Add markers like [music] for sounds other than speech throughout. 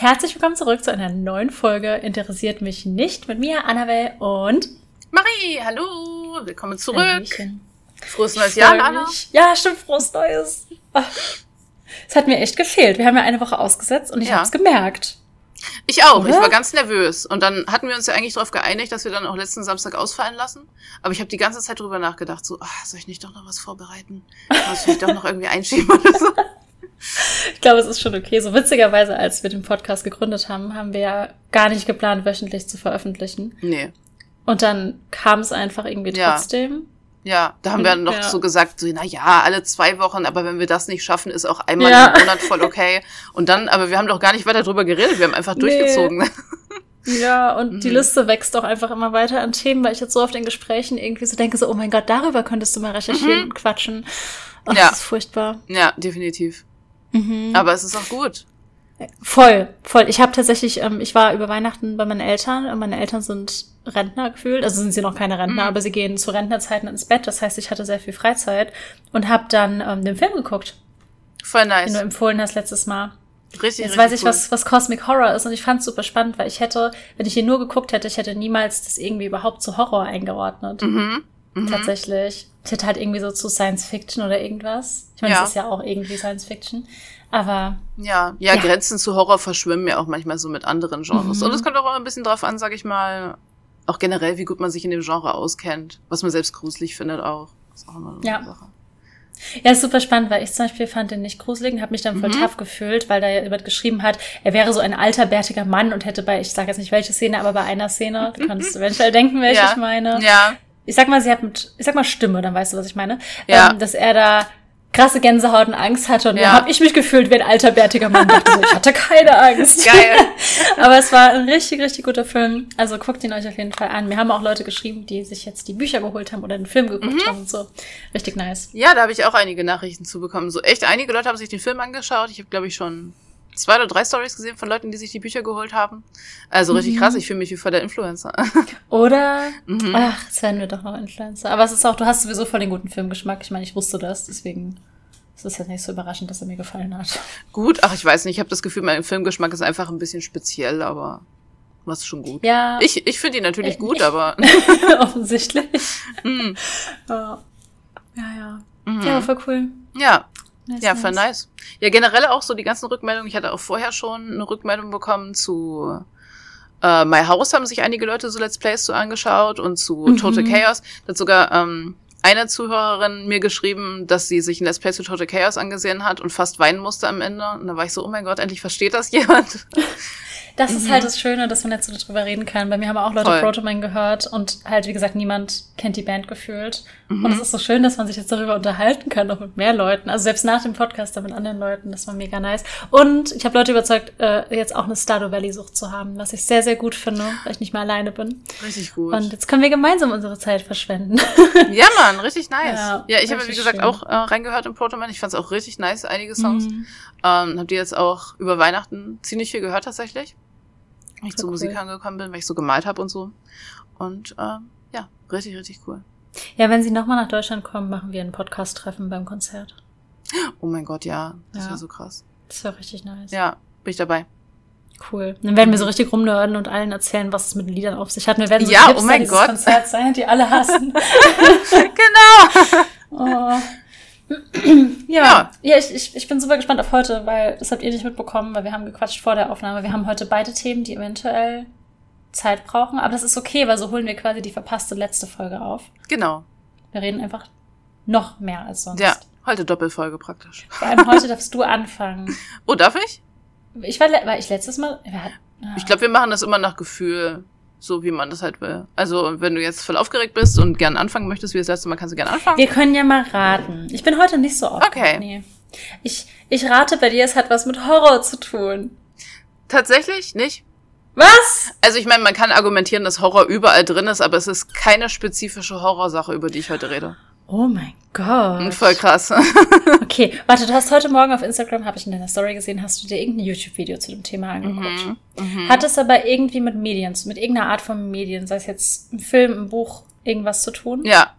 Herzlich willkommen zurück zu einer neuen Folge Interessiert mich nicht mit mir, Annabelle und Marie. Hallo, willkommen zurück. Hallöchen. Frohes neues Jahr, Anna. Ja, stimmt, frohes Neues. Es hat mir echt gefehlt. Wir haben ja eine Woche ausgesetzt und ich Ja. hab's gemerkt. Ich auch. Ich Oder? war ganz nervös. Und dann hatten wir uns ja eigentlich darauf geeinigt, dass wir dann auch letzten Samstag ausfallen lassen. Aber ich habe die ganze Zeit drüber nachgedacht, so, ah, soll ich nicht doch noch was vorbereiten? Muss ich doch noch irgendwie einschieben oder so? [laughs] Ich glaube, es ist schon okay. So witzigerweise, als wir den Podcast gegründet haben, haben wir ja gar nicht geplant, wöchentlich zu veröffentlichen. Nee. Und dann kam es einfach irgendwie Ja. trotzdem. Ja, da haben wir dann noch Ja. so gesagt, so, na ja, alle zwei Wochen, aber wenn wir das nicht schaffen, ist auch einmal Ja. im Monat voll okay. Und dann, aber wir haben doch gar nicht weiter drüber geredet, wir haben einfach Nee. durchgezogen. Ja, und die Mhm. Liste wächst auch einfach immer weiter an Themen, weil ich jetzt so oft in Gesprächen irgendwie so denke, so, oh mein Gott, darüber könntest du mal recherchieren und quatschen. Oh, Ja. Das ist furchtbar. ja, definitiv. Mhm. Aber es ist auch gut. Voll, voll. Ich habe tatsächlich, ähm, ich war über Weihnachten bei meinen Eltern und meine Eltern sind Rentner gefühlt. Also sind sie noch keine Rentner, Mhm. aber sie gehen zu Rentnerzeiten ins Bett. Das heißt, ich hatte sehr viel Freizeit und habe dann ähm, den Film geguckt, Voll den nice. du empfohlen hast letztes Mal. Richtig, Jetzt richtig weiß ich, cool. was, was Cosmic Horror ist und ich fand es super spannend, weil ich hätte, wenn ich ihn nur geguckt hätte, ich hätte niemals das irgendwie überhaupt zu Horror eingeordnet. Mhm. Mhm. Tatsächlich. Ich hätte halt irgendwie so zu Science Fiction oder irgendwas. Ich meine, Ja. es ist ja auch irgendwie Science Fiction. Aber Ja, ja, Ja. Grenzen zu Horror verschwimmen ja auch manchmal so mit anderen Genres. Mhm. Und es kommt auch immer ein bisschen drauf an, sag ich mal, auch generell, wie gut man sich in dem Genre auskennt. Was man selbst gruselig findet auch. ist auch immer so Ja. eine Sache. ja, ist super spannend, weil ich zum Beispiel fand den nicht gruselig und habe mich dann voll Mhm. tough gefühlt, weil da ja jemand geschrieben hat, er wäre so ein alter, bärtiger Mann und hätte bei, ich sage jetzt nicht welche Szene, aber bei einer Szene, du kannst [laughs] eventuell denken, welche Ja. ich meine. Ja, Ich sag mal, sie hat mit, ich sag mal Stimme, dann weißt du, was ich meine. Ja. Ähm, dass er da krasse Gänsehaut und Angst hatte und Ja. da habe ich mich gefühlt wie ein alter, bärtiger Mann. Ich dachte so, ich hatte keine Angst. geil. [laughs] Aber es war ein richtig, richtig guter Film. Also guckt ihn euch auf jeden Fall an. Mir haben auch Leute geschrieben, die sich jetzt die Bücher geholt haben oder den Film geguckt Mhm. haben und so. Richtig nice. Ja, da habe ich auch einige Nachrichten zu bekommen. So echt, einige Leute haben sich den Film angeschaut. Ich habe, glaube ich, schon zwei oder drei Stories gesehen von Leuten, die sich die Bücher geholt haben. Also richtig Mhm. krass, ich fühle mich wie voll der Influencer. [laughs] Oder, Mhm. ach, jetzt werden wir doch noch Influencer. Aber es ist auch, du hast sowieso voll den guten Filmgeschmack. Ich meine, ich wusste das, deswegen ist es jetzt nicht so überraschend, dass er mir gefallen hat. gut, ach, ich weiß nicht, ich habe das Gefühl, mein Filmgeschmack ist einfach ein bisschen speziell, aber was schon gut. Ja, Ich, ich finde ihn natürlich Äh, gut, ich- aber. [laughs] [laughs] offensichtlich. Mm, Ja, ja. ja. mhm. Ja, voll cool. Ja, Nice, ja, voll nice. Ja, generell auch so die ganzen Rückmeldungen. Ich hatte auch vorher schon eine Rückmeldung bekommen zu äh, My House haben sich einige Leute so Let's Plays so angeschaut und zu Mhm. Total Chaos. Da hat sogar ähm, eine Zuhörerin mir geschrieben, dass sie sich ein Let's Play zu Total Chaos angesehen hat und fast weinen musste am Ende. Und da war ich so, oh mein Gott, endlich versteht das [laughs] jemand. Das ist halt das Schöne, dass man jetzt so drüber reden kann. Bei mir haben auch Leute Voll. Protoman gehört und halt, wie gesagt, niemand kennt die Band gefühlt. Mhm. Und es ist so schön, dass man sich jetzt darüber unterhalten kann, auch mit mehr Leuten. Also selbst nach dem Podcast dann mit anderen Leuten, das war mega nice. Und ich habe Leute überzeugt, äh, jetzt auch eine Stardew Valley-Sucht zu haben, was ich sehr, sehr gut finde, weil ich nicht mehr alleine bin. Richtig gut. Und jetzt können wir gemeinsam unsere Zeit verschwenden. [laughs] ja, Mann, richtig [laughs] nice. Ja, Ja, ich habe, wie gesagt, schön. auch äh, reingehört in Protoman. Ich fand es auch richtig nice, einige Songs. Mhm. Ähm, hab die jetzt auch über Weihnachten ziemlich viel gehört tatsächlich. Weil ich Voll zur cool. Musik angekommen bin, weil ich so gemalt habe und so. Und ähm, ja, richtig, richtig cool. Ja, wenn sie nochmal nach Deutschland kommen, machen wir ein Podcast-Treffen beim Konzert. Oh mein Gott, ja, das Ja. wäre so krass. Das wäre richtig nice. Ja, bin ich dabei. Cool. Dann werden wir so richtig rumnörden und allen erzählen, was es mit den Liedern auf sich hat. Wir werden so Ja, oh mein Gott. Konzerts sein, die alle hassen. [laughs] [laughs] genau! Oh. Ja, Ja. ja, ich, ich, ich bin super gespannt auf heute, weil das habt ihr nicht mitbekommen, weil wir haben gequatscht vor der Aufnahme. Wir haben heute beide Themen, die eventuell Zeit brauchen, aber das ist okay, weil so holen wir quasi die verpasste letzte Folge auf. Genau. Wir reden einfach noch mehr als sonst. Ja, heute Doppelfolge praktisch. Vor allem heute darfst du [laughs] anfangen. Oh, darf ich? Ich war, war ich letztes Mal. hat- ah. Ich glaube, wir machen das immer nach Gefühl, so wie man das halt will. Also, wenn du jetzt voll aufgeregt bist und gern anfangen möchtest, wie das letzte Mal, kannst du gerne anfangen. Wir können ja mal raten. Ich bin heute nicht so oft. Okay. Nee. Ich, ich rate bei dir, es hat was mit Horror zu tun. Tatsächlich nicht. Was? Also ich meine, man kann argumentieren, dass Horror überall drin ist, aber es ist keine spezifische Horrorsache, über die ich heute rede. Oh mein Gott. Voll krass. [laughs] Okay, warte, du hast heute Morgen auf Instagram, habe ich in deiner Story gesehen, hast du dir irgendein YouTube-Video zu dem Thema angeguckt. Mhm, mhm. Hat es aber irgendwie mit Medien, mit irgendeiner Art von Medien, sei es jetzt ein Film, ein Buch, irgendwas zu tun? Ja,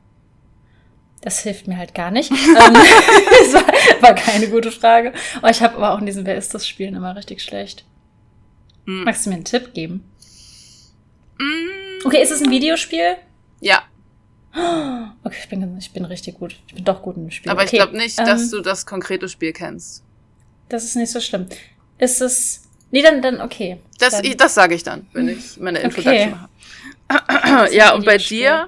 Das hilft mir halt gar nicht. ähm, [laughs] das war, war keine gute Frage. Oh, ich habe aber auch in diesen Wer ist das Spielen immer richtig schlecht. Mm. Magst du mir einen Tipp geben? Mm, Okay, ist es ein Videospiel? ja, Okay, ich bin, ich bin richtig gut. Ich bin doch gut im Spiel. aber okay, ich glaube nicht, ähm, dass du das konkrete Spiel kennst. Das ist nicht so schlimm. Ist es. Nee, dann, dann okay. Das, dann, ich, das sage ich dann, wenn ich meine Okay. Introduction mache. ein ja, und bei dir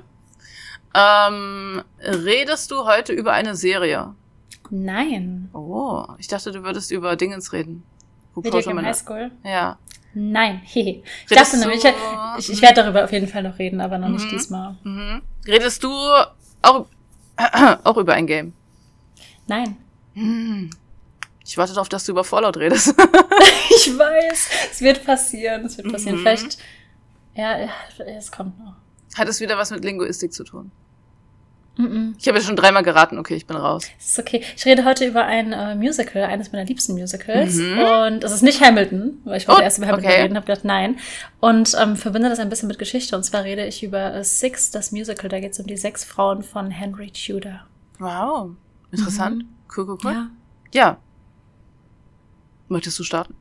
ähm, redest du heute über eine Serie. Nein. Oh, ich dachte, du würdest über Dingens reden. Video Game High School? Ja. Nein. Hehe. [laughs] Ich Redest dachte nämlich, ich, ich, ich werde darüber auf jeden Fall noch reden, aber noch nicht Mhm. diesmal. Mhm. Redest du auch, [clears throat] auch über ein Game? Nein. Hm. Ich warte darauf, dass du über Fallout redest. [laughs] [laughs] Ich weiß. Es wird passieren. Es wird passieren. Mhm. Vielleicht. Ja, ja, es kommt noch. Hat es wieder was mit Linguistik zu tun? Mhm. Ich habe ja schon dreimal geraten, okay, ich bin raus. Es ist okay. Ich rede heute über ein äh, Musical, eines meiner liebsten Musicals. Mhm. Und es ist nicht Hamilton, weil ich wollte Oh, erst über Hamilton okay. reden, habe gedacht, nein. Und ähm, verbinde das ein bisschen mit Geschichte. Und zwar rede ich über äh, Six, das Musical. Da geht es um die sechs Frauen von Henry Tudor. Wow. Interessant. Cool, cool, cool. Ja. Ja. Möchtest du starten?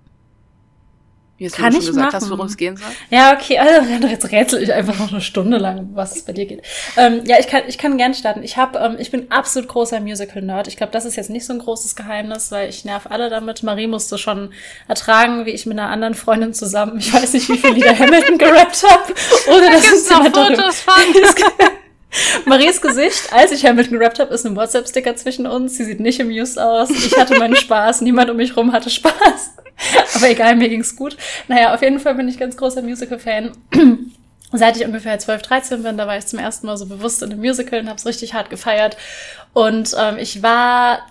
Jetzt, wo Kann du ich schon gesagt hast, worum es gehen soll. Ja, okay, also [laughs] jetzt rätsel ich einfach noch eine Stunde lang, was es bei dir geht. Ähm, ja, ich kann, ich kann gern starten. Ich hab, ähm, ich bin absolut großer Musical-Nerd. Ich glaube, das ist jetzt nicht so ein großes Geheimnis, weil ich nerv alle damit. Marie musste schon ertragen, wie ich mit einer anderen Freundin zusammen, ich weiß nicht, wie viele Lieder Hamilton gerappt habe, ohne dass gibt's uns noch jemand Fotos von. [laughs] Maries Gesicht, als ich Hamilton gerappt habe, ist ein WhatsApp-Sticker zwischen uns. Sie sieht nicht amused aus. Ich hatte meinen Spaß. Niemand um mich rum hatte Spaß. Aber egal, mir ging's gut. Naja, auf jeden Fall bin ich ganz großer Musical-Fan. [clears throat] Seit ich ungefähr 12, 13 bin, da war ich zum ersten Mal so bewusst in einem Musical und habe es richtig hart gefeiert. Und ähm, ich war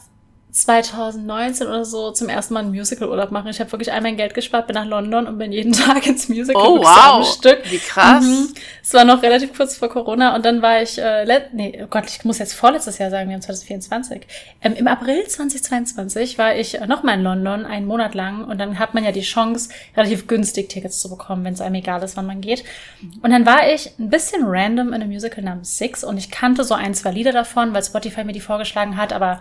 2019 oder so zum ersten Mal einen Musical-Urlaub machen. Ich habe wirklich all mein Geld gespart, bin nach London und bin jeden [laughs] Tag ins Musical. Oh, wow. Stück. Wie krass. Mhm. Es war noch relativ kurz vor Corona und dann war ich, äh, nee, oh Gott, ich muss jetzt vorletztes Jahr sagen, wir haben 2024. Ähm, Im April 2022 war ich äh, noch mal in London, einen Monat lang und dann hat man ja die Chance, relativ günstig Tickets zu bekommen, wenn es einem egal ist, wann man geht. Und dann war ich ein bisschen random in einem Musical namens Six und ich kannte so ein, zwei Lieder davon, weil Spotify mir die vorgeschlagen hat, aber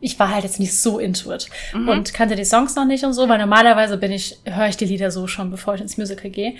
ich war halt jetzt nicht so into it und kannte die Songs noch nicht und so, weil normalerweise bin ich, höre ich die Lieder so schon, bevor ich ins Musical gehe.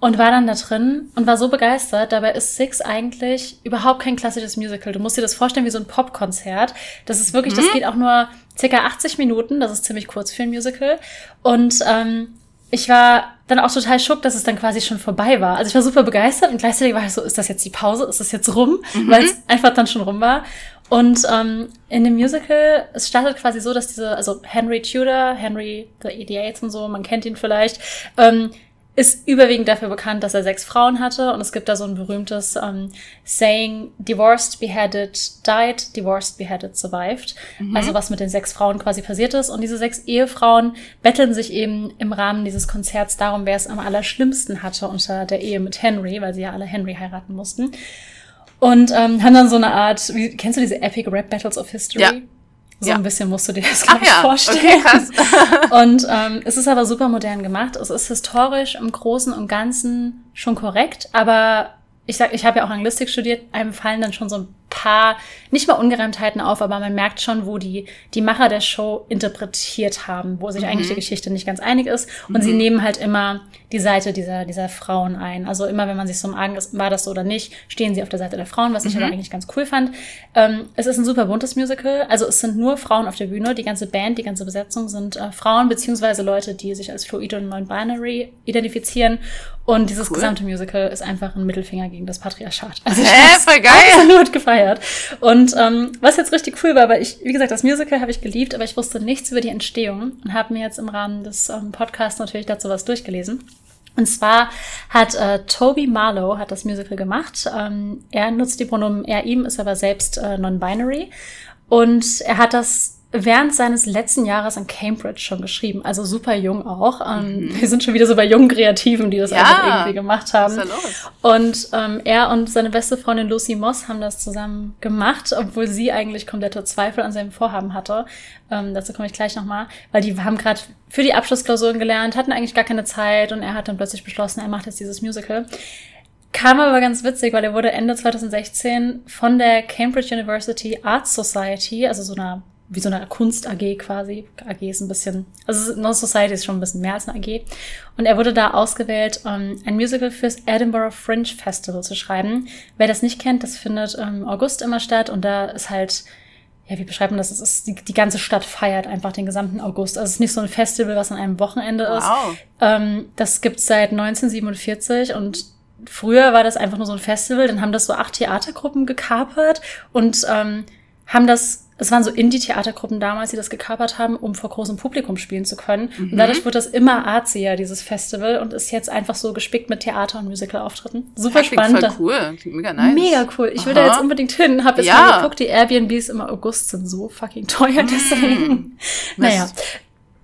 Und war dann da drin und war so begeistert. Dabei ist Six eigentlich überhaupt kein klassisches Musical. Du musst dir das vorstellen wie so ein Popkonzert. Das ist wirklich, das geht auch nur circa 80 Minuten. Das ist ziemlich kurz für ein Musical. Und ähm, ich war dann auch total schock, dass es dann quasi schon vorbei war. Also ich war super begeistert und gleichzeitig war ich so, ist das jetzt die Pause? Ist das jetzt rum? Weil es einfach dann schon rum war. Und ähm, in dem Musical, es startet quasi so, dass diese, also Henry Tudor, Henry the Eighth und so, man kennt ihn vielleicht, ähm, ist überwiegend dafür bekannt, dass er sechs Frauen hatte. Und es gibt da so ein berühmtes ähm, Saying, divorced, beheaded, died, divorced, beheaded, survived. Also was mit den sechs Frauen quasi passiert ist. Und diese sechs Ehefrauen betteln sich eben im Rahmen dieses Konzerts darum, wer es am allerschlimmsten hatte unter der Ehe mit Henry, weil sie ja alle Henry heiraten mussten. Und ähm, haben dann so eine Art, wie, kennst du diese Epic Rap Battles of History? Ja. So Ja. ein bisschen musst du dir das, Ach glaub ich, ja, vorstellen. okay, krass. [laughs] Und ähm, es ist aber super modern gemacht. Es ist historisch im Großen und Ganzen schon korrekt, aber ich sag, ich habe ja auch Anglistik studiert, einem fallen dann schon so ein paar, nicht mal Ungereimtheiten auf, aber man merkt schon, wo die, die Macher der Show interpretiert haben, wo sich eigentlich die Geschichte nicht ganz einig ist. Und sie nehmen halt immer die Seite dieser, dieser Frauen ein. Also immer, wenn man sich so im Argen ist, war das so oder nicht, stehen sie auf der Seite der Frauen, was ich aber eigentlich ganz cool fand. Ähm, es ist ein super buntes Musical. Also es sind nur Frauen auf der Bühne. Die ganze Band, die ganze Besetzung sind äh, Frauen, beziehungsweise Leute, die sich als fluid und non-binary identifizieren. Und dieses Cool. gesamte Musical ist einfach ein Mittelfinger gegen das Patriarchat. Also Hä, voll geil. absolut gefeiert. Und ähm, was jetzt richtig cool war, weil ich, wie gesagt, das Musical habe ich geliebt, aber ich wusste nichts über die Entstehung und habe mir jetzt im Rahmen des ähm, Podcasts natürlich dazu was durchgelesen. Und zwar hat äh, Toby Marlowe hat das Musical gemacht. Ähm, er nutzt die Pronomen er, ihm, ist aber selbst äh, non-binary. Und er hat das während seines letzten Jahres in Cambridge schon geschrieben, also super jung auch. Ähm, Wir sind schon wieder so bei jungen Kreativen, die das Mhm. Ja. einfach irgendwie gemacht haben. Und ähm, er und seine beste Freundin Lucy Moss haben das zusammen gemacht, obwohl sie eigentlich komplette Zweifel an seinem Vorhaben hatte. Ähm, dazu komme ich gleich nochmal, weil die haben gerade für die Abschlussklausuren gelernt, hatten eigentlich gar keine Zeit und er hat dann plötzlich beschlossen, er macht jetzt dieses Musical. Kam aber ganz witzig, weil er wurde Ende 2016 von der Cambridge University Arts Society, also so einer wie so eine Kunst-AG quasi. AG ist ein bisschen, also No Society ist schon ein bisschen mehr als eine AG. Und er wurde da ausgewählt, ähm, ein Musical fürs Edinburgh Fringe Festival zu schreiben. Wer das nicht kennt, das findet im August immer statt und da ist halt ja, wie beschreibt man das? Es ist, die, die ganze Stadt feiert einfach den gesamten August. Also es ist nicht so ein Festival, was an einem Wochenende ist. Wow. Ähm, das gibt's seit 1947 und früher war das einfach nur so ein Festival. Dann haben das so acht Theatergruppen gekapert und ähm, haben das es waren so Indie-Theatergruppen damals, die das gekapert haben, um vor großem Publikum spielen zu können. Mhm. Und dadurch wird das immer arzier, dieses Festival, und ist jetzt einfach so gespickt mit Theater- und Musical-Auftritten. Super ja, spannend. Voll cool. Klingt mega nice. Mega cool. Ich will Aha. da jetzt unbedingt hin. Hab jetzt ja. mal geguckt, die Airbnbs im August sind so fucking teuer, deswegen. Mm. naja.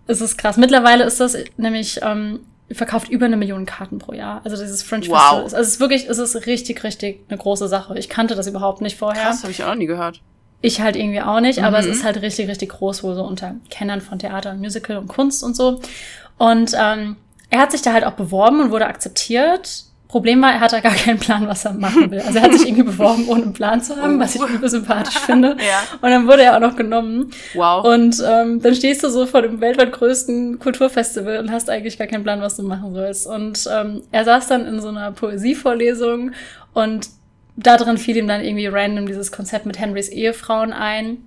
Es ist krass. Mittlerweile ist das nämlich ähm, verkauft über eine Million Karten pro Jahr. Also dieses French wow. Festival. Also es ist wirklich, es ist richtig, richtig eine große Sache. Ich kannte das überhaupt nicht vorher. Das habe ich auch noch nie gehört. Ich halt irgendwie auch nicht, aber mhm. es ist halt richtig, richtig groß, wohl so unter Kennern von Theater und Musical und Kunst und so. Und ähm, er hat sich da halt auch beworben und wurde akzeptiert. Problem war, er hatte gar [laughs] keinen Plan, was er machen will. Also er hat sich irgendwie beworben, ohne einen Plan zu haben, was ich super sympathisch finde. [laughs] ja. Und dann wurde er auch noch genommen. Wow. Und ähm, dann stehst du so vor dem weltweit größten Kulturfestival und hast eigentlich gar keinen Plan, was du machen sollst. Und ähm, er saß dann in so einer Poesievorlesung und da drin fiel ihm dann irgendwie random dieses Konzept mit Henrys Ehefrauen ein.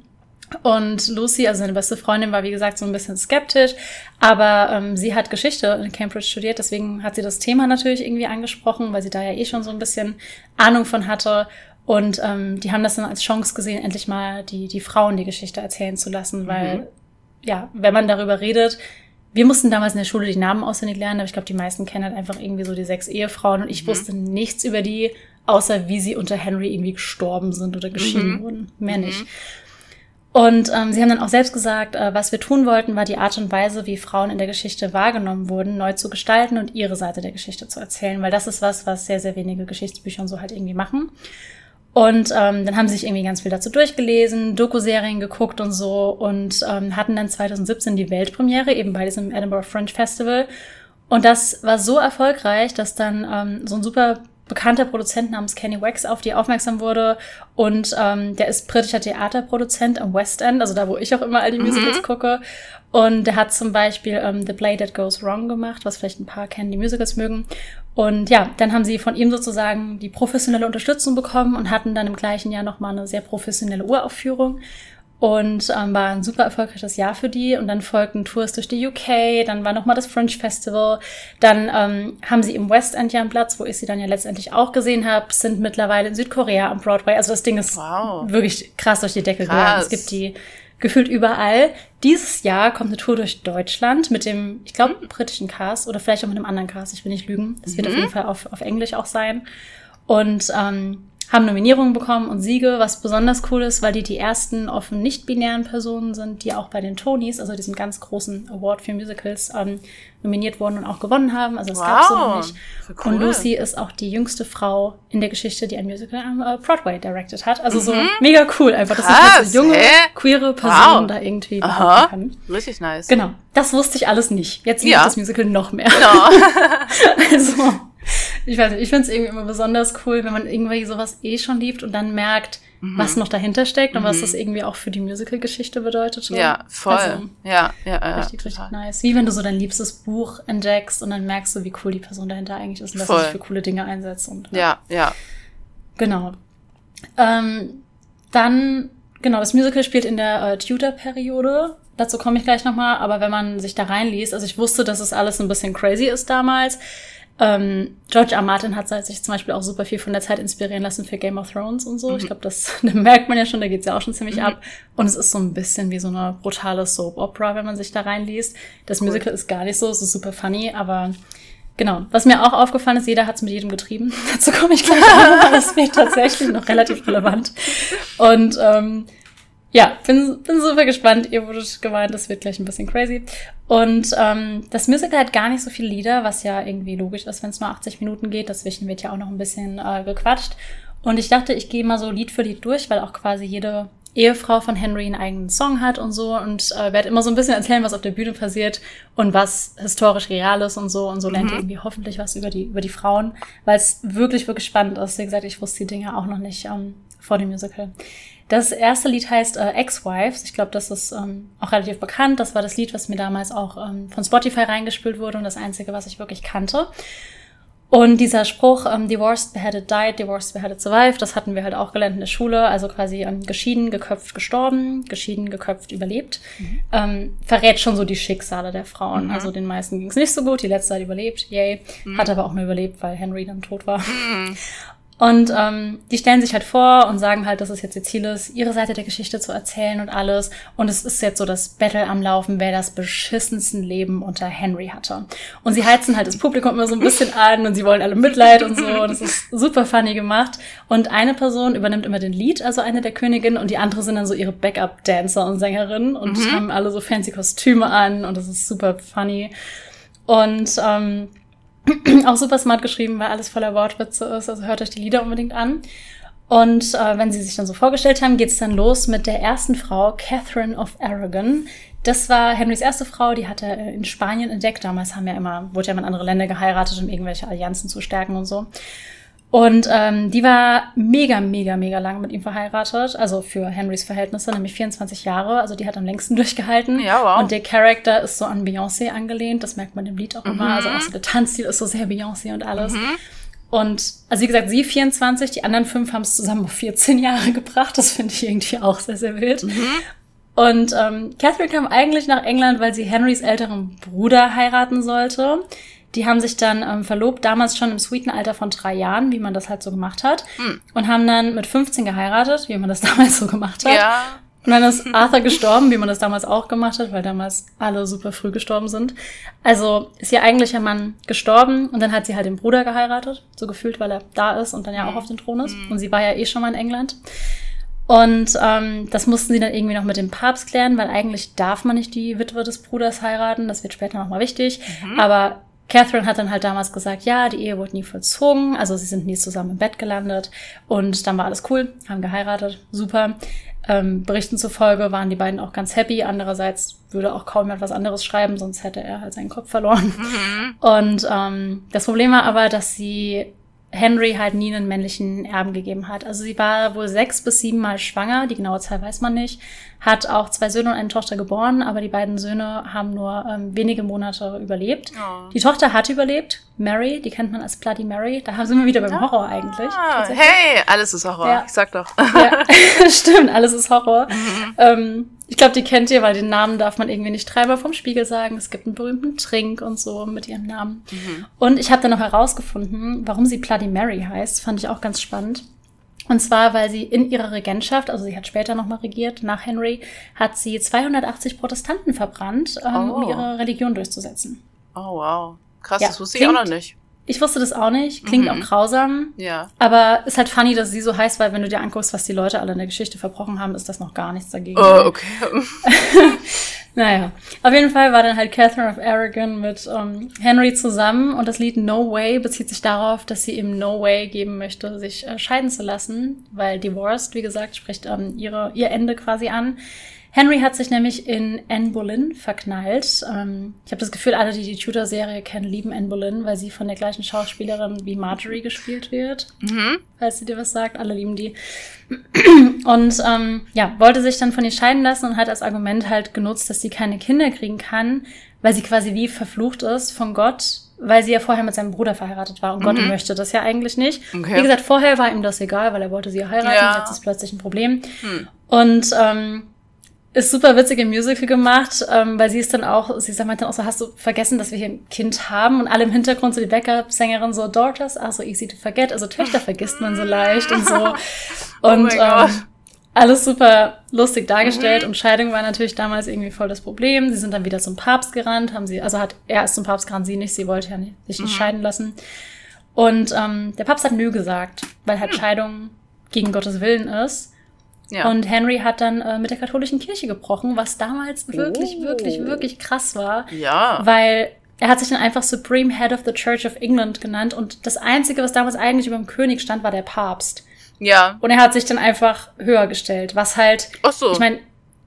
Und Lucy, also seine beste Freundin, war wie gesagt so ein bisschen skeptisch, aber ähm, sie hat Geschichte in Cambridge studiert, deswegen hat sie das Thema natürlich irgendwie angesprochen, weil sie da ja eh schon so ein bisschen Ahnung von hatte. Und ähm, die haben das dann als Chance gesehen, endlich mal die, die Frauen die Geschichte erzählen zu lassen, weil, mhm. ja, wenn man darüber redet, wir mussten damals in der Schule die Namen auswendig lernen, aber ich glaube, die meisten kennen halt einfach irgendwie so die sechs Ehefrauen und ich mhm. wusste nichts über die, außer wie sie unter Henry irgendwie gestorben sind oder geschieden mhm. wurden. Mehr mhm. nicht. Und ähm, sie haben dann auch selbst gesagt, äh, was wir tun wollten, war die Art und Weise, wie Frauen in der Geschichte wahrgenommen wurden, neu zu gestalten und ihre Seite der Geschichte zu erzählen, weil das ist was, was sehr, sehr wenige Geschichtsbücher und so halt irgendwie machen. Und ähm, dann haben sie sich irgendwie ganz viel dazu durchgelesen, Doku-Serien geguckt und so und ähm, hatten dann 2017 die Weltpremiere eben bei diesem Edinburgh Fringe Festival. Und das war so erfolgreich, dass dann ähm, so ein super bekannter Produzent namens Kenny Wax auf die aufmerksam wurde. Und ähm, der ist britischer Theaterproduzent am West End, also da, wo ich auch immer all die mhm. Musicals mhm. gucke. Und der hat zum Beispiel ähm, The Play That Goes Wrong gemacht, was vielleicht ein paar kennen, die Musicals mögen. Und ja, dann haben sie von ihm sozusagen die professionelle Unterstützung bekommen und hatten dann im gleichen Jahr nochmal eine sehr professionelle Uraufführung und ähm, war ein super erfolgreiches Jahr für die. Und dann folgten Tours durch die UK, dann war nochmal das Fringe Festival, dann ähm, haben sie im West End ja einen Platz, wo ich sie dann ja letztendlich auch gesehen habe, sind mittlerweile in Südkorea am Broadway. Also das Ding ist wow. wirklich krass durch die Decke gegangen. Es gibt die gefühlt überall. Dieses Jahr kommt eine Tour durch Deutschland mit dem, ich glaube, mhm. britischen Cast oder vielleicht auch mit einem anderen Cast, ich will nicht lügen. Das wird mhm. auf jeden Fall auf, auf Englisch auch sein. Und ähm, haben Nominierungen bekommen und Siege, was besonders cool ist, weil die die ersten offen nicht-binären Personen sind, die auch bei den Tonys, also diesem ganz großen Award für Musicals, ähm, nominiert wurden und auch gewonnen haben. Also es wow, gab so noch nicht. Cool. Und Lucy ist auch die jüngste Frau in der Geschichte, die ein Musical am äh, Broadway directed hat. Also mhm. so mega cool einfach, dass Krass, sich so junge, hä? queere Person wow. da irgendwie Aha. kann. Richtig nice. Genau. Das wusste ich alles nicht. Jetzt ja. das Musical noch mehr. Genau. [laughs] also ich weiß nicht, ich finde es irgendwie immer besonders cool, wenn man irgendwie sowas eh schon liebt und dann merkt, mhm. was noch dahinter steckt und mhm. was das irgendwie auch für die Musical-Geschichte bedeutet. Ja, voll. Also, ja, ja, ja. Richtig, richtig total. nice. Wie wenn du so dein liebstes Buch entdeckst und dann merkst du, wie cool die Person dahinter eigentlich ist und voll. dass sie sich für coole Dinge einsetzt. Und, ja, ja. Genau. Ähm, dann, genau, das Musical spielt in der äh, Tudor-Periode. Dazu komme ich gleich nochmal, aber wenn man sich da reinliest, also ich wusste, dass es alles ein bisschen crazy ist damals. Ähm, George R. Martin hat sich zum Beispiel auch super viel von der Zeit inspirieren lassen für Game of Thrones und so. Mhm. Ich glaube, das, [laughs] das merkt man ja schon, da geht's ja auch schon ziemlich mhm. ab. Und es ist so ein bisschen wie so eine brutale Soap-Opera, wenn man sich da reinliest. Das cool. Musical ist gar nicht so, es ist super funny, aber genau. Was mir auch aufgefallen ist, jeder hat's mit jedem getrieben. [laughs] Dazu komme ich gleich an, das wird tatsächlich noch relativ relevant. Und ähm, ja, bin, bin super gespannt. Ihr wurdet gemeint, das wird gleich ein bisschen crazy. Und ähm, das Musical hat gar nicht so viele Lieder, was ja irgendwie logisch ist, wenn es nur 80 Minuten geht. Dazwischen wird ja auch noch ein bisschen äh, gequatscht. Und ich dachte, ich gehe mal so Lied für Lied durch, weil auch quasi jede Ehefrau von Henry einen eigenen Song hat und so und äh, werde immer so ein bisschen erzählen, was auf der Bühne passiert und was historisch real ist und so und so lernt ihr mhm. irgendwie hoffentlich was über die über die Frauen, weil es wirklich wirklich spannend ist. Wie gesagt, ich wusste die Dinge auch noch nicht ähm, vor dem Musical. Das erste Lied heißt äh, Ex-Wives. Ich glaube, das ist ähm, auch relativ bekannt. Das war das Lied, was mir damals auch ähm, von Spotify reingespielt wurde und das einzige, was ich wirklich kannte. Und dieser Spruch, ähm, divorced, beheaded, died, divorced, beheaded, survived, das hatten wir halt auch gelernt in der Schule. Also quasi ähm, geschieden, geköpft, gestorben, geschieden, geköpft, überlebt. Mhm. Ähm, verrät schon so die Schicksale der Frauen. Mhm. Also den meisten ging es nicht so gut, die letzte hat überlebt, yay. Mhm. Hat aber auch nur überlebt, weil Henry dann tot war. Und ähm, die stellen sich halt vor und sagen halt, dass es jetzt ihr Ziel ist, ihre Seite der Geschichte zu erzählen und alles. Und es ist jetzt so das Battle am Laufen, wer das beschissensten Leben unter Henry hatte. Und sie heizen halt das Publikum immer so ein bisschen an und sie wollen alle Mitleid und so. Und es ist super funny gemacht. Und eine Person übernimmt immer den Lied, also eine der Königinnen, und die andere sind dann so ihre Backup-Dancer und Sängerinnen und mhm. haben alle so fancy Kostüme an und das ist super funny. Und ähm, [clears throat] auch super smart geschrieben, weil alles voller Wortwitze ist. Also hört euch die Lieder unbedingt an. Und äh, wenn sie sich dann so vorgestellt haben, geht's dann los mit der ersten Frau, Catherine of Aragon. Das war Henrys erste Frau, die hat er in Spanien entdeckt. Damals haben ja immer, wurde ja immer in andere Länder geheiratet, um irgendwelche Allianzen zu stärken und so. Und ähm, die war mega, mega, mega lang mit ihm verheiratet. Also für Henrys Verhältnisse, nämlich 24 Jahre. Also die hat am längsten [laughs] durchgehalten. Ja, wow. Und der Charakter ist so an Beyoncé angelehnt. Das merkt man im Lied auch mhm. immer. Also auch so der Tanzstil ist so sehr Beyoncé und alles. Mhm. Und also wie gesagt, sie 24, die anderen fünf haben es zusammen auf 14 Jahre [laughs] gebracht. Das finde ich irgendwie auch sehr, sehr wild. Mhm. Und ähm, Catherine kam eigentlich nach England, weil sie Henrys älteren Bruder heiraten sollte. Die haben sich dann ähm, verlobt, damals schon im sweeten Alter von drei Jahren, wie man das halt so gemacht hat. Hm. Und haben dann mit 15 geheiratet, wie man das [laughs] damals so gemacht hat. Ja. Und dann ist Arthur gestorben, wie man das damals auch gemacht hat, weil damals alle super früh gestorben sind. Also ist ihr eigentlicher Mann gestorben und dann hat sie halt den Bruder geheiratet, so gefühlt, weil er da ist und dann ja auch hm. auf dem Thron ist. Hm. Und sie war ja eh schon mal in England. Und ähm, das mussten sie dann irgendwie noch mit dem Papst klären, weil eigentlich darf man nicht die Witwe des Bruders heiraten. Das wird später nochmal wichtig. Mhm. Aber Catherine hat dann halt damals gesagt, ja, die Ehe wurde nie vollzogen, also sie sind nie zusammen im Bett gelandet und dann war alles cool, haben geheiratet, super. Ähm, Berichten zufolge waren die beiden auch ganz happy. Andererseits würde auch kaum etwas anderes schreiben, sonst hätte er halt seinen Kopf verloren. Mhm. Und ähm, das Problem war aber, dass sie Henry halt nie einen männlichen Erben gegeben hat. Also sie war wohl sechs bis sieben Mal schwanger, die genaue Zahl weiß man nicht, hat auch zwei Söhne und eine Tochter geboren, aber die beiden Söhne haben nur ähm, wenige Monate überlebt. Oh. Die Tochter hat überlebt, Mary, die kennt man als Bloody Mary. Da sind wir wieder beim Horror eigentlich. Ah, hey, alles ist Horror. Ja. Ich sag doch. Ja, [laughs] [laughs] stimmt, alles ist Horror. Mhm. Ähm, ich glaube, die kennt ihr, weil den Namen darf man irgendwie nicht dreimal vom Spiegel sagen. Es gibt einen berühmten Trink und so mit ihrem Namen. Mhm. Und ich habe dann noch herausgefunden, warum sie Bloody Mary heißt. Fand ich auch ganz spannend. Und zwar, weil sie in ihrer Regentschaft, also sie hat später nochmal regiert, nach Henry, hat sie 280 Protestanten verbrannt, ähm, oh. um ihre Religion durchzusetzen. Oh, wow. Krass, ja, das wusste ich auch noch nicht. Ich wusste das auch nicht. Klingt mhm. auch grausam. Ja. Aber ist halt funny, dass sie so heißt, weil wenn du dir anguckst, was die Leute alle in der Geschichte verbrochen haben, ist das noch gar nichts dagegen. Oh, okay. [laughs] [laughs] naja. Auf jeden Fall war dann halt Catherine of Aragon mit um, ähm, Henry zusammen und das Lied No Way bezieht sich darauf, dass sie ihm No Way geben möchte, sich äh, scheiden zu lassen, weil Divorced, wie gesagt, spricht ähm, ihre, ihr Ende quasi an. Henry hat sich nämlich in Anne Boleyn verknallt. Ähm, ich habe das Gefühl, alle, die die Tudor-Serie kennen, lieben Anne Boleyn, weil sie von der gleichen Schauspielerin wie Marjorie gespielt wird. Mhm. Falls sie dir was sagt, alle lieben die. Und ähm, ja, wollte sich dann von ihr scheiden lassen und hat als Argument halt genutzt, dass sie keine Kinder kriegen kann, weil sie quasi wie verflucht ist von Gott, weil sie ja vorher mit seinem Bruder verheiratet war und mhm. Gott möchte das ja eigentlich nicht. Okay. Wie gesagt, vorher war ihm das egal, weil er wollte sie heiraten, ja. jetzt ist plötzlich ein Problem. Mhm. Und ähm, ist super witzig im Musical gemacht, ähm, weil sie ist dann auch, sie sagt dann auch so, hast du vergessen, dass wir hier ein Kind haben? Und alle im Hintergrund so die Backup-Sängerin so, Daughters are so easy to forget. Also Töchter [laughs] vergisst man so leicht und so. [laughs] Und oh ähm, alles super lustig dargestellt. Mhm. Und Scheidung war natürlich damals irgendwie voll das Problem. Sie sind dann wieder zum Papst gerannt, haben sie, also hat er ist zum Papst gerannt, sie nicht, sie wollte ja nicht, sich nicht mhm. scheiden lassen. Und ähm, der Papst hat nö gesagt, weil halt mhm. Scheidung gegen Gottes Willen ist. Ja. Und Henry hat dann äh, mit der katholischen Kirche gebrochen, was damals wirklich, oh. wirklich, wirklich krass war. Ja. Weil er hat sich dann einfach Supreme Head of the Church of England genannt und das Einzige, was damals eigentlich über dem König stand, war der Papst. Ja. Und er hat sich dann einfach höher gestellt, was halt, Ach so. ich meine,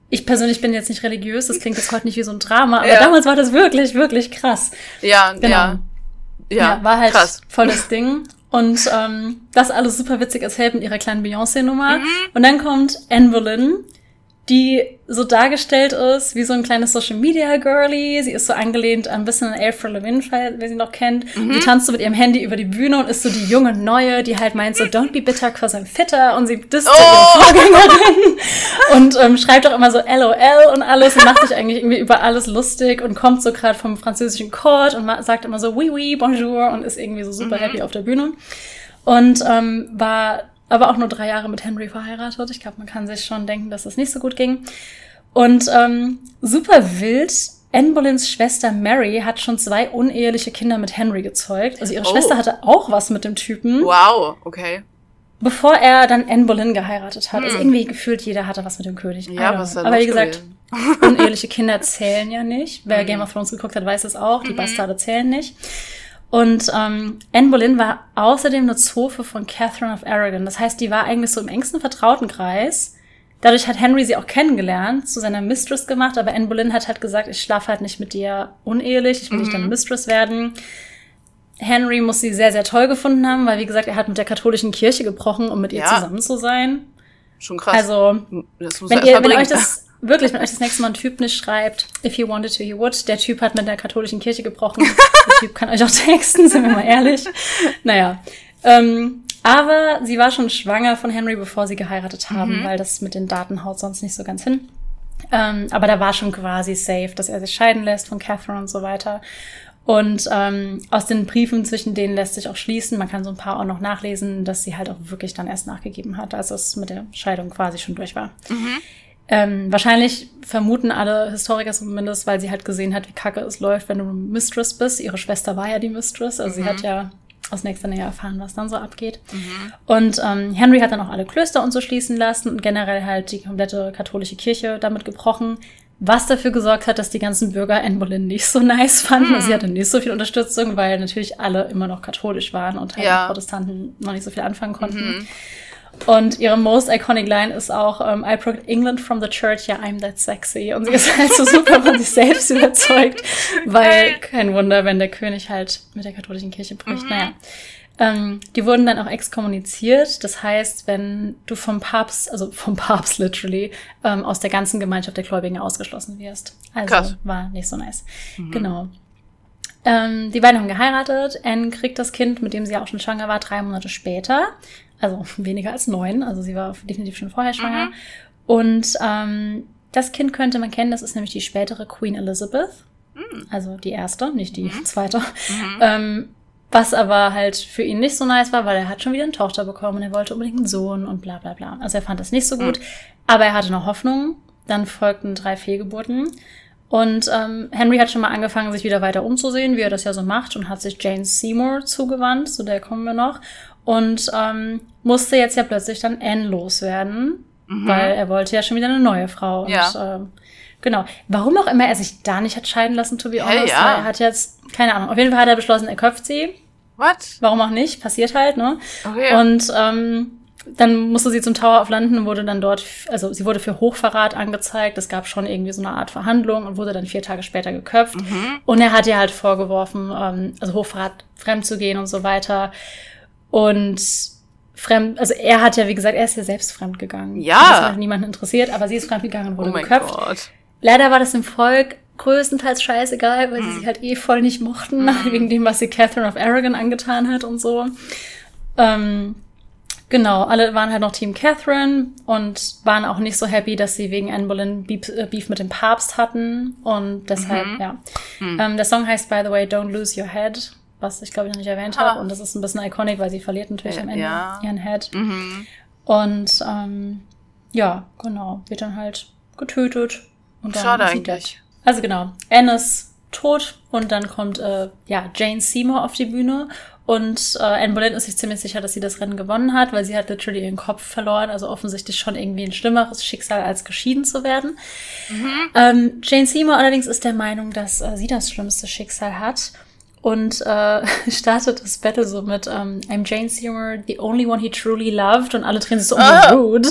ich persönlich bin jetzt nicht religiös, das klingt jetzt heute nicht wie so ein Drama, aber ja. damals war das wirklich, wirklich krass. Ja, genau. Ja. Ja, ja war halt krass. voll das Ding. [laughs] Und ähm, das alles super witzig erzählt mit ihrer kleinen Beyoncé-Nummer. Und dann kommt Anne Boleyn, die so dargestellt ist wie so ein kleines Social Media Girlie. Sie ist so angelehnt ein bisschen an Avril Lavigne, wer sie noch kennt. Sie tanzt so mit ihrem Handy über die Bühne und ist so die junge Neue, die halt meint so, don't be bitter cause I'm fitter. Und sie disst oh. ihre Vorgängerin [laughs] und ähm, schreibt auch immer so LOL und alles und macht sich eigentlich irgendwie über alles lustig und kommt so gerade vom französischen Court und sagt immer so oui, oui, bonjour und ist irgendwie so super mhm. happy auf der Bühne. Und ähm, war aber auch nur drei Jahre mit Henry verheiratet. Ich glaube, man kann sich schon denken, dass das nicht so gut ging. Und ähm, super wild. Anne Boleyns Schwester Mary hat schon zwei uneheliche Kinder mit Henry gezeugt. Also ihre oh. Schwester hatte auch was mit dem Typen. Wow, okay. Bevor er dann Anne Boleyn geheiratet hat. Also hm. Also irgendwie gefühlt jeder hatte was mit dem König. Ja, was Aber wie gesagt, uneheliche Kinder zählen ja nicht. Wer mhm. Game of Thrones geguckt hat, weiß es auch. Die mhm. Bastarde zählen nicht. Und ähm, Anne Boleyn war außerdem eine Zofe von Catherine of Aragon. Das heißt, die war eigentlich so im engsten Vertrautenkreis. Dadurch hat Henry sie auch kennengelernt, zu seiner Mistress gemacht, aber Anne Boleyn hat halt gesagt, ich schlafe halt nicht mit dir unehelich, ich will mhm. nicht deine Mistress werden. Henry muss sie sehr, sehr toll gefunden haben, weil, wie gesagt, er hat mit der katholischen Kirche gebrochen, um mit ihr ja. zusammen zu sein. Schon krass. Also, wenn, ihr, wenn euch das [laughs] wirklich, wenn euch das nächste Mal ein Typ nicht schreibt, if he wanted to, he would. Der Typ hat mit der katholischen Kirche gebrochen. [laughs] der Typ kann euch auch texten, sind wir mal ehrlich. Naja. Ähm, aber sie war schon schwanger von Henry, bevor sie geheiratet haben, mhm. weil das mit den Daten haut sonst nicht so ganz hin. Ähm, aber da war schon quasi safe, dass er sich scheiden lässt von Catherine und so weiter. Und ähm, aus den Briefen zwischen denen lässt sich auch schließen, man kann so ein paar auch noch nachlesen, dass sie halt auch wirklich dann erst nachgegeben hat, als es mit der Scheidung quasi schon durch war. Mhm. Ähm, wahrscheinlich vermuten alle Historiker zumindest, weil sie halt gesehen hat, wie kacke es läuft, wenn du Mistress bist. Ihre Schwester war ja die Mistress, also mhm. sie hat ja aus nächster Nähe erfahren, was dann so abgeht. Mhm. Und ähm, Henry hat dann auch alle Klöster und so schließen lassen und generell halt die komplette katholische Kirche damit gebrochen, was dafür gesorgt hat, dass die ganzen Bürger Anne Boleyn nicht so nice fanden. Mhm. Sie hatte nicht so viel Unterstützung, weil natürlich alle immer noch katholisch waren und halt ja. Protestanten noch nicht so viel anfangen konnten. Mhm. Und ihre most iconic Line ist auch, um, ähm, I broke England from the church, yeah, I'm that sexy. Und sie ist halt so super von sich selbst überzeugt, [laughs] weil kein Wunder, wenn der König halt mit der katholischen Kirche bricht. Mhm. Naja. Ähm, die wurden dann auch exkommuniziert. Das heißt, wenn du vom Papst, also vom Papst literally, ähm, aus der ganzen Gemeinschaft der Gläubigen ausgeschlossen wirst. Also Krass. war nicht so nice. Mhm. Genau. Ähm, die beiden haben geheiratet. Anne kriegt das Kind, mit dem sie auch schon schwanger war, drei Monate später. Also [laughs] weniger als neun. Also sie war definitiv schon vorher schwanger. Mhm. Und ähm, das Kind könnte man kennen, das ist nämlich die spätere Queen Elizabeth. Mhm. Also die erste, nicht die mhm. zweite. Mhm. [laughs] Ähm, was aber halt für ihn nicht so nice war, weil er hat schon wieder eine Tochter bekommen und er wollte unbedingt einen Sohn und bla bla bla. Also er fand das nicht so gut. Mhm. Aber er hatte noch Hoffnung. Dann folgten drei Fehlgeburten. Und ähm, Henry hat schon mal angefangen, sich wieder weiter umzusehen, wie er das ja so macht, und hat sich Jane Seymour zugewandt, zu der kommen wir noch. Und ähm, musste jetzt ja plötzlich dann Anne loswerden, mhm. weil er wollte ja schon wieder eine neue Frau. Ja. Und, ähm, genau. Warum auch immer er sich da nicht hat scheiden lassen, to be honest. Hey, ja. Er hat jetzt, keine Ahnung, auf jeden Fall hat er beschlossen, er köpft sie. What? Warum auch nicht? Passiert halt, ne? Okay. Und ähm, dann musste sie zum Tower of London und wurde dann dort, also sie wurde für Hochverrat angezeigt. Es gab schon irgendwie so eine Art Verhandlung und wurde dann vier Tage später geköpft. Mhm. Und er hat ihr halt vorgeworfen, ähm, also Hochverrat fremd zu gehen und so weiter. Und fremd, also er hat ja, wie gesagt, er ist ja selbst fremd gegangen. Ja. Das hat niemanden interessiert, aber sie ist fremd gegangen und wurde oh geköpft. Gott. Leider war das im Volk größtenteils scheißegal, weil hm. sie sie halt eh voll nicht mochten, hm. [laughs] wegen dem, was sie Catherine of Aragon angetan hat und so. Ähm, Genau, alle waren halt noch Team Catherine und waren auch nicht so happy, dass sie wegen Anne Boleyn Beef, äh, Beef mit dem Papst hatten. Und deshalb, mhm. ja. Mhm. Ähm, der Song heißt, by the way, Don't Lose Your Head, was ich glaube ich noch nicht erwähnt habe. Und das ist ein bisschen iconic, weil sie verliert natürlich am Ende ja. ihren Head. Mhm. Und ähm, ja, genau, wird dann halt getötet. Und dann Schade eigentlich. Also genau, Anne ist tot und dann kommt äh, ja Jane Seymour auf die Bühne und äh, Anne Boleyn ist sich ziemlich sicher, dass sie das Rennen gewonnen hat, weil sie hat literally ihren Kopf verloren. Also offensichtlich schon irgendwie ein schlimmeres Schicksal, als geschieden zu werden. Mhm. Ähm, Jane Seymour allerdings ist der Meinung, dass äh, sie das schlimmste Schicksal hat. Und äh, [laughs] startet das Battle so mit ähm, I'm Jane Seymour, the only one he truly loved. Und alle drehen sich so, oh, oh. rude.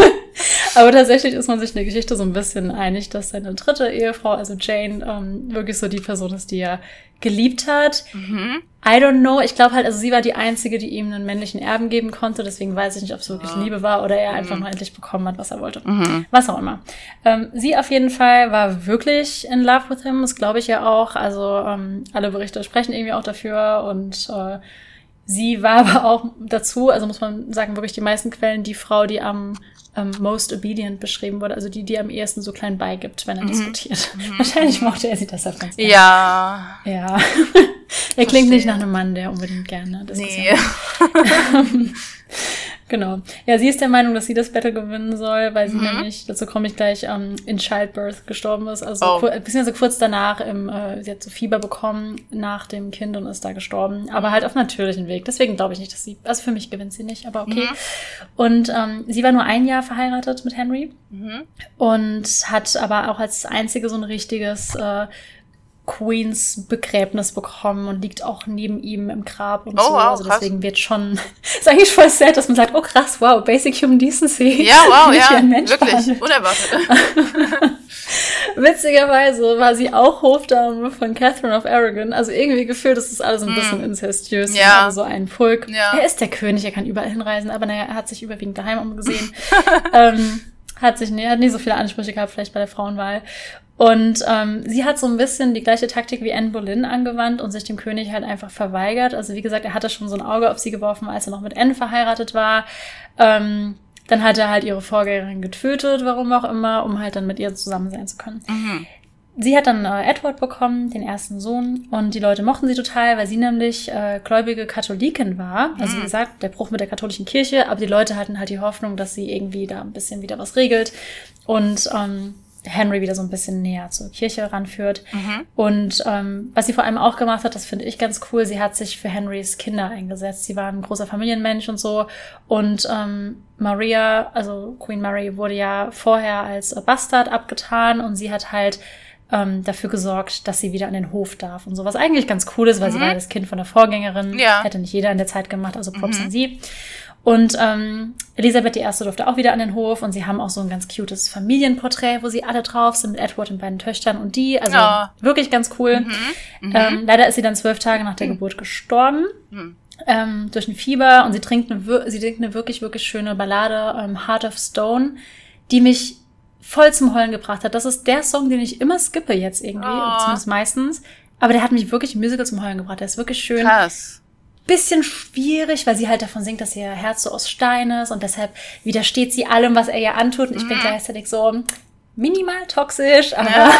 [laughs] Aber tatsächlich ist man sich in der Geschichte so ein bisschen einig, dass seine dritte Ehefrau, also Jane, ähm, wirklich so die Person ist, die er geliebt hat. Mhm. I don't know. Ich glaube halt, also sie war die Einzige, die ihm einen männlichen Erben geben konnte. Deswegen weiß ich nicht, ob es wirklich Ja. Liebe war oder er einfach Mhm. nur endlich bekommen hat, was er wollte. Mhm. Was auch immer. Ähm, sie auf jeden Fall war wirklich in love with him. Das glaube ich ja auch. Also ähm, alle Berichte sprechen irgendwie auch dafür. Und äh, sie war aber auch dazu, also muss man sagen, wirklich die meisten Quellen, die Frau, die am ähm, most obedient beschrieben wurde. Also die, die am ehesten so klein beigibt, wenn er Mhm. diskutiert. [laughs] Wahrscheinlich mochte er sie deshalb ganz gerne. Ja. Ja. [laughs] er klingt nicht nach einem Mann, der unbedingt gerne Nee. [laughs] Genau. Ja, sie ist der Meinung, dass sie das Battle gewinnen soll, weil sie Mhm. nämlich, dazu komme ich gleich, ähm, in Childbirth gestorben ist. Also Oh. kur- beziehungsweise kurz danach, im, äh, sie hat so Fieber bekommen nach dem Kind und ist da gestorben. Aber halt auf natürlichen Weg. Deswegen glaube ich nicht, dass sie, also für mich gewinnt sie nicht, aber okay. Mhm. Und ähm, sie war nur ein Jahr verheiratet mit Henry Mhm. und hat aber auch als einzige so ein richtiges äh, Queens Begräbnis bekommen und liegt auch neben ihm im Grab und Oh, so. wow, also krass. deswegen wird schon, [laughs] ist eigentlich voll sad, dass man sagt, oh krass, wow, Basic Human Decency. Ja, wow, [laughs] ja. ein Mensch Wirklich. behandelt. Unerwartet. [laughs] Witzigerweise war sie auch Hofdame von Catherine of Aragon. Also irgendwie gefühlt ist das alles ein bisschen incestuös. Mm. Ja. Also so ein Pulk. Ja. Er ist der König, er kann überall hinreisen, aber naja, er hat sich überwiegend daheim umgesehen. ähm, hat sich nee, hat nie so viele Ansprüche gehabt, vielleicht bei der Frauenwahl. Und ähm, sie hat so ein bisschen die gleiche Taktik wie Anne Boleyn angewandt und sich dem König halt einfach verweigert. Also wie gesagt, er hatte schon so ein Auge auf sie geworfen, als er noch mit Anne verheiratet war. Ähm, dann hat er halt ihre Vorgängerin getötet, warum auch immer, um halt dann mit ihr zusammen sein zu können. Mhm. Sie hat dann äh, Edward bekommen, den ersten Sohn, und die Leute mochten sie total, weil sie nämlich äh, gläubige Katholikin war. Also wie Mhm. gesagt, der Bruch mit der katholischen Kirche, aber die Leute hatten halt die Hoffnung, dass sie irgendwie da ein bisschen wieder was regelt und ähm, Henry wieder so ein bisschen näher zur Kirche ranführt. Mhm. Und ähm, was sie vor allem auch gemacht hat, das finde ich ganz cool, sie hat sich für Henrys Kinder eingesetzt. Sie war ein großer Familienmensch und so. Und ähm, Maria, also Queen Mary, wurde ja vorher als Bastard abgetan und sie hat halt ähm, dafür gesorgt, dass sie wieder an den Hof darf und so. Was eigentlich ganz cool ist, weil sie Mhm. war ja das Kind von der Vorgängerin. Ja. Hätte nicht jeder in der Zeit gemacht, also Props Mhm. an sie. Und ähm, Elisabeth I. durfte auch wieder an den Hof und sie haben auch so ein ganz cutes Familienporträt, wo sie alle drauf sind mit Edward und beiden Töchtern und die. Also Ja. wirklich ganz cool. Mhm. Mhm. Ähm, leider ist sie dann zwölf Tage nach der Geburt gestorben Mhm. ähm, durch ein Fieber und sie trinkt eine, sie singt eine wirklich, wirklich schöne Ballade, ähm, Heart of Stone, die mich voll zum Heulen gebracht hat. Das ist der Song, den ich immer skippe jetzt irgendwie, Oh. zumindest meistens. Aber der hat mich wirklich im Musical zum Heulen gebracht. Der ist wirklich schön Krass. Bisschen schwierig, weil sie halt davon singt, dass ihr Herz so aus Stein ist und deshalb widersteht sie allem, was er ihr antut. Und ich bin Mhm. gleichzeitig so minimal toxisch, aber Ja.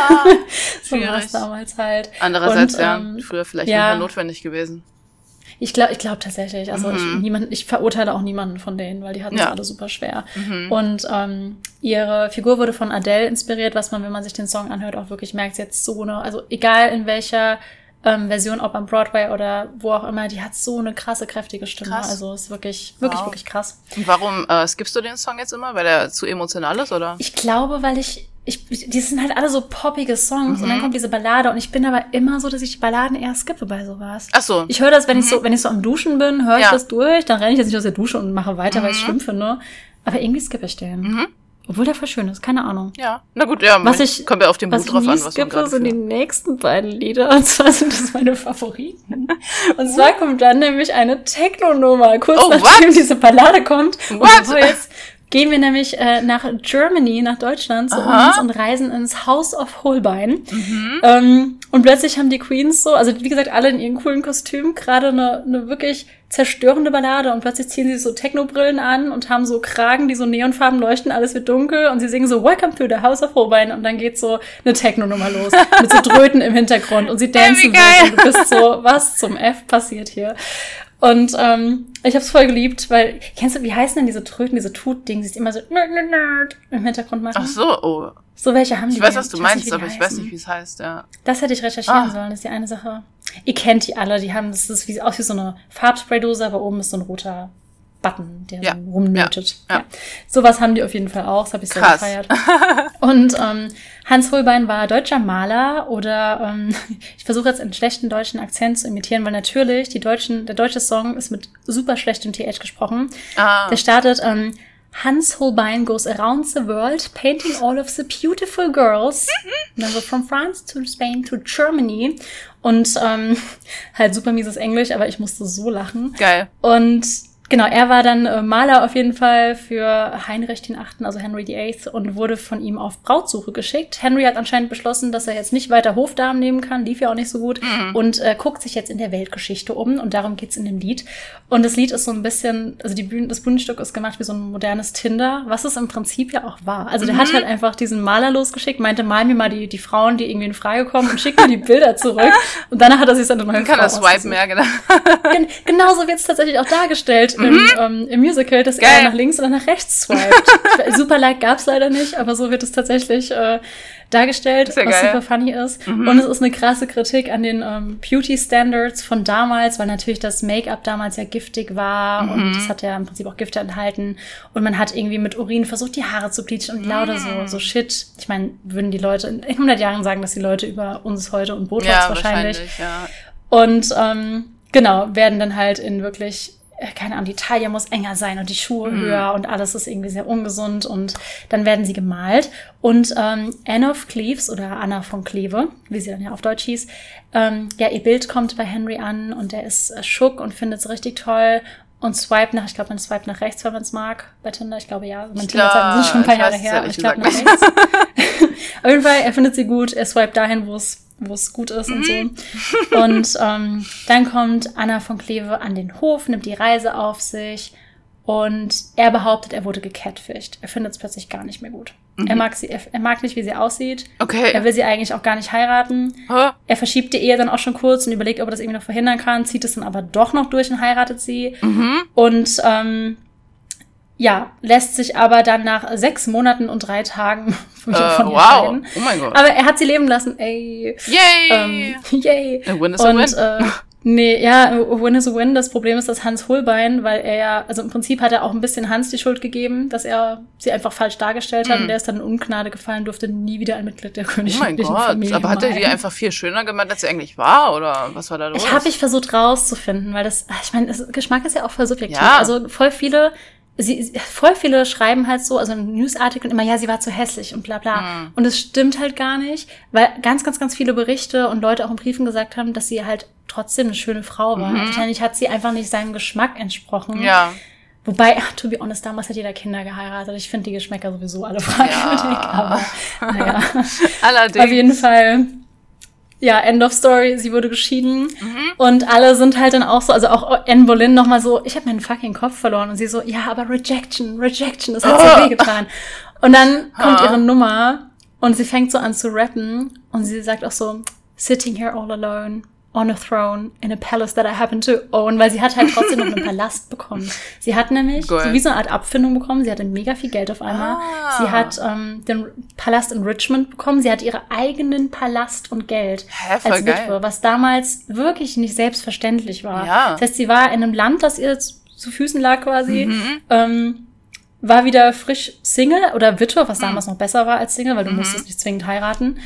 [laughs] so war es damals halt. Andererseits, Und, ja, ähm, früher vielleicht ja. notwendig gewesen. Ich glaube ich glaub tatsächlich. Also ich, Mhm. niemand, ich verurteile auch niemanden von denen, weil die hatten es Ja. alle super schwer. Mhm. Und ähm, ihre Figur wurde von Adele inspiriert, was man, wenn man sich den Song anhört, auch wirklich merkt. Sie hat so eine, also egal in welcher ähm, Version, ob am Broadway oder wo auch immer, die hat so eine krasse, kräftige Stimme. Krass. Also ist wirklich, wirklich, Wow. wirklich krass. Und warum äh, skippst du den Song jetzt immer? Weil er zu emotional ist, oder? Ich glaube, weil ich, ich, die sind halt alle so poppige Songs und dann Mhm. kommt diese Ballade und ich bin aber immer so, dass ich die Balladen eher skippe bei sowas. Ach so. Ich höre das, wenn ich so, wenn ich so am Duschen bin, höre ich Ja. das durch, dann renne ich jetzt nicht aus der Dusche und mache weiter, weil ich es Mhm. schlimm finde. Aber irgendwie skippe ich den. Obwohl der voll schön ist, keine Ahnung. Ja. Na gut, ja. Was ich- kommt ja auf den Mut drauf an, was gerade sind die fühlt. nächsten beiden Lieder. [laughs] Und zwar sind das meine Favoriten. Und zwar kommt dann nämlich eine Techno-Nummer, kurz Oh, nachdem what? diese Ballade kommt. Und What? so jetzt gehen wir nämlich äh, nach Germany, nach Deutschland zu Aha. uns und reisen ins House of Holbein. Mhm. Ähm, und plötzlich haben die Queens so, also wie gesagt, alle in ihren coolen Kostümen, gerade eine, eine wirklich zerstörende Ballade und plötzlich ziehen sie so Technobrillen an und haben so Kragen, die so neonfarben leuchten, alles wird dunkel und sie singen so Welcome to the House of Holbein und dann geht so eine Techno-Nummer los mit so Dröten im Hintergrund und sie dancen geil. wild und du bist so, was zum F passiert hier? Und ähm, ich habe es voll geliebt, weil, kennst du, wie heißen denn diese Tröten, diese Tut-Dings, die immer so im Hintergrund machen? Ach so, oh. So welche haben die Ich weiß, was du weiß meinst, nicht, aber ich weiß nicht, wie es heißt, ja. Das hätte ich recherchieren Ah. sollen, das ist die eine Sache. Ihr kennt die alle, die haben, das ist wie, aus wie so eine Farbspraydose, aber oben ist so ein roter Button, der Ja. so rumnötet. Ja. Ja. Sowas haben die auf jeden Fall auch, das habe ich sehr gefeiert. Und ähm, Hans Holbein war deutscher Maler oder ähm, [laughs] ich versuche jetzt einen schlechten deutschen Akzent zu imitieren, weil natürlich die deutschen, der deutsche Song ist mit super schlechtem TH gesprochen. Ah. Der startet ähm, Hans Holbein goes around the world painting all of the beautiful girls. Also from France to Spain to Germany. Und ähm, [laughs] halt super mieses Englisch, aber ich musste so lachen. Geil. Und Genau, er war dann äh, Maler auf jeden Fall für Heinrich den Achten, also Henry VIII, und wurde von ihm auf Brautsuche geschickt. Henry hat anscheinend beschlossen, dass er jetzt nicht weiter Hofdamen nehmen kann, lief ja auch nicht so gut, mhm. und äh, guckt sich jetzt in der Weltgeschichte um, und darum geht's in dem Lied. Und das Lied ist so ein bisschen, also die Bühne, das Bühnenstück ist gemacht wie so ein modernes Tinder, was es im Prinzip ja auch war. Also der mhm. hat halt einfach diesen Maler losgeschickt, meinte, mal mir mal die, die Frauen, die irgendwie in Frage kommen, und schickt mir die Bilder zurück. [laughs] Und danach hat er sich dann mal kann das swipen, ja, genau. Gen genauso wird's tatsächlich auch dargestellt mhm. im, ähm, im Musical, dass Geil. er nach links oder nach rechts swiped. super Like gab's leider nicht, aber so wird es tatsächlich äh, dargestellt, was geil. super funny ist. Mhm. Und es ist eine krasse Kritik an den ähm, Beauty Standards von damals, weil natürlich das Make-up damals ja giftig war mhm. und das hat ja im Prinzip auch Gifte enthalten. Und man hat irgendwie mit Urin versucht, die Haare zu bleachen und lauter so, mhm. so Shit. Ich meine, würden die Leute in 100 Jahren sagen, dass die Leute über uns heute und Botox ja, wahrscheinlich. wahrscheinlich ja. Und ähm, genau, werden dann halt in wirklich keine Ahnung, die Taille muss enger sein und die Schuhe mhm. höher und alles ist irgendwie sehr ungesund und dann werden sie gemalt. Und ähm, Anne of Cleves oder Anna von Kleve, wie sie dann ja auf Deutsch hieß, ähm, ja, ihr Bild kommt bei Henry an und er ist äh, schock und findet es richtig toll und swipe nach, ich glaube, man swipe nach rechts, wenn man es mag, bei Tinder. Ich glaube, ja. Meine Tinder-Zeiten sind schon ein paar Jahre her, aber ich glaube nach rechts. [laughs] Auf jeden Fall, er findet sie gut, er swiped dahin, wo es wo es gut ist mhm. und so. Mhm. [laughs] Und ähm, dann kommt Anna von Kleve an den Hof, nimmt die Reise auf sich und er behauptet, er wurde gecatfischt. Er findet es plötzlich gar nicht mehr gut. Mhm. Er mag sie, er, er, mag nicht, wie sie aussieht. Okay. Er will sie eigentlich auch gar nicht heiraten. Huh? Er verschiebt die Ehe dann auch schon kurz und überlegt, ob er das irgendwie noch verhindern kann, zieht es dann aber doch noch durch und heiratet sie. Mhm. Und ähm, ja, lässt sich aber dann nach sechs Monaten und drei Tagen [laughs] uh, wow. Oh mein Gott. Aber er hat sie leben lassen, ey. Yay! Ähm, [laughs] yay! A win is a und, win. Äh, nee, ja, a win is a win. Das Problem ist, dass Hans Holbein, weil er ja, also im Prinzip hat er auch ein bisschen Hans die Schuld gegeben, dass er sie einfach falsch dargestellt hat mm. und der ist dann in Ungnade gefallen, durfte nie wieder ein Mitglied der königlichen oh Familie Aber hat er die einfach viel schöner gemacht, als sie eigentlich war? Oder was war da los? Ich habe mich versucht rauszufinden, weil das, ich meine, Geschmack ist ja auch voll subjektiv. Ja. Also voll viele sie, voll viele schreiben halt so, also in Newsartikeln immer, ja, sie war zu hässlich und bla bla. Mhm. Und es stimmt halt gar nicht, weil ganz, ganz, ganz viele Berichte und Leute auch in Briefen gesagt haben, dass sie halt trotzdem eine schöne Frau war. Mhm. Wahrscheinlich hat sie einfach nicht seinem Geschmack entsprochen. Ja. Wobei, to be honest, damals hat jeder Kinder geheiratet. Ich finde die Geschmäcker sowieso alle fragwürdig. Ja. Aber naja. [laughs] Allerdings. Auf jeden Fall ja, End of Story, sie wurde geschieden. Mhm. Und alle sind halt dann auch so, also auch Anne Boleyn nochmal so, ich habe meinen fucking Kopf verloren. Und sie so, ja, aber Rejection, Rejection, das hat so wehgetan. Und dann kommt ihre Nummer und sie fängt so an zu rappen und sie sagt auch so, sitting here all alone, on a throne in a palace that I happen to own, weil sie hat halt trotzdem noch einen [laughs] Palast bekommen. Sie hat nämlich so wie so eine Art Abfindung bekommen. Sie hatte mega viel Geld auf einmal. Ah. Sie hat ähm, den Palast in Richmond bekommen. Sie hat ihren eigenen Palast und Geld Hä, als. Witwe, was damals wirklich nicht selbstverständlich war. Ja. Das heißt, sie war in einem Land, das ihr zu Füßen lag quasi. Mhm. Ähm, war wieder frisch Single oder Witwe, was damals mhm. noch besser war als Single, weil du mhm. musstest nicht zwingend heiraten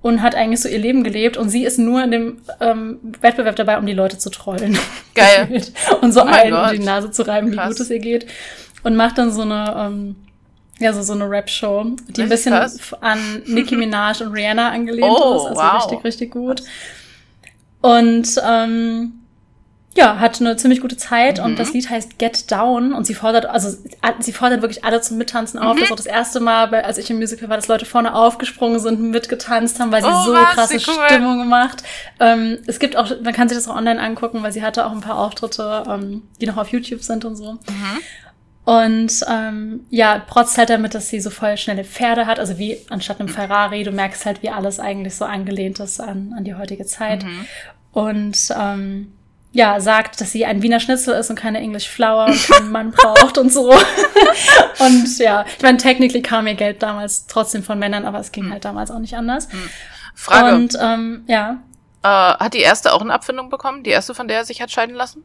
und hat eigentlich so ihr Leben gelebt und sie ist nur in dem ähm, Wettbewerb dabei, um die Leute zu trollen. Geil. [laughs] und so oh allen die Nase zu reiben, Krass. wie gut es ihr geht. Und macht dann so eine, ähm, ja, so, so eine Rap-Show, die ein bisschen krass. an Nicki [laughs] Minaj und Rihanna angelehnt oh, ist. Also wow. richtig, richtig gut. Und ähm, ja, hat eine ziemlich gute Zeit mhm. und das Lied heißt Get Down und sie fordert, also sie fordert wirklich alle zum Mittanzen auf. Mhm. Das war das erste Mal, als ich im Musical war, dass Leute vorne aufgesprungen sind, mitgetanzt haben, weil sie oh, so was, krasse cool. Stimmung gemacht. Ähm, es gibt auch, man kann sich das auch online angucken, weil sie hatte auch ein paar Auftritte, ähm, die noch auf YouTube sind und so. Mhm. Und ähm, ja, protzt halt damit, dass sie so voll schnelle Pferde hat, also wie anstatt einem Ferrari. Du merkst halt, wie alles eigentlich so angelehnt ist an, an die heutige Zeit. Mhm. Und ähm, ja, sagt, dass sie ein Wiener Schnitzel ist und keine English Flower und keinen [laughs] Mann braucht und so. [laughs] und ja, ich meine, technically kam ihr Geld damals trotzdem von Männern, aber es ging hm. halt damals auch nicht anders. Hm. Frage. Und ähm, ja. Äh, hat die erste auch eine Abfindung bekommen? Die erste, von der er sich hat scheiden lassen?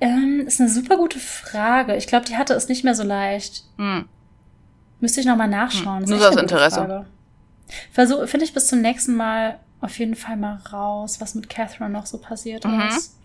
Ähm, ist eine super gute Frage. Ich glaube, die hatte es nicht mehr so leicht. Hm. Müsste ich nochmal nachschauen. Hm. Nur so aus Interesse. Versuche, finde ich bis zum nächsten Mal auf jeden Fall mal raus, was mit Catherine noch so passiert mhm. ist.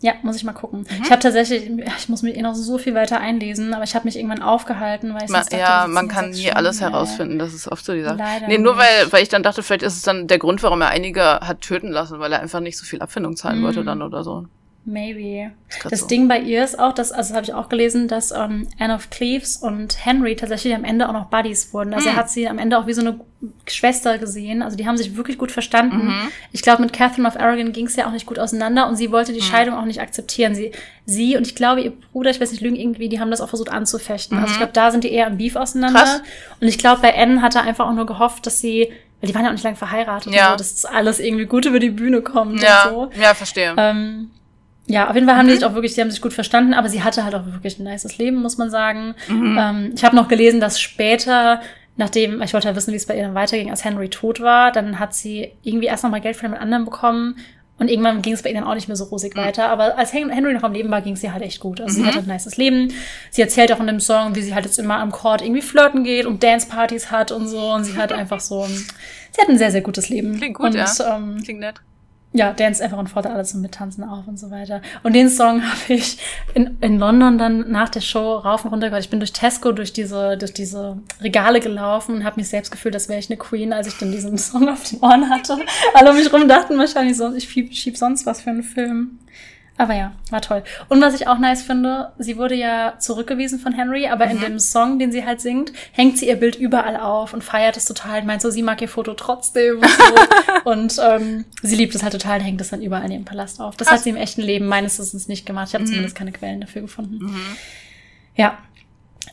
Ja, muss ich mal gucken. Mhm. Ich habe tatsächlich, ich muss mich eh noch so viel weiter einlesen, aber ich habe mich irgendwann aufgehalten, weil ich Ma, dachte, Ja, man kann nie alles herausfinden, das ist oft so die Sache. Leider nee, nur weil, weil ich dann dachte, vielleicht ist es dann der Grund, warum er einige hat töten lassen, weil er einfach nicht so viel Abfindung zahlen mhm. wollte dann oder so. Maybe. Das so. Ding bei ihr ist auch, dass, also habe ich auch gelesen, dass um, ähm, Anne of Cleves und Henry tatsächlich am Ende auch noch Buddies wurden. Also mm. er hm. hat sie am Ende auch wie so eine Schwester gesehen. Also die haben sich wirklich gut verstanden. Mhm. Ich glaube, mit Catherine of Aragon ging es ja auch nicht gut auseinander und sie wollte die mhm. Scheidung auch nicht akzeptieren. Sie, sie und ich glaube, ihr Bruder, ich weiß nicht, lügen irgendwie, die haben das auch versucht anzufechten. Mhm. Also ich mhm. glaube, da sind die eher im Beef auseinander. Krass. Und ich glaube, bei Anne hat er einfach auch nur gehofft, dass sie weil die waren ja auch nicht lange verheiratet, ja. so, dass alles irgendwie gut über die Bühne kommt ja. und so. Ja, verstehe. Ähm, ja, auf jeden Fall haben mhm. die sich auch wirklich, die haben sich gut verstanden, aber sie hatte halt auch wirklich ein nices Leben, muss man sagen. Mhm. Ähm, ich habe noch gelesen, dass später, nachdem, ich wollte ja wissen, wie es bei ihr dann weiterging, als Henry tot war, dann hat sie irgendwie erst noch mal Geld von jemand anderem bekommen und irgendwann ging es bei ihr dann auch nicht mehr so rosig mhm. weiter. Aber als Henry noch am Leben war, ging es ihr halt echt gut. Also mhm. sie hatte ein nices Leben. Sie erzählt auch in dem Song, wie sie halt jetzt immer am Court irgendwie flirten geht und Dancepartys hat und so. Und sie hat [laughs] einfach so, sie hat ein sehr, sehr gutes Leben. Klingt gut, und, ja. Ähm, Klingt nett ja, Dance einfach und fordert alles zum Mittanzen auf und so weiter. Und den Song [laughs] habe ich in, in London dann nach der Show rauf und runter gehört. Ich bin durch Tesco durch diese, durch diese Regale gelaufen und habe mich selbst gefühlt, als wäre ich eine Queen, als ich dann diesen Song auf den Ohren hatte. Alle um mich rum dachten wahrscheinlich so, ich schieb sonst was für einen Film. Aber ja, war toll. Und was ich auch nice finde, sie wurde ja zurückgewiesen von Henry, aber mhm. in dem Song, den sie halt singt, hängt sie ihr Bild überall auf und feiert es total. Meint so, sie mag ihr Foto trotzdem und so. [laughs] und ähm, sie liebt es halt total, hängt es dann überall in ihrem Palast auf. Das Ach. hat sie im echten Leben meines Wissens nicht gemacht. Ich habe mhm. zumindest keine Quellen dafür gefunden. Mhm. Ja,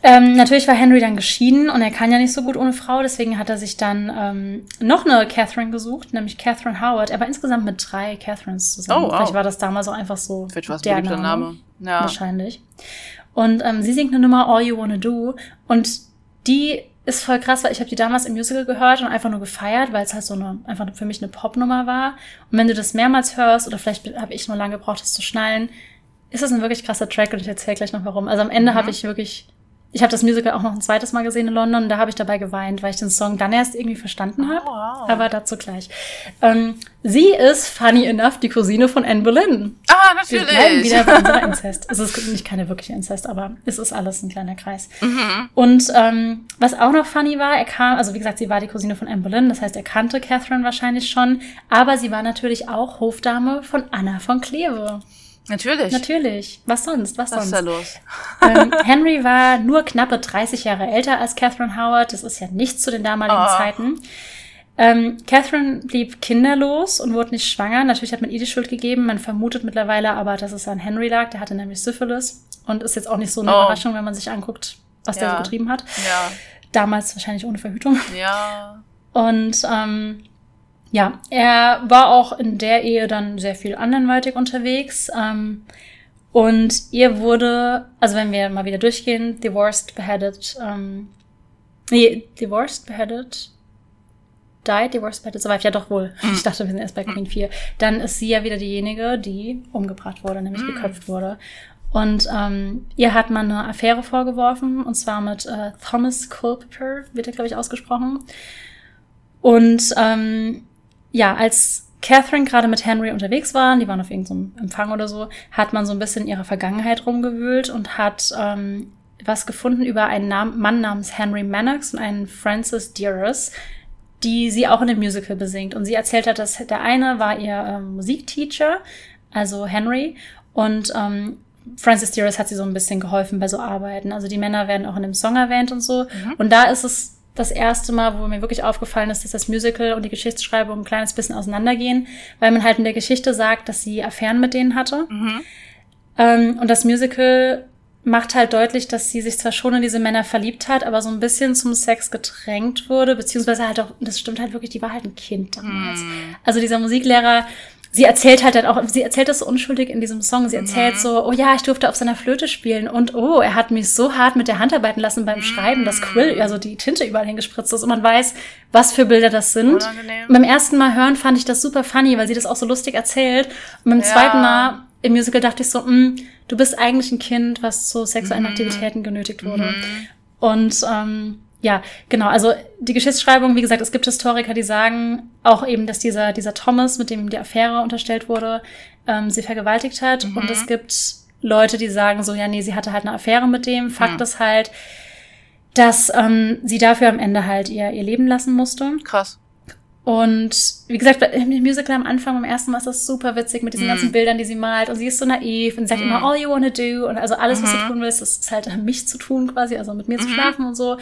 ähm, natürlich war Henry dann geschieden und er kann ja nicht so gut ohne Frau, deswegen hat er sich dann ähm, noch eine Catherine gesucht, nämlich Catherine Howard. Er war insgesamt mit drei Catherines zusammen. Oh, wow. Vielleicht war das damals auch einfach so Vielleicht war es der Name. Name. Ja. Wahrscheinlich. Und ähm, sie singt eine Nummer All You Wanna Do und die ist voll krass, weil ich habe die damals im Musical gehört und einfach nur gefeiert, weil es halt so eine einfach für mich eine Popnummer war. Und wenn du das mehrmals hörst oder vielleicht habe ich nur lange gebraucht, das zu schnallen, ist das ein wirklich krasser Track und ich erzähle gleich noch warum. Also am Ende mhm. habe ich wirklich ich habe das Musical auch noch ein zweites Mal gesehen in London und da habe ich dabei geweint, weil ich den Song dann erst irgendwie verstanden habe. Oh, wow. Aber dazu gleich. Ähm, sie ist, funny enough, die Cousine von Anne Boleyn. Ah, natürlich. Wir bleiben wieder bei unserer Inzest. Es ist nicht keine wirkliche Inzest, aber es ist alles ein kleiner Kreis. Mhm. Und ähm, was auch noch funny war, er kam, also wie gesagt, sie war die Cousine von Anne Boleyn, das heißt, er kannte Catherine wahrscheinlich schon, aber sie war natürlich auch Hofdame von Anna von Kleve. Natürlich. Natürlich. Was sonst? Was, Was sonst? ist da los? [laughs] Ähm, Henry war nur knappe 30 Jahre älter als Catherine Howard. Das ist ja nichts zu den damaligen oh. Zeiten. Ähm, Catherine blieb kinderlos und wurde nicht schwanger. Natürlich hat man ihr die Schuld gegeben. Man vermutet mittlerweile aber, dass es an Henry lag. Der hatte nämlich Syphilis und ist jetzt auch nicht so eine oh. Überraschung, wenn man sich anguckt, was ja. der so getrieben hat. Ja. Damals wahrscheinlich ohne Verhütung. Ja. Und ähm, ja, er war auch in der Ehe dann sehr viel anderweitig unterwegs. Ähm, und ihr wurde, also wenn wir mal wieder durchgehen, divorced, beheaded, ähm, nee, divorced, beheaded, died, divorced, beheaded, survived, ja doch wohl. Mhm. Ich dachte, wir sind erst bei Queen 4. Dann ist sie ja wieder diejenige, die umgebracht wurde, nämlich mhm. geköpft wurde. Und ähm, ihr hat man eine Affäre vorgeworfen, und zwar mit äh, Thomas Culpeper, wird er, glaube ich, ausgesprochen. Und ähm, ja, als Catherine gerade mit Henry unterwegs waren, die waren auf irgendeinem Empfang oder so, hat man so ein bisschen in ihrer Vergangenheit rumgewühlt und hat ähm, was gefunden über einen Nam Mann namens Henry Mannix und einen Francis Dearest, die sie auch in dem Musical besingt. Und sie erzählt hat, dass der eine war ihr ähm, Musikteacher, also Henry, und ähm, Francis Dearest hat sie so ein bisschen geholfen bei so Arbeiten. Also die Männer werden auch in dem Song erwähnt und so. Mhm. Und da ist es das erste Mal, wo mir wirklich aufgefallen ist, dass das Musical und die Geschichtsschreibung ein kleines bisschen auseinandergehen, weil man halt in der Geschichte sagt, dass sie Affären mit denen hatte. Mhm. Ähm, und das Musical macht halt deutlich, dass sie sich zwar schon in diese Männer verliebt hat, aber so ein bisschen zum Sex gedrängt wurde, beziehungsweise halt auch, das stimmt halt wirklich, die war halt ein Kind damals. Mhm. Also dieser Musiklehrer sie erzählt halt dann auch, sie erzählt das so unschuldig in diesem Song. Sie erzählt mhm. so, oh ja, ich durfte auf seiner Flöte spielen und oh, er hat mich so hart mit der Hand arbeiten lassen beim Schreiben, dass Quill, also die Tinte überall hingespritzt ist und man weiß, was für Bilder das sind. Unangenehm. beim ersten Mal hören fand ich das super funny, weil sie das auch so lustig erzählt. Und beim ja. zweiten Mal im Musical dachte ich so, mh, mm, du bist eigentlich ein Kind, was zu sexuellen mhm. Aktivitäten genötigt wurde. Mhm. Und ähm, ja, genau. Also die Geschichtsschreibung, wie gesagt, es gibt Historiker, die sagen auch eben, dass dieser, dieser Thomas, mit dem die Affäre unterstellt wurde, ähm, sie vergewaltigt hat. Mhm. Und es gibt Leute, die sagen so, ja, nee, sie hatte halt eine Affäre mit dem. Fakt Mhm. ist halt, dass ähm, sie dafür am Ende halt ihr, ihr Leben lassen musste. Krass. Und wie gesagt, bei- im Musical am Anfang, beim ersten Mal ist das super witzig mit diesen Mm. ganzen Bildern, die sie malt. Und sie ist so naiv und sie sagt Mm. immer, all you wanna do. Und also alles, was du Mhm. tun willst, das ist halt mich zu tun quasi, also mit mir zu Mhm. schlafen und so.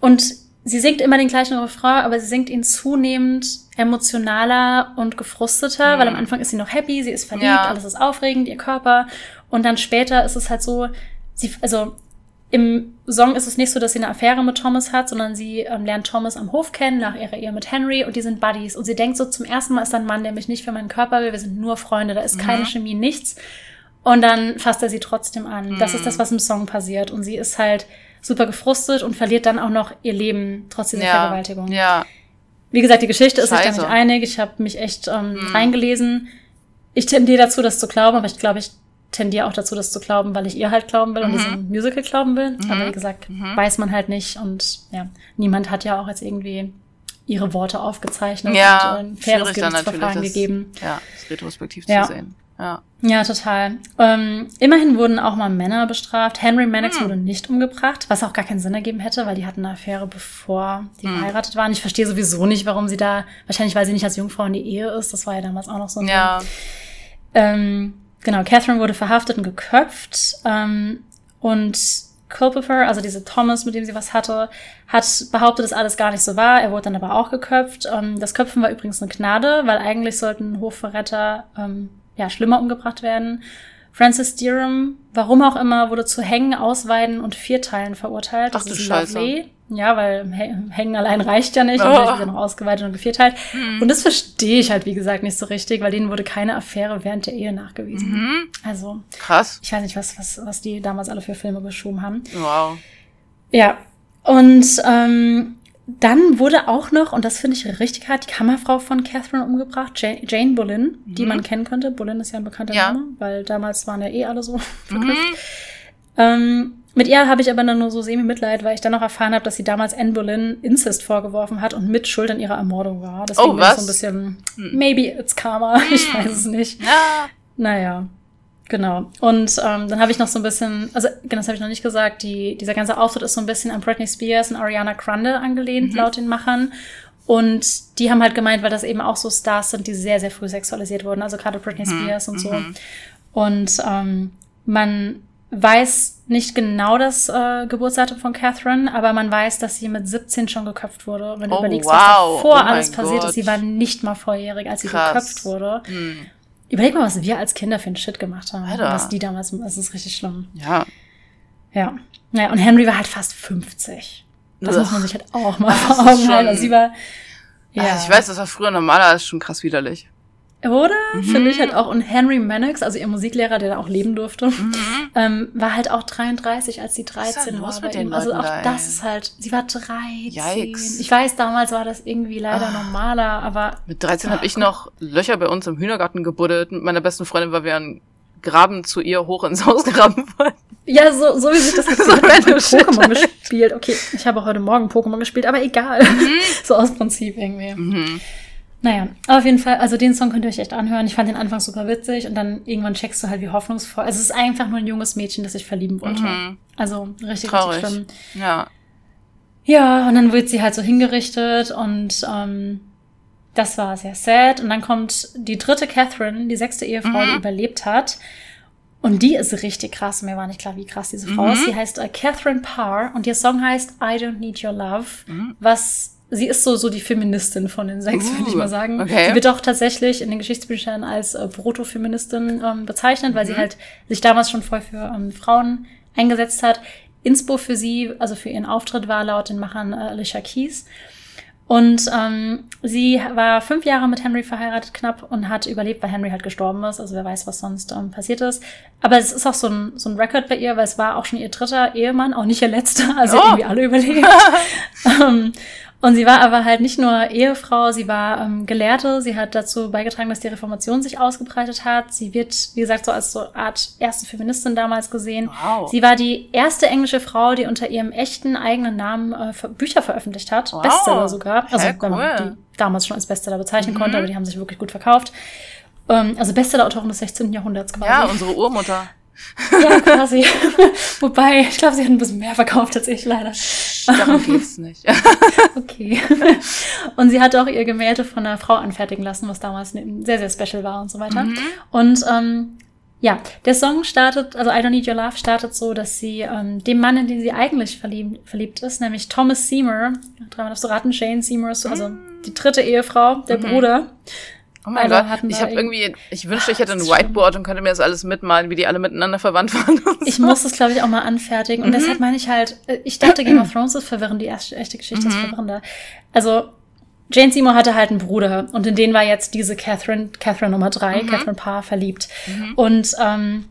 Und sie singt immer den gleichen Refrain, aber sie singt ihn zunehmend emotionaler und gefrusteter, Mhm. weil am Anfang ist sie noch happy, sie ist verliebt, Ja. alles ist aufregend, ihr Körper. Und dann später ist es halt so, sie, also im Song ist es nicht so, dass sie eine Affäre mit Thomas hat, sondern sie ähm, lernt Thomas am Hof kennen, nach ihrer Ehe mit Henry und die sind Buddies. Und sie denkt so, zum ersten Mal ist da ein Mann, der mich nicht für meinen Körper will, wir sind nur Freunde, da ist keine Mhm. Chemie, nichts. Und dann fasst er sie trotzdem an. Das ist Mhm. das, was im Song passiert. Und sie ist halt super gefrustet und verliert dann auch noch ihr Leben trotz dieser Ja. Vergewaltigung. Ja. Wie gesagt, die Geschichte ist sich da nicht einig. Ich habe mich echt ähm, Hm. reingelesen. Ich tendiere dazu, das zu glauben, aber ich glaube, ich tendiere auch dazu, das zu glauben, weil ich ihr halt glauben will und Mhm. diesem Musical glauben will. Mhm. Aber wie gesagt, Mhm. weiß man halt nicht. Und ja, niemand hat ja auch jetzt irgendwie ihre Worte aufgezeichnet Ja, und äh, ein faires Gerichtsverfahren gegeben. Ja, das retrospektiv Ja. zu sehen. Ja. Ja, total. Ähm, immerhin wurden auch mal Männer bestraft. Henry Mannix Hm. wurde nicht umgebracht, was auch gar keinen Sinn ergeben hätte, weil die hatten eine Affäre, bevor die Hm. verheiratet waren. Ich verstehe sowieso nicht, warum sie da, wahrscheinlich weil sie nicht als Jungfrau in die Ehe ist. Das war ja damals auch noch so ein Ja. Ding. Ähm, genau, Catherine wurde verhaftet und geköpft. Ähm, und Culpepper, also diese Thomas, mit dem sie was hatte, hat behauptet, dass alles gar nicht so war. Er wurde dann aber auch geköpft. Ähm, das Köpfen war übrigens eine Gnade, weil eigentlich sollten Hofverräter ähm, ja schlimmer umgebracht werden. Francis Derham, warum auch immer, wurde zu Hängen, Ausweiden und Vierteilen verurteilt. Ach du ist Scheiße. lovely. Ja, weil Hä- Hängen allein reicht ja nicht. Oh. Und wird er noch ausgeweitet und gevierteilt. Mhm. Und das verstehe ich halt, wie gesagt, nicht so richtig, weil denen wurde keine Affäre während der Ehe nachgewiesen. Mhm. Also, Krass. ich weiß nicht, was, was, was die damals alle für Filme geschoben haben. Wow. Ja. Und ähm, dann wurde auch noch, und das finde ich richtig hart, die Kammerfrau von Catherine umgebracht, Jane, Jane Boleyn, die Mhm. man kennen könnte. Boleyn ist ja ein bekannter Ja. Name, weil damals waren ja eh alle so [laughs] verknüpft. Mhm. Ähm, mit ihr habe ich aber dann nur so semi-Mitleid, weil ich dann noch erfahren habe, dass sie damals Anne Boleyn Incest vorgeworfen hat und mit Schuld an ihrer Ermordung war. Deswegen Oh, ich so was? ein bisschen, Hm. maybe it's karma, [laughs] ich weiß es nicht. Ja. Naja, genau. Und ähm, dann habe ich noch so ein bisschen, also genau, das habe ich noch nicht gesagt, die, dieser ganze Auftritt ist so ein bisschen an Britney Spears und Ariana Grande angelehnt, Mhm. laut den Machern. Und die haben halt gemeint, weil das eben auch so Stars sind, die sehr, sehr früh sexualisiert wurden, also gerade Britney Mhm, Spears und so. mhm. Und ähm, man weiß nicht genau das äh, Geburtsdatum von Catherine, aber man weiß, dass sie mit 17 schon geköpft wurde. Wenn du Oh, überlegst, wow. was davor Oh alles passiert Gott. ist, sie war nicht mal volljährig, als sie Krass. geköpft wurde. Mhm. Überleg mal, was wir als Kinder für einen Shit gemacht haben. Alter. Was die damals, das ist richtig schlimm. Ja. Ja. Naja, und Henry war halt fast 50. Das Ugh. muss man sich halt auch [laughs] mal vor Augen halten. Also sie war, ja. Ah, Ich weiß, das war früher normaler, ist schon krass widerlich. Oder? Mhm. Finde ich halt auch. Und Henry Mannix, also ihr Musiklehrer, der da auch leben durfte, Mhm. [laughs] ähm, war halt auch 33, als sie ist denn 13 war. bei ihm. also auch da, das ist halt, sie war 13. Yikes. Ich weiß, damals war das irgendwie leider Ah. normaler, aber Mit 13 habe Ach ich noch Löcher bei uns im Hühnergarten gebuddelt mit meiner besten Freundin, weil wir einen Graben zu ihr hoch ins Haus [laughs] graben wollten. Ja, so, so wie sich das [laughs] jetzt So. Pokémon gespielt. Okay, ich habe heute Morgen Pokémon gespielt, aber egal. so aus Prinzip irgendwie. Naja, auf jeden Fall, also den Song könnt ihr euch echt anhören. Ich fand den Anfang super witzig und dann irgendwann checkst du halt, wie hoffnungsvoll. Also es ist einfach nur ein junges Mädchen, das sich verlieben wollte. Mhm. Also richtig, Traurig. richtig schlimm. Ja. Ja, und dann wird sie halt so hingerichtet und ähm, das war sehr sad. Und dann kommt die dritte Catherine, die sechste Ehefrau, die Mhm. überlebt hat. Und die ist richtig krass. Mir war nicht klar, wie krass diese Frau Mhm. ist. Sie heißt äh, Catherine Parr und ihr Song heißt I Don't Need Your Love. Mhm. Was sie ist so so die Feministin von den sechs, würde ich Uh, mal sagen. okay. Sie wird auch tatsächlich in den Geschichtsbüchern als äh, Proto-Feministin ähm, bezeichnet, weil sie Mhm. halt sich damals schon voll für ähm, Frauen eingesetzt hat. Inspo für sie, also für ihren Auftritt, war laut den Machern äh, Alicia Keys. Und ähm, sie war fünf Jahre mit Henry verheiratet knapp und hat überlebt, weil Henry halt gestorben ist. Also wer weiß, was sonst ähm, passiert ist. Aber es ist auch so ein, so ein Record bei ihr, weil es war auch schon ihr dritter Ehemann, auch nicht ihr letzter. Also sie Oh. irgendwie alle überlebt. [laughs] ähm, Und sie war aber halt nicht nur Ehefrau, sie war ähm, Gelehrte. Sie hat dazu beigetragen, dass die Reformation sich ausgebreitet hat. Sie wird, wie gesagt, so als so Art erste Feministin damals gesehen. Wow. Sie war die erste englische Frau, die unter ihrem echten eigenen Namen äh, Bücher veröffentlicht hat. Wow. Bestseller sogar. Also Sehr wenn man cool. die damals schon als Bestseller bezeichnen Mhm. konnte, aber die haben sich wirklich gut verkauft. Ähm, also Bestseller-Autorin des 16. Jahrhunderts quasi. Ja, unsere Urmutter. Ja, quasi. [laughs] Wobei, ich glaube, sie hat ein bisschen mehr verkauft als ich leider. Darum geht's nicht. [laughs] Okay. Und sie hat auch ihr Gemälde von einer Frau anfertigen lassen, was damals ne- sehr, sehr special war und so weiter. Mhm. Und ähm, ja, der Song startet, also I Don't Need Your Love startet so, dass sie ähm, dem Mann, in den sie eigentlich verliebt, verliebt ist, nämlich Thomas Seymour, dreimal darfst du raten, Jane Seymour ist so, also die dritte Ehefrau, der Mhm. Bruder. Oh mein Also Gott, ich habe irgendwie- ich wünschte, ich hätte ein das ist. Whiteboard und könnte mir das alles mitmalen, wie die alle miteinander verwandt waren. Ich muss es, glaube ich, auch mal anfertigen. Und Mhm. deshalb meine ich halt, äh, ich dachte, Game of Thrones ist verwirrend, die erste, echte Geschichte ist Mhm. verwirrender. Also, Jane Seymour hatte halt einen Bruder und in den war jetzt diese Catherine, Catherine Nummer drei, Mhm. Catherine Parr, verliebt. Und ähm,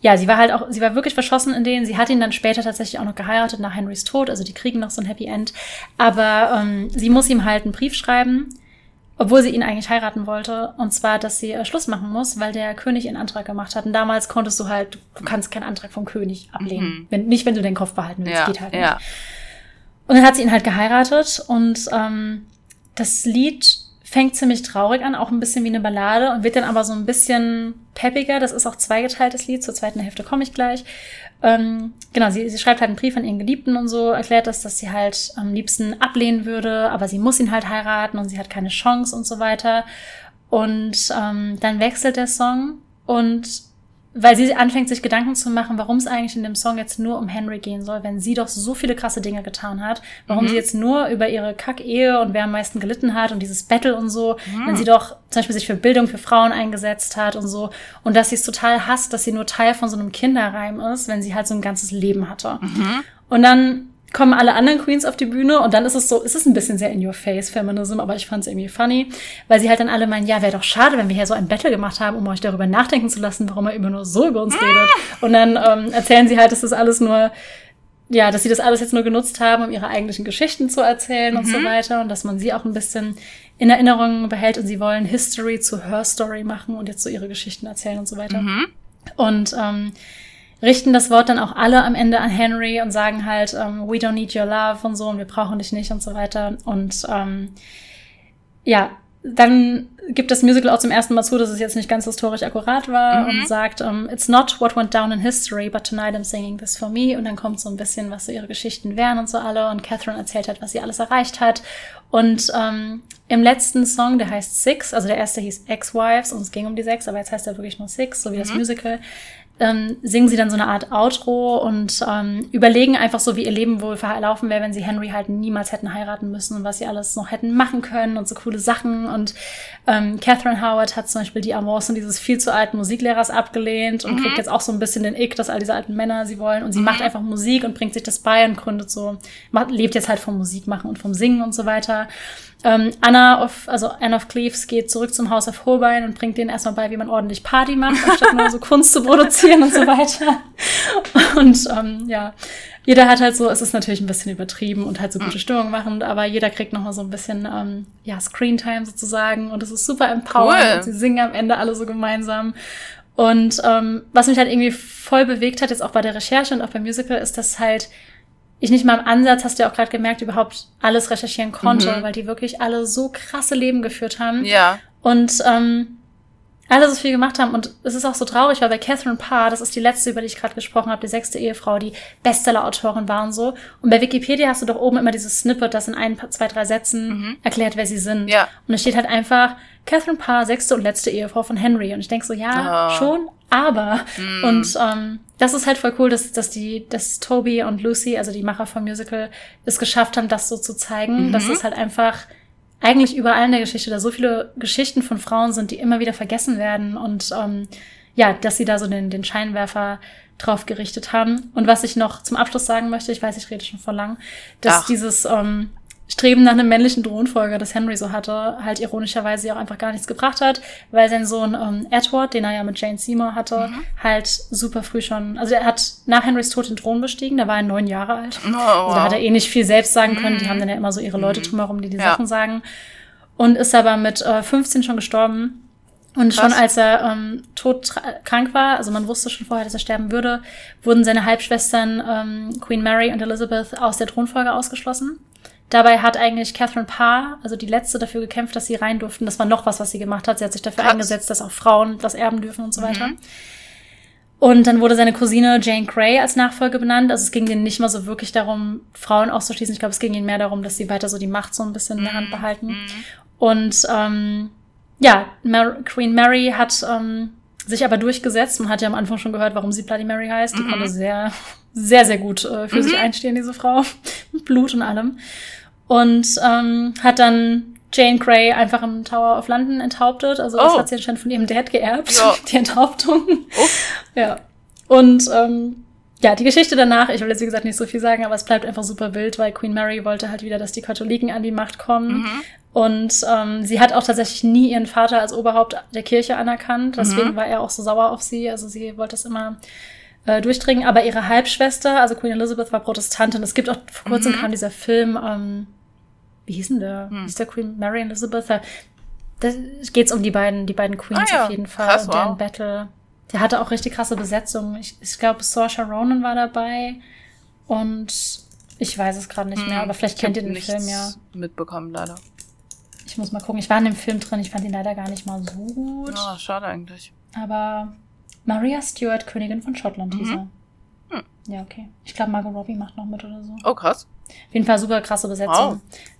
ja, sie war halt auch, sie war wirklich verschossen in den. Sie hat ihn dann später tatsächlich auch noch geheiratet nach Henrys Tod, also die kriegen noch so ein Happy End. Aber ähm, sie muss ihm halt einen Brief schreiben, obwohl sie ihn eigentlich heiraten wollte. Und zwar, dass sie äh, Schluss machen muss, weil der König ihren Antrag gemacht hat. Und damals konntest du halt, du kannst keinen Antrag vom König ablehnen. Mhm. Wenn, nicht, wenn du den Kopf behalten willst, ja, geht halt nicht. ja. Und dann hat sie ihn halt geheiratet und ähm, das Lied fängt ziemlich traurig an, auch ein bisschen wie eine Ballade und wird dann aber so ein bisschen peppiger. Das ist auch zweigeteiltes Lied, zur zweiten Hälfte komme ich gleich. Ähm, genau, sie, sie schreibt halt einen Brief an ihren Geliebten und so, erklärt das, dass sie halt am liebsten ablehnen würde, aber sie muss ihn halt heiraten und sie hat keine Chance und so weiter. Und ähm, dann wechselt der Song und weil sie anfängt, sich Gedanken zu machen, warum es eigentlich in dem Song jetzt nur um Henry gehen soll, wenn sie doch so viele krasse Dinge getan hat. Warum Mhm. sie jetzt nur über ihre Kack-Ehe und wer am meisten gelitten hat und dieses Battle und so, Mhm. wenn sie doch zum Beispiel sich für Bildung für Frauen eingesetzt hat und so. Und dass sie es total hasst, dass sie nur Teil von so einem Kinderreim ist, wenn sie halt so ein ganzes Leben hatte. Mhm. Und dann kommen alle anderen Queens auf die Bühne und dann ist es so, es ist ein bisschen sehr in your face Feminism, aber ich fand es irgendwie funny, weil sie halt dann alle meinen, ja, wäre doch schade, wenn wir hier so ein Battle gemacht haben, um euch darüber nachdenken zu lassen, warum er immer nur so über uns redet. Und dann ähm, erzählen sie halt, dass das alles nur ja, dass sie das alles jetzt nur genutzt haben, um ihre eigentlichen Geschichten zu erzählen und so weiter und dass man sie auch ein bisschen in Erinnerung behält und sie wollen History zu Her Story machen und jetzt so ihre Geschichten erzählen und so weiter. Mhm. Und ähm, richten das Wort dann auch alle am Ende an Henry und sagen halt, ähm, we don't need your love und so und wir brauchen dich nicht und so weiter. Und ähm, ja, dann gibt das Musical auch zum ersten Mal zu, dass es jetzt nicht ganz historisch akkurat war Mhm. und sagt, um, it's not what went down in history, but tonight I'm singing this for me. Und dann kommt so ein bisschen, was so ihre Geschichten wären und so alle. Und Catherine erzählt halt, was sie alles erreicht hat. Und ähm, im letzten Song, der heißt Six, also der erste hieß Ex-Wives und es ging um die sechs, aber jetzt heißt er wirklich nur Six, so wie das Mhm. Musical. Ähm, singen sie dann so eine Art Outro und ähm, überlegen einfach so, wie ihr Leben wohl verlaufen wäre, wenn sie Henry halt niemals hätten heiraten müssen und was sie alles noch hätten machen können und so coole Sachen. Und ähm, Catherine Howard hat zum Beispiel die Avancen dieses viel zu alten Musiklehrers abgelehnt und kriegt jetzt auch so ein bisschen den Ick, dass all diese alten Männer sie wollen. Und sie macht einfach Musik und bringt sich das bei und gründet so, macht, lebt jetzt halt vom Musik machen und vom Singen und so weiter. Ähm, Anna of, also Anne of Cleves geht zurück zum Haus of Holbein und bringt denen erstmal bei, wie man ordentlich Party macht, anstatt nur so Kunst zu produzieren und so [laughs] weiter. Und ähm, ja, jeder hat halt so, es ist natürlich ein bisschen übertrieben und halt so gute Stimmung machend, aber jeder kriegt nochmal so ein bisschen ähm, ja, Screentime sozusagen und es ist super empowernd Cool. und sie singen am Ende alle so gemeinsam. Und ähm, was mich halt irgendwie voll bewegt hat, jetzt auch bei der Recherche und auch beim Musical, ist, dass halt ich nicht mal im Ansatz, hast du ja auch gerade gemerkt, überhaupt alles recherchieren konnte, Mhm. weil die wirklich alle so krasse Leben geführt haben Ja. und ähm, alle so viel gemacht haben. Und es ist auch so traurig, weil bei Catherine Parr, das ist die letzte, über die ich gerade gesprochen habe, die sechste Ehefrau, die Bestseller-Autorin war und so. Und bei Wikipedia hast du doch oben immer dieses Snippet, das in ein, zwei, drei Sätzen erklärt, wer sie sind. Mhm. Ja. Und es steht halt einfach, Catherine Parr, sechste und letzte Ehefrau von Henry. Und ich denk so, ja, Oh. schon, aber. Mhm. Und ähm, das ist halt voll cool, dass, dass die, dass Toby und Lucy, also die Macher vom Musical, es geschafft haben, das so zu zeigen, Mhm. dass es halt einfach eigentlich überall in der Geschichte da so viele Geschichten von Frauen sind, die immer wieder vergessen werden und ähm, ja, dass sie da so den, den Scheinwerfer drauf gerichtet haben. Und was ich noch zum Abschluss sagen möchte, ich weiß, ich rede schon vor lang, dass Ach. dieses, ähm, Streben nach einem männlichen Thronfolger, das Henry so hatte, halt ironischerweise auch einfach gar nichts gebracht hat, weil sein Sohn ähm, Edward, den er ja mit Jane Seymour hatte, mhm. halt super früh schon, also er hat nach Henrys Tod den Thron bestiegen, da war er neun Jahre alt. Oh, wow. also da hat er eh nicht viel selbst sagen können, mhm. die haben dann ja immer so ihre Leute mhm. drumherum, die die ja. Sachen sagen. Und ist aber mit äh, 15 schon gestorben. Und Krass. schon als er ähm, todkrank war, also man wusste schon vorher, dass er sterben würde, wurden seine Halbschwestern ähm, Queen Mary und Elizabeth aus der Thronfolge ausgeschlossen. Dabei hat eigentlich Catherine Parr, also die letzte, dafür gekämpft, dass sie rein durften. Das war noch was, was sie gemacht hat. Sie hat sich dafür Krass. eingesetzt, dass auch Frauen das erben dürfen und so weiter. Mhm. Und dann wurde seine Cousine Jane Grey als Nachfolge benannt. Also es ging denen nicht mal so wirklich darum, Frauen auszuschließen. Ich glaube, es ging ihnen mehr darum, dass sie weiter so die Macht so ein bisschen in der Hand mhm. behalten. Mhm. Und ähm, ja, Mar Queen Mary hat ähm, sich aber durchgesetzt. Man hat ja am Anfang schon gehört, warum sie Bloody Mary heißt. Die mhm. konnte sehr, sehr, sehr gut äh, für mhm. sich einstehen, diese Frau. Mit [laughs] Blut und allem. Und ähm, hat dann Jane Grey einfach im Tower of London enthauptet. Also das oh. hat sie anscheinend von ihrem Dad geerbt, ja. [laughs] die Enthauptung. Oh. [laughs] Ja. Und ähm, ja, die Geschichte danach, ich will jetzt wie gesagt nicht so viel sagen, aber es bleibt einfach super wild, weil Queen Mary wollte halt wieder, dass die Katholiken an die Macht kommen. Mhm. Und ähm, sie hat auch tatsächlich nie ihren Vater als Oberhaupt der Kirche anerkannt. Deswegen mhm. war er auch so sauer auf sie. Also sie wollte es immer äh, durchdringen. Aber ihre Halbschwester, also Queen Elizabeth, war Protestantin. Es gibt auch vor kurzem mhm. kam dieser Film, ähm, wie hieß denn der? Mhm. Hieß der Queen Mary Elizabeth? Da geht es um die beiden, die beiden Queens ah, ja. auf jeden Fall. Krass, wow. Deren Battle. Der hatte auch richtig krasse Besetzung. Ich, ich glaube, Saoirse Ronan war dabei. Und ich weiß es gerade nicht mehr, hm, aber vielleicht kennt ihr den Film ja. mitbekommen, leider. Ich muss mal gucken. Ich war in dem Film drin. Ich fand ihn leider gar nicht mal so gut. Ah, oh, schade eigentlich. Aber Maria Stuart, Königin von Schottland, mhm. hieß er. Hm. Ja, okay. Ich glaube, Margot Robbie macht noch mit oder so. Oh, krass. Auf jeden Fall super krasse Besetzung. Wow.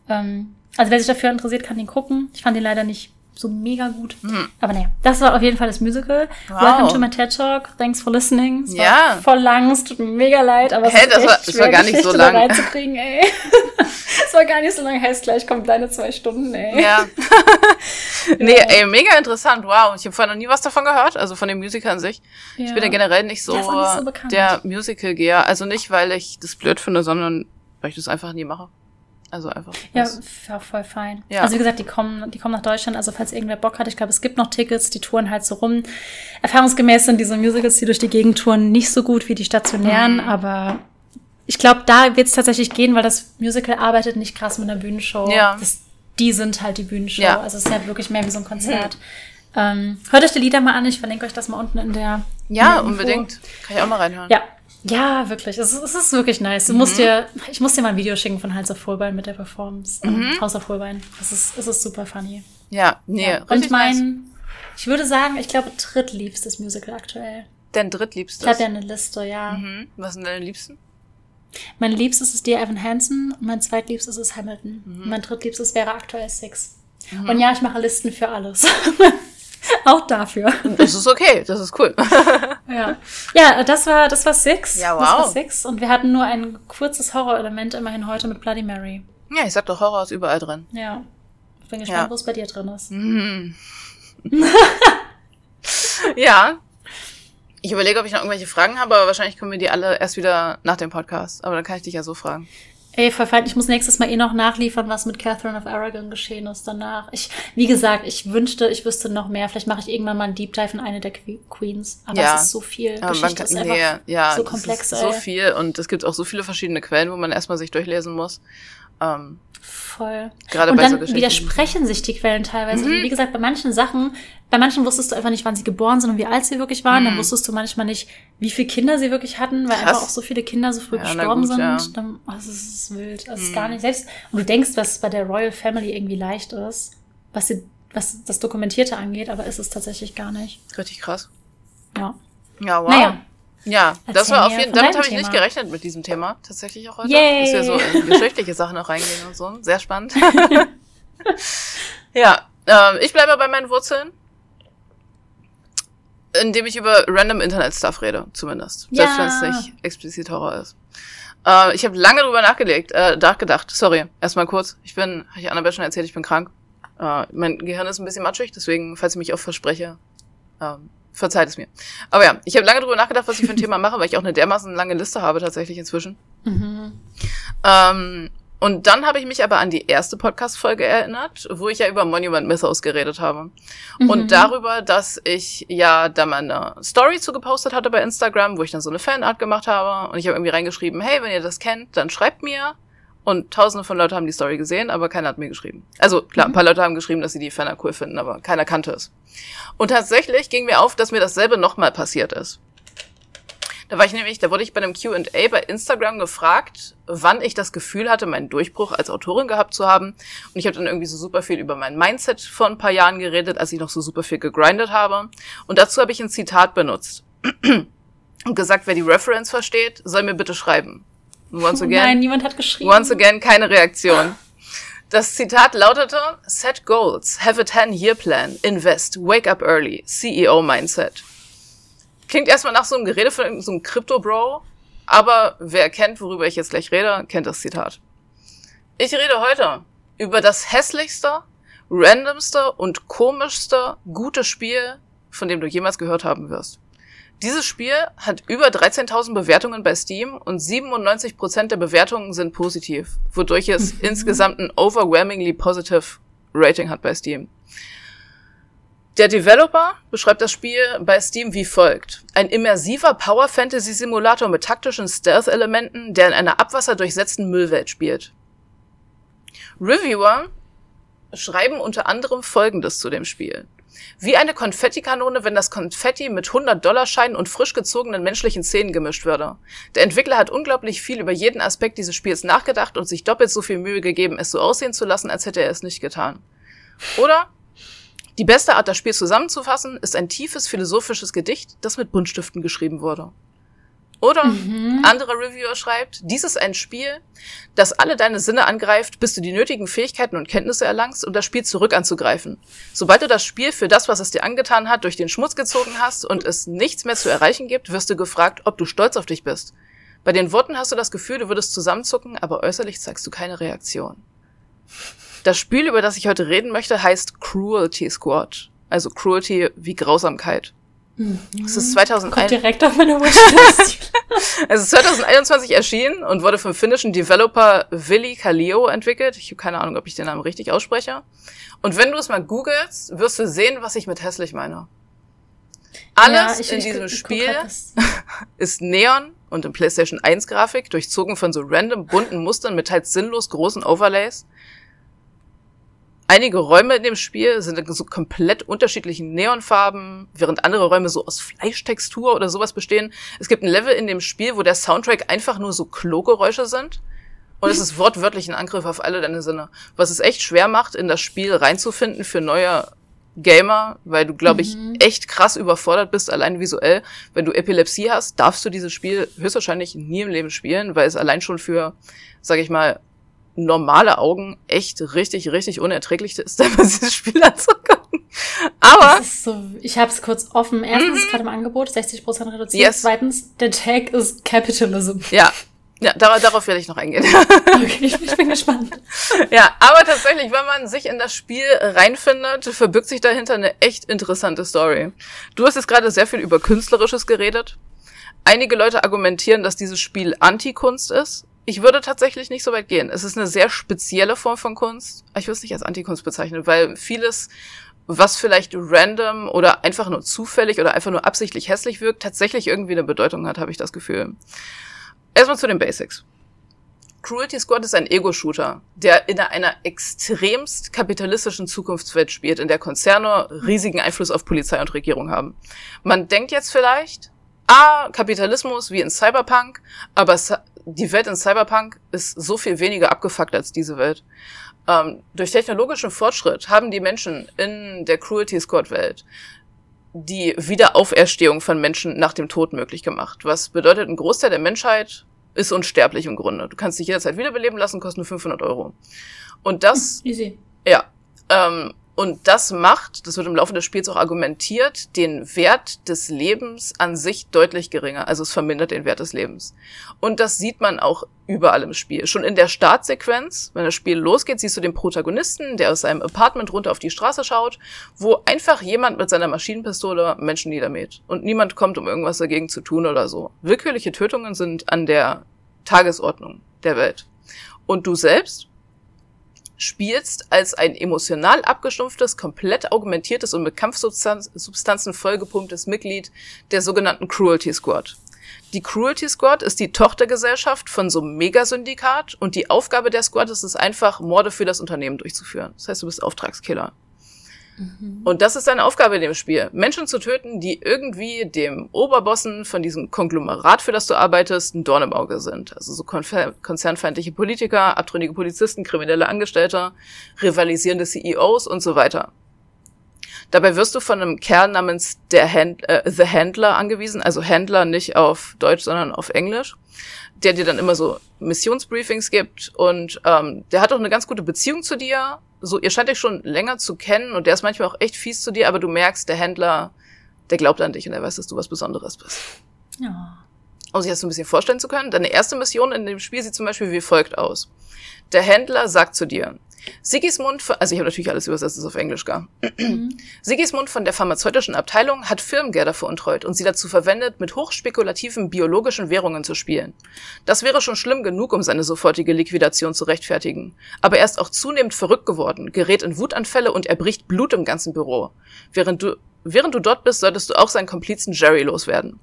Ähm, also wer sich dafür interessiert, kann den gucken. Ich fand ihn leider nicht so mega gut. Mhm. Aber naja, das war auf jeden Fall das Musical. Wow. Welcome to my TED Talk. Thanks for listening. Es ja. voll lang, es tut mir mega leid, aber hey, es war, das war gar nicht so lang. reinzukriegen, ey. [laughs] es war gar nicht so lang, heißt gleich kommt deine zwei Stunden, ey. Ja. [laughs] nee, ja. ey, mega interessant. Wow, ich habe vorher noch nie was davon gehört, also von dem Musical an sich. Ja. Ich bin ja generell nicht so, nicht so der Musical-Geher. Also nicht, weil ich das blöd finde, sondern weil ich das einfach nie mache. Also einfach. Ja, war voll fein. Ja. Also wie gesagt, die kommen, die kommen nach Deutschland. Also falls irgendwer Bock hat, ich glaube, es gibt noch Tickets, die touren halt so rum. Erfahrungsgemäß sind diese Musicals, die durch die Gegend touren, nicht so gut wie die stationären, mhm. aber ich glaube, da wird es tatsächlich gehen, weil das Musical arbeitet nicht krass mit einer Bühnenshow. Ja. Das, die sind halt die Bühnenshow. Ja. Also es ist halt wirklich mehr wie so ein Konzert. Mhm. Ähm, hört euch die Lieder mal an, ich verlinke euch das mal unten in der. Ja, in der unbedingt. Kann ich auch mal reinhören. Ja, ja, wirklich. Es ist, es ist wirklich nice. Du mhm. musst dir, ich muss dir mal ein Video schicken von Heinz auf Holbein mit der Performance. Ähm, mhm. Haus auf Holbein. Es ist, es ist super funny. Ja, nee, ja. Und mein, nice. ich würde sagen, ich glaube, drittliebstes Musical aktuell. Dein drittliebstes? Ich habe ja eine Liste, ja. Mhm. Was sind deine Liebsten? Mein liebstes ist Dear Evan Hansen und mein zweitliebstes ist Hamilton. Mhm. Mein drittliebstes wäre aktuell Six. Mhm. Und ja, ich mache Listen für alles. [laughs] [laughs] Auch dafür. [laughs] Das ist okay, das ist cool. [laughs] ja. ja, das war, das war Six. Ja, wow. Das war Six. Und wir hatten nur ein kurzes Horrorelement immerhin heute mit Bloody Mary. Ja, ich sag doch, Horror ist überall drin. Ja. Ich bin gespannt, ja. wo es bei dir drin ist. Mhm. ja. Ich überlege, ob ich noch irgendwelche Fragen habe, aber wahrscheinlich kommen wir die alle erst wieder nach dem Podcast. Aber dann kann ich dich ja so fragen. Ey, voll fein. Ich muss nächstes Mal eh noch nachliefern, was mit Catherine of Aragon geschehen ist danach. Ich, wie gesagt, ich wünschte, ich wüsste noch mehr. Vielleicht mache ich irgendwann mal einen Deep Dive in eine der Queens. Aber ja. es ist so viel. Aber Geschichte kann, ist einfach nee, ja, so komplex. so viel und es gibt auch so viele verschiedene Quellen, wo man erstmal sich durchlesen muss. Ähm, Voll. Gerade und bei dann so widersprechen sich die Quellen teilweise. Mhm. Wie gesagt, bei manchen Sachen, bei manchen wusstest du einfach nicht, wann sie geboren sind und wie alt sie wirklich waren. Mhm. Dann wusstest du manchmal nicht, wie viele Kinder sie wirklich hatten, weil Krass. einfach auch so viele Kinder so früh ja, gestorben gut, sind. Ja. Dann, also es ist wild. Das mhm. ist gar nicht selbst. Und du denkst, was bei der Royal Family irgendwie leicht ist, was, sie, was das Dokumentierte angeht, aber ist es tatsächlich gar nicht. Richtig krass. Ja. Ja, wow. Naja. Ja, Erzähl das war auf jeden Fall, damit habe ich nicht gerechnet mit diesem Thema, tatsächlich auch heute. Yay. Dass wir so in geschichtliche Sachen auch reingehen und so. Sehr spannend. [laughs] ja, äh, ich bleibe bei meinen Wurzeln. Indem ich über random Internet-Stuff rede, zumindest. Ja. Selbst wenn es nicht explizit Horror ist. Äh, ich habe lange drüber nachgelegt, äh, nachgedacht. Sorry, erstmal kurz. Ich bin, habe ich Annabelle schon erzählt, ich bin krank. Äh, mein Gehirn ist ein bisschen matschig, deswegen, falls ich mich oft verspreche, ähm, verzeiht es mir. Aber ja, ich habe lange drüber nachgedacht, was ich für ein Thema mache, weil ich auch eine dermaßen lange Liste habe tatsächlich inzwischen. Mhm. Ähm, Und dann habe ich mich aber an die erste Podcast-Folge erinnert, wo ich ja über Monument Mythos geredet habe. Mhm. Und darüber, dass ich ja da mal eine Story zu gepostet hatte bei Instagram, wo ich dann so eine Fanart gemacht habe. Und ich habe irgendwie reingeschrieben, hey, wenn ihr das kennt, dann schreibt mir. Und tausende von Leuten haben die Story gesehen, aber keiner hat mir geschrieben. Also klar, mhm. ein paar Leute haben geschrieben, dass sie die Fanart cool finden, aber keiner kannte es. Und tatsächlich ging mir auf, dass mir dasselbe nochmal passiert ist. Da war ich nämlich, da wurde ich bei einem Q&A bei Instagram gefragt, wann ich das Gefühl hatte, meinen Durchbruch als Autorin gehabt zu haben. Und ich habe dann irgendwie so super viel über mein Mindset vor ein paar Jahren geredet, als ich noch so super viel gegrindet habe. Und dazu habe ich ein Zitat benutzt. [clears throat] Und gesagt, wer die Reference versteht, soll mir bitte schreiben. Once again. Nein, niemand hat geschrieben. Once again, keine Reaktion. Das Zitat lautete, Set goals, have a 10-year plan, invest, wake up early, CEO Mindset. Klingt erstmal nach so einem Gerede von so einem Crypto-Bro, aber wer kennt, worüber ich jetzt gleich rede, kennt das Zitat. Ich rede heute über das hässlichste, randomste und komischste gute Spiel, von dem du jemals gehört haben wirst. Dieses Spiel hat über 13.000 Bewertungen bei Steam und 97% der Bewertungen sind positiv, wodurch es insgesamt ein overwhelmingly positive Rating hat bei Steam. Der Developer beschreibt das Spiel bei Steam wie folgt. Ein immersiver Power-Fantasy-Simulator mit taktischen Stealth-Elementen, der in einer abwasserdurchsetzten Müllwelt spielt. Reviewer schreiben unter anderem Folgendes zu dem Spiel. Wie eine Konfettikanone, wenn das Konfetti mit 100-Dollar-Scheinen und frisch gezogenen menschlichen Zähnen gemischt würde. Der Entwickler hat unglaublich viel über jeden Aspekt dieses Spiels nachgedacht und sich doppelt so viel Mühe gegeben, es so aussehen zu lassen, als hätte er es nicht getan. Oder die beste Art, das Spiel zusammenzufassen, ist ein tiefes philosophisches Gedicht, das mit Buntstiften geschrieben wurde. Oder mhm. anderer Reviewer schreibt, dies ist ein Spiel, das alle deine Sinne angreift, bis du die nötigen Fähigkeiten und Kenntnisse erlangst, um das Spiel zurück anzugreifen. Sobald du das Spiel für das, was es dir angetan hat, durch den Schmutz gezogen hast und es nichts mehr zu erreichen gibt, wirst du gefragt, ob du stolz auf dich bist. Bei den Worten hast du das Gefühl, du würdest zusammenzucken, aber äußerlich zeigst du keine Reaktion. Das Spiel, über das ich heute reden möchte, heißt Cruelty Squad. Also Cruelty wie Grausamkeit. Mhm. Es ist 2001. direkt auf meine Wishlist. [laughs] [laughs] es ist 2021 erschienen und wurde vom finnischen Developer Willi Kallio entwickelt. Ich habe keine Ahnung, ob ich den Namen richtig ausspreche. Und wenn du es mal googelst, wirst du sehen, was ich mit hässlich meine. Alles ja, ich, in ich, diesem ich, Spiel [laughs] ist Neon und in PlayStation 1 Grafik, durchzogen von so random bunten Mustern mit teils sinnlos großen Overlays. Einige Räume in dem Spiel sind in so komplett unterschiedlichen Neonfarben, während andere Räume so aus Fleischtextur oder sowas bestehen. Es gibt ein Level in dem Spiel, wo der Soundtrack einfach nur so Klogeräusche sind. Und es ist [laughs] wortwörtlich ein Angriff auf alle deine Sinne. Was es echt schwer macht, in das Spiel reinzufinden für neue Gamer, weil du, glaube ich, mhm. echt krass überfordert bist, allein visuell. Wenn du Epilepsie hast, darfst du dieses Spiel höchstwahrscheinlich nie im Leben spielen, weil es allein schon für, sag ich mal, normale Augen echt richtig, richtig unerträglich ist, [laughs] dieses Spiel anzugucken. Aber. So, ich habe es kurz offen. Erstens mhm. gerade im Angebot, 60% reduziert. Yes. Zweitens, der Tag ist Capitalism. Ja. Ja, darauf, darauf werde ich noch eingehen. [laughs] okay, ich, ich bin gespannt. Ja, aber tatsächlich, wenn man sich in das Spiel reinfindet, verbirgt sich dahinter eine echt interessante Story. Du hast jetzt gerade sehr viel über Künstlerisches geredet. Einige Leute argumentieren, dass dieses Spiel Anti-Kunst ist ich würde tatsächlich nicht so weit gehen. Es ist eine sehr spezielle Form von Kunst. Ich würde es nicht als Antikunst bezeichnen, weil vieles, was vielleicht random oder einfach nur zufällig oder einfach nur absichtlich hässlich wirkt, tatsächlich irgendwie eine Bedeutung hat, habe ich das Gefühl. Erstmal zu den Basics. Cruelty Squad ist ein Ego-Shooter, der in einer extremst kapitalistischen Zukunftswelt spielt, in der Konzerne riesigen Einfluss auf Polizei und Regierung haben. Man denkt jetzt vielleicht, ah, Kapitalismus wie in Cyberpunk, aber die Welt in Cyberpunk ist so viel weniger abgefuckt als diese Welt. Ähm, durch technologischen Fortschritt haben die Menschen in der Cruelty Squad Welt die Wiederauferstehung von Menschen nach dem Tod möglich gemacht. Was bedeutet, ein Großteil der Menschheit ist unsterblich im Grunde. Du kannst dich jederzeit wiederbeleben lassen, kostet nur 500 Euro. Und das, Easy. ja, ähm, und das macht, das wird im Laufe des Spiels auch argumentiert, den Wert des Lebens an sich deutlich geringer. Also es vermindert den Wert des Lebens. Und das sieht man auch überall im Spiel. Schon in der Startsequenz, wenn das Spiel losgeht, siehst du den Protagonisten, der aus seinem Apartment runter auf die Straße schaut, wo einfach jemand mit seiner Maschinenpistole Menschen niedermäht. Und niemand kommt, um irgendwas dagegen zu tun oder so. Willkürliche Tötungen sind an der Tagesordnung der Welt. Und du selbst spielst als ein emotional abgestumpftes, komplett augmentiertes und mit Kampfsubstanzen vollgepumptes Mitglied der sogenannten Cruelty Squad. Die Cruelty Squad ist die Tochtergesellschaft von so einem Megasyndikat und die Aufgabe der Squad ist es einfach, Morde für das Unternehmen durchzuführen. Das heißt, du bist Auftragskiller. Mhm. Und das ist deine Aufgabe in dem Spiel. Menschen zu töten, die irgendwie dem Oberbossen von diesem Konglomerat, für das du arbeitest, ein Dorn im Auge sind. Also so konzernfeindliche Politiker, abtrünnige Polizisten, kriminelle Angestellte, rivalisierende CEOs und so weiter. Dabei wirst du von einem Kerl namens der Hand, äh, The Handler angewiesen, also Händler nicht auf Deutsch, sondern auf Englisch, der dir dann immer so Missionsbriefings gibt und ähm, der hat auch eine ganz gute Beziehung zu dir so, ihr scheint euch schon länger zu kennen und der ist manchmal auch echt fies zu dir, aber du merkst, der Händler, der glaubt an dich und er weiß, dass du was Besonderes bist. Ja. Um sich das so ein bisschen vorstellen zu können, deine erste Mission in dem Spiel sieht zum Beispiel wie folgt aus. Der Händler sagt zu dir, Sigismund, also ich habe natürlich alles übersetzt, ist auf Englisch gar. Mhm. [clears throat] Sigismund von der pharmazeutischen Abteilung hat Firmengelder veruntreut und sie dazu verwendet, mit hochspekulativen biologischen Währungen zu spielen. Das wäre schon schlimm genug, um seine sofortige Liquidation zu rechtfertigen. Aber er ist auch zunehmend verrückt geworden, gerät in Wutanfälle und erbricht Blut im ganzen Büro. Während du, während du dort bist, solltest du auch seinen Komplizen Jerry loswerden.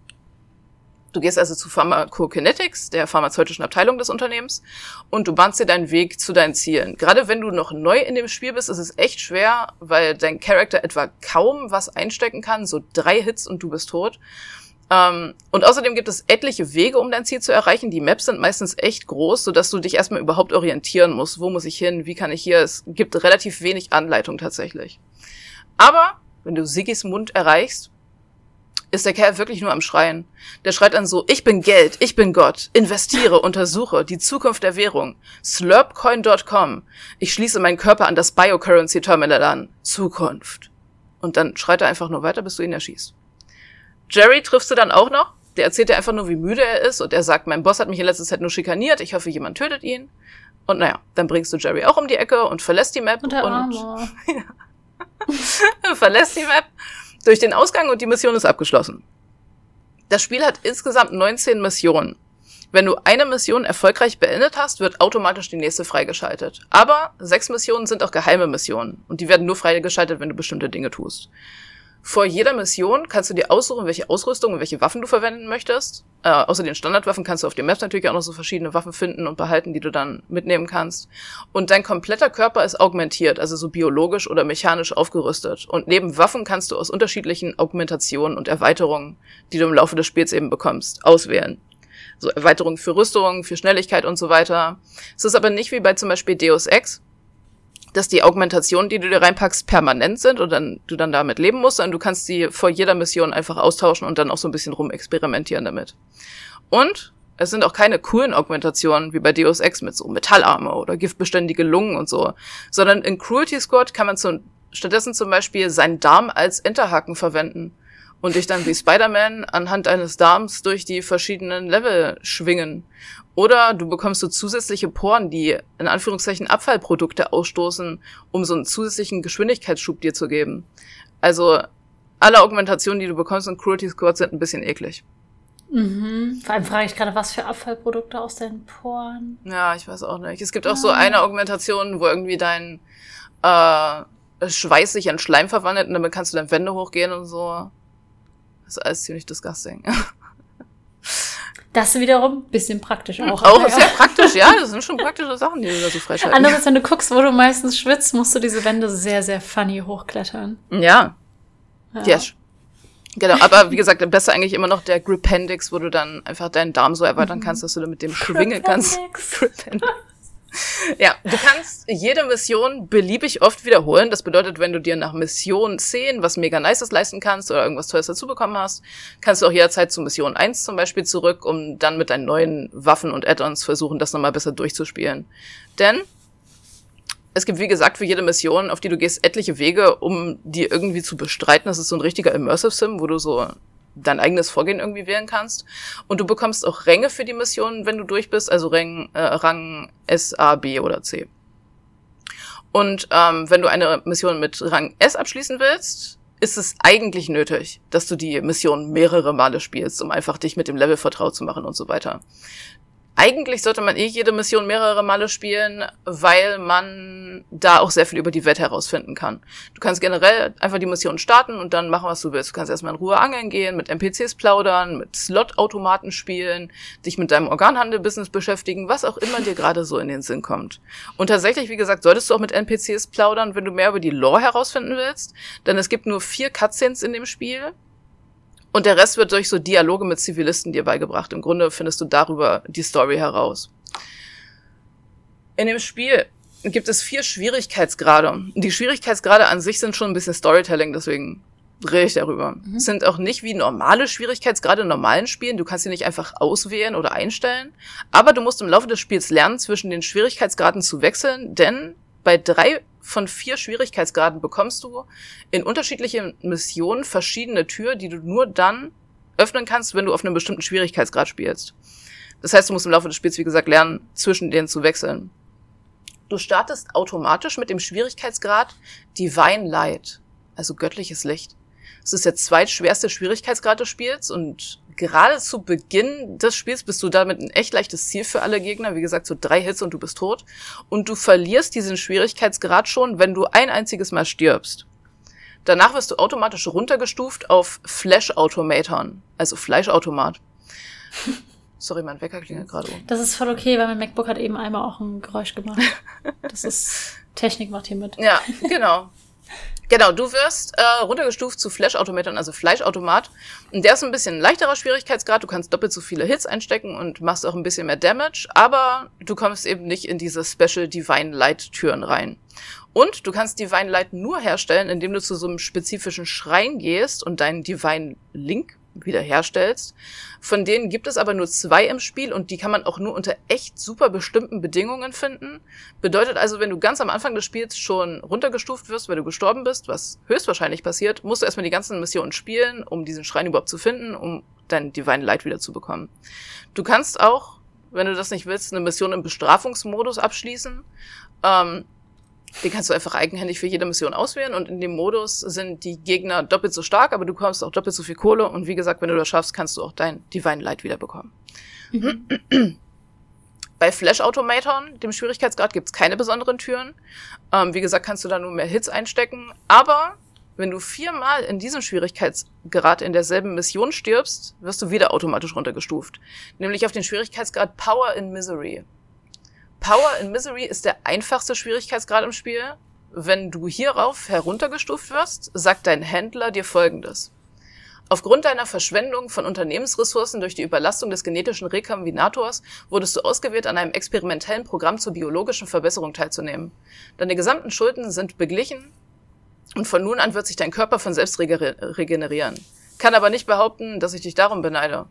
Du gehst also zu Pharmacokinetics, der pharmazeutischen Abteilung des Unternehmens, und du bahnst dir deinen Weg zu deinen Zielen. Gerade wenn du noch neu in dem Spiel bist, ist es echt schwer, weil dein Charakter etwa kaum was einstecken kann, so drei Hits und du bist tot. Ähm, und außerdem gibt es etliche Wege, um dein Ziel zu erreichen. Die Maps sind meistens echt groß, sodass du dich erstmal überhaupt orientieren musst. Wo muss ich hin? Wie kann ich hier? Es gibt relativ wenig Anleitung tatsächlich. Aber wenn du Sigismund erreichst, ist der Kerl wirklich nur am Schreien. Der schreit dann so, ich bin Geld, ich bin Gott, investiere, untersuche, die Zukunft der Währung, slurpcoin.com, ich schließe meinen Körper an das Biocurrency Terminal an, Zukunft. Und dann schreit er einfach nur weiter, bis du ihn erschießt. Jerry triffst du dann auch noch, der erzählt dir einfach nur, wie müde er ist und er sagt, mein Boss hat mich in letzter Zeit nur schikaniert, ich hoffe, jemand tötet ihn. Und naja, dann bringst du Jerry auch um die Ecke und verlässt die Map und, und [laughs] verlässt die Map durch den Ausgang und die Mission ist abgeschlossen. Das Spiel hat insgesamt 19 Missionen. Wenn du eine Mission erfolgreich beendet hast, wird automatisch die nächste freigeschaltet. Aber sechs Missionen sind auch geheime Missionen und die werden nur freigeschaltet, wenn du bestimmte Dinge tust. Vor jeder Mission kannst du dir aussuchen, welche Ausrüstung und welche Waffen du verwenden möchtest. Äh, außer den Standardwaffen kannst du auf den Maps natürlich auch noch so verschiedene Waffen finden und behalten, die du dann mitnehmen kannst. Und dein kompletter Körper ist augmentiert, also so biologisch oder mechanisch aufgerüstet. Und neben Waffen kannst du aus unterschiedlichen Augmentationen und Erweiterungen, die du im Laufe des Spiels eben bekommst, auswählen. So Erweiterungen für Rüstung, für Schnelligkeit und so weiter. Es ist aber nicht wie bei zum Beispiel Deus Ex, dass die Augmentationen, die du dir reinpackst, permanent sind und dann du dann damit leben musst, sondern du kannst sie vor jeder Mission einfach austauschen und dann auch so ein bisschen rumexperimentieren damit. Und es sind auch keine coolen Augmentationen wie bei Deus Ex mit so Metallarme oder giftbeständige Lungen und so, sondern in Cruelty Squad kann man zu, stattdessen zum Beispiel seinen Darm als Enterhaken verwenden und dich dann wie Spider-Man anhand eines Darms durch die verschiedenen Level schwingen. Oder du bekommst so zusätzliche Poren, die in Anführungszeichen Abfallprodukte ausstoßen, um so einen zusätzlichen Geschwindigkeitsschub dir zu geben. Also alle Augmentationen, die du bekommst in Cruelty Squad sind ein bisschen eklig. Mhm. Vor allem frage ich gerade, was für Abfallprodukte aus deinen Poren. Ja, ich weiß auch nicht. Es gibt auch so eine Augmentation, wo irgendwie dein äh, Schweiß sich in Schleim verwandelt und damit kannst du dann Wände hochgehen und so. Das ist alles ziemlich disgusting. [laughs] Das wiederum bisschen praktisch auch. Auch sehr praktisch, ja. Das sind schon praktische Sachen, die du da so freischalten. Andererseits, wenn du guckst, wo du meistens schwitzt, musst du diese Wände sehr, sehr funny hochklettern. Ja. Ja. Yes. Genau, aber wie gesagt, besser eigentlich immer noch der Gripendix, wo du dann einfach deinen Darm so erweitern mhm. kannst, dass du mit dem schwingen kannst. Gripendix. [laughs] Ja, du kannst jede Mission beliebig oft wiederholen. Das bedeutet, wenn du dir nach Mission 10 was mega Nices leisten kannst oder irgendwas Tolles dazu bekommen hast, kannst du auch jederzeit zu Mission 1 zum Beispiel zurück, um dann mit deinen neuen Waffen und Add-ons versuchen, das nochmal besser durchzuspielen. Denn es gibt, wie gesagt, für jede Mission, auf die du gehst, etliche Wege, um die irgendwie zu bestreiten. Das ist so ein richtiger Immersive Sim, wo du so dein eigenes Vorgehen irgendwie wählen kannst. Und du bekommst auch Ränge für die Mission, wenn du durch bist, also Rang, äh, Rang S, A, B oder C. Und ähm, wenn du eine Mission mit Rang S abschließen willst, ist es eigentlich nötig, dass du die Mission mehrere Male spielst, um einfach dich mit dem Level vertraut zu machen und so weiter. Eigentlich sollte man eh jede Mission mehrere Male spielen, weil man da auch sehr viel über die Welt herausfinden kann. Du kannst generell einfach die Mission starten und dann machen, was du willst. Du kannst erstmal in Ruhe angeln gehen, mit NPCs plaudern, mit Slot-Automaten spielen, dich mit deinem Organhandel-Business beschäftigen, was auch immer dir gerade so in den Sinn kommt. Und tatsächlich, wie gesagt, solltest du auch mit NPCs plaudern, wenn du mehr über die Lore herausfinden willst, denn es gibt nur vier Cutscenes in dem Spiel und der Rest wird durch so Dialoge mit Zivilisten dir beigebracht. Im Grunde findest du darüber die Story heraus. In dem Spiel gibt es vier Schwierigkeitsgrade. Die Schwierigkeitsgrade an sich sind schon ein bisschen Storytelling, deswegen rede ich darüber. Mhm. Sind auch nicht wie normale Schwierigkeitsgrade in normalen Spielen. Du kannst sie nicht einfach auswählen oder einstellen. Aber du musst im Laufe des Spiels lernen, zwischen den Schwierigkeitsgraden zu wechseln, denn bei drei von vier Schwierigkeitsgraden bekommst du in unterschiedlichen Missionen verschiedene Türen, die du nur dann öffnen kannst, wenn du auf einem bestimmten Schwierigkeitsgrad spielst. Das heißt, du musst im Laufe des Spiels, wie gesagt, lernen, zwischen denen zu wechseln. Du startest automatisch mit dem Schwierigkeitsgrad Divine Light, also göttliches Licht. Es ist der zweitschwerste Schwierigkeitsgrad des Spiels und gerade zu Beginn des Spiels bist du damit ein echt leichtes Ziel für alle Gegner. Wie gesagt, so drei Hits und du bist tot. Und du verlierst diesen Schwierigkeitsgrad schon, wenn du ein einziges Mal stirbst. Danach wirst du automatisch runtergestuft auf Flash-Automaton, also Fleischautomat. [laughs] Sorry, mein Wecker klingelt gerade um. Das ist voll okay, weil mein MacBook hat eben einmal auch ein Geräusch gemacht. [laughs] Das ist Technik macht hier mit. Ja, genau. [laughs] Genau, du wirst äh, runtergestuft zu Flash-Automaton, also Fleischautomat. Und der ist ein bisschen leichterer Schwierigkeitsgrad. Du kannst doppelt so viele Hits einstecken und machst auch ein bisschen mehr Damage, aber du kommst eben nicht in diese Special Divine Light Türen rein. Und du kannst Divine Light nur herstellen, indem du zu so einem spezifischen Schrein gehst und deinen Divine Link wiederherstellst. Von denen gibt es aber nur zwei im Spiel und die kann man auch nur unter echt super bestimmten Bedingungen finden. Bedeutet also, wenn du ganz am Anfang des Spiels schon runtergestuft wirst, weil du gestorben bist, was höchstwahrscheinlich passiert, musst du erstmal die ganzen Missionen spielen, um diesen Schrein überhaupt zu finden, um dein Divine Light wieder zu bekommen. Du kannst auch, wenn du das nicht willst, eine Mission im Bestrafungsmodus abschließen. Ähm, den kannst du einfach eigenhändig für jede Mission auswählen und in dem Modus sind die Gegner doppelt so stark, aber du bekommst auch doppelt so viel Kohle und wie gesagt, wenn du das schaffst, kannst du auch dein Divine Light wiederbekommen. Mhm. Bei Flash Automaton, dem Schwierigkeitsgrad, gibt's keine besonderen Türen. Ähm, wie gesagt, kannst du da nur mehr Hits einstecken, aber wenn du viermal in diesem Schwierigkeitsgrad in derselben Mission stirbst, wirst du wieder automatisch runtergestuft. Nämlich auf den Schwierigkeitsgrad Power in Misery. Power in Misery ist der einfachste Schwierigkeitsgrad im Spiel. Wenn du hierauf heruntergestuft wirst, sagt dein Händler dir folgendes. Aufgrund deiner Verschwendung von Unternehmensressourcen durch die Überlastung des genetischen Rekombinators wurdest du ausgewählt, an einem experimentellen Programm zur biologischen Verbesserung teilzunehmen. Deine gesamten Schulden sind beglichen und von nun an wird sich dein Körper von selbst regenerieren. Kann aber nicht behaupten, dass ich dich darum beneide.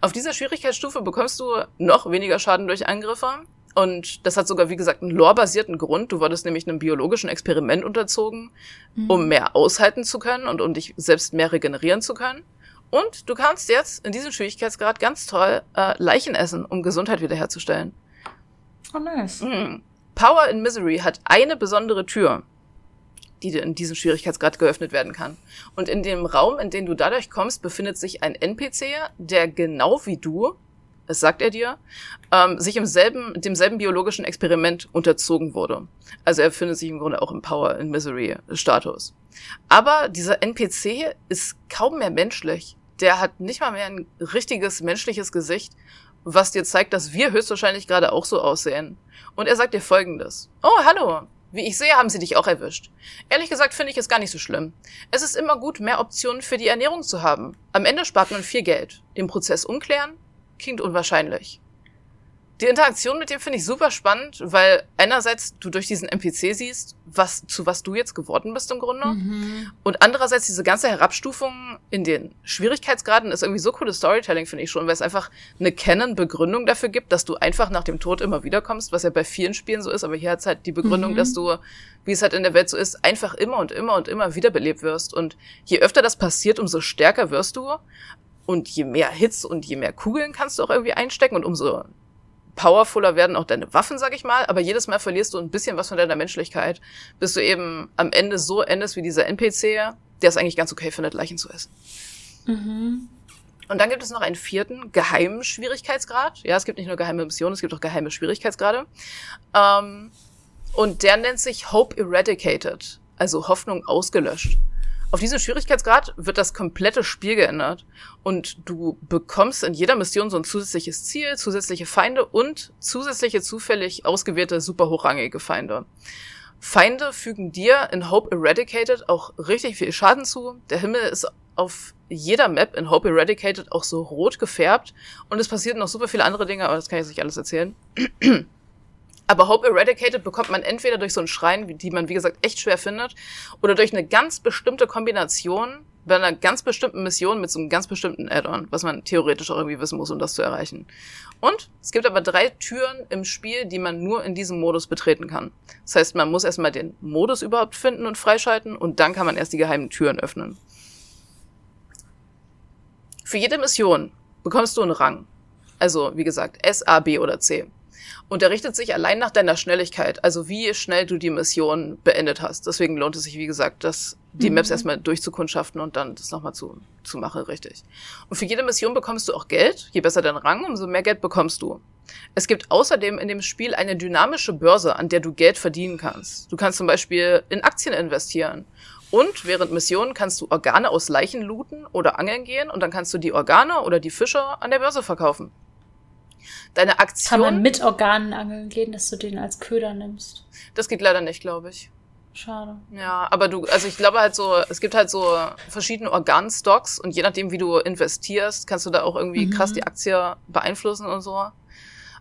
Auf dieser Schwierigkeitsstufe bekommst du noch weniger Schaden durch Angriffe. Und das hat sogar, wie gesagt, einen lore-basierten Grund. Du wurdest nämlich einem biologischen Experiment unterzogen, mhm. um mehr aushalten zu können und um dich selbst mehr regenerieren zu können. Und du kannst jetzt in diesem Schwierigkeitsgrad ganz toll äh, Leichen essen, um Gesundheit wiederherzustellen. Oh, nice. Mhm. Power in Misery hat eine besondere Tür die in diesem Schwierigkeitsgrad geöffnet werden kann. Und in dem Raum, in den du dadurch kommst, befindet sich ein NPC, der genau wie du, es sagt er dir, ähm, sich im selben, demselben biologischen Experiment unterzogen wurde. Also er findet sich im Grunde auch im Power in Misery Status. Aber dieser NPC ist kaum mehr menschlich. Der hat nicht mal mehr ein richtiges menschliches Gesicht, was dir zeigt, dass wir höchstwahrscheinlich gerade auch so aussehen. Und er sagt dir folgendes. Oh, hallo. Wie ich sehe, haben sie dich auch erwischt. Ehrlich gesagt finde ich es gar nicht so schlimm. Es ist immer gut, mehr Optionen für die Ernährung zu haben. Am Ende spart man viel Geld. Den Prozess umklären? Klingt unwahrscheinlich. Die Interaktion mit dem finde ich super spannend, weil einerseits du durch diesen NPC siehst, was, zu was du jetzt geworden bist im Grunde. Mhm. Und andererseits diese ganze Herabstufung in den Schwierigkeitsgraden ist irgendwie so cooles Storytelling, finde ich schon, weil es einfach eine Canon-Begründung dafür gibt, dass du einfach nach dem Tod immer wiederkommst, was ja bei vielen Spielen so ist, aber hier hat es halt die Begründung, mhm. dass du, wie es halt in der Welt so ist, einfach immer und immer und immer wiederbelebt wirst. Und je öfter das passiert, umso stärker wirst du. Und je mehr Hits und je mehr Kugeln kannst du auch irgendwie einstecken und umso powerfuler werden auch deine Waffen, sag ich mal, aber jedes Mal verlierst du ein bisschen was von deiner Menschlichkeit, bis du eben am Ende so endest wie dieser NPC, der es eigentlich ganz okay findet, Leichen zu essen. Mhm. Und dann gibt es noch einen vierten, geheimen Schwierigkeitsgrad. Ja, es gibt nicht nur geheime Missionen, es gibt auch geheime Schwierigkeitsgrade. Ähm, und der nennt sich Hope Eradicated, also Hoffnung ausgelöscht. Auf diesen Schwierigkeitsgrad wird das komplette Spiel geändert und du bekommst in jeder Mission so ein zusätzliches Ziel, zusätzliche Feinde und zusätzliche zufällig ausgewählte super hochrangige Feinde. Feinde fügen dir in Hope Eradicated auch richtig viel Schaden zu. Der Himmel ist auf jeder Map in Hope Eradicated auch so rot gefärbt und es passieren noch super viele andere Dinge, aber das kann ich jetzt nicht alles erzählen. Aber Hope Eradicated bekommt man entweder durch so einen Schrein, die man wie gesagt echt schwer findet, oder durch eine ganz bestimmte Kombination bei einer ganz bestimmten Mission mit so einem ganz bestimmten Add-on, was man theoretisch auch irgendwie wissen muss, um das zu erreichen. Und es gibt aber drei Türen im Spiel, die man nur in diesem Modus betreten kann. Das heißt, man muss erstmal den Modus überhaupt finden und freischalten und dann kann man erst die geheimen Türen öffnen. Für jede Mission bekommst du einen Rang. Also, wie gesagt, S, A, B oder C und der richtet sich allein nach deiner Schnelligkeit, also wie schnell du die Mission beendet hast. Deswegen lohnt es sich, wie gesagt, das, die Maps mhm. erstmal durchzukundschaften und dann das nochmal zu, zu machen, richtig. Und für jede Mission bekommst du auch Geld. Je besser dein Rang, umso mehr Geld bekommst du. Es gibt außerdem in dem Spiel eine dynamische Börse, an der du Geld verdienen kannst. Du kannst zum Beispiel in Aktien investieren. Und während Missionen kannst du Organe aus Leichen looten oder angeln gehen und dann kannst du die Organe oder die Fische an der Börse verkaufen. Deine Aktion. Kann man mit Organen angeln gehen, dass du den als Köder nimmst? Das geht leider nicht, glaube ich. Schade. Ja, aber du, also ich glaube halt so, es gibt halt so verschiedene Organstocks und je nachdem, wie du investierst, kannst du da auch irgendwie mhm. krass die Aktie beeinflussen und so.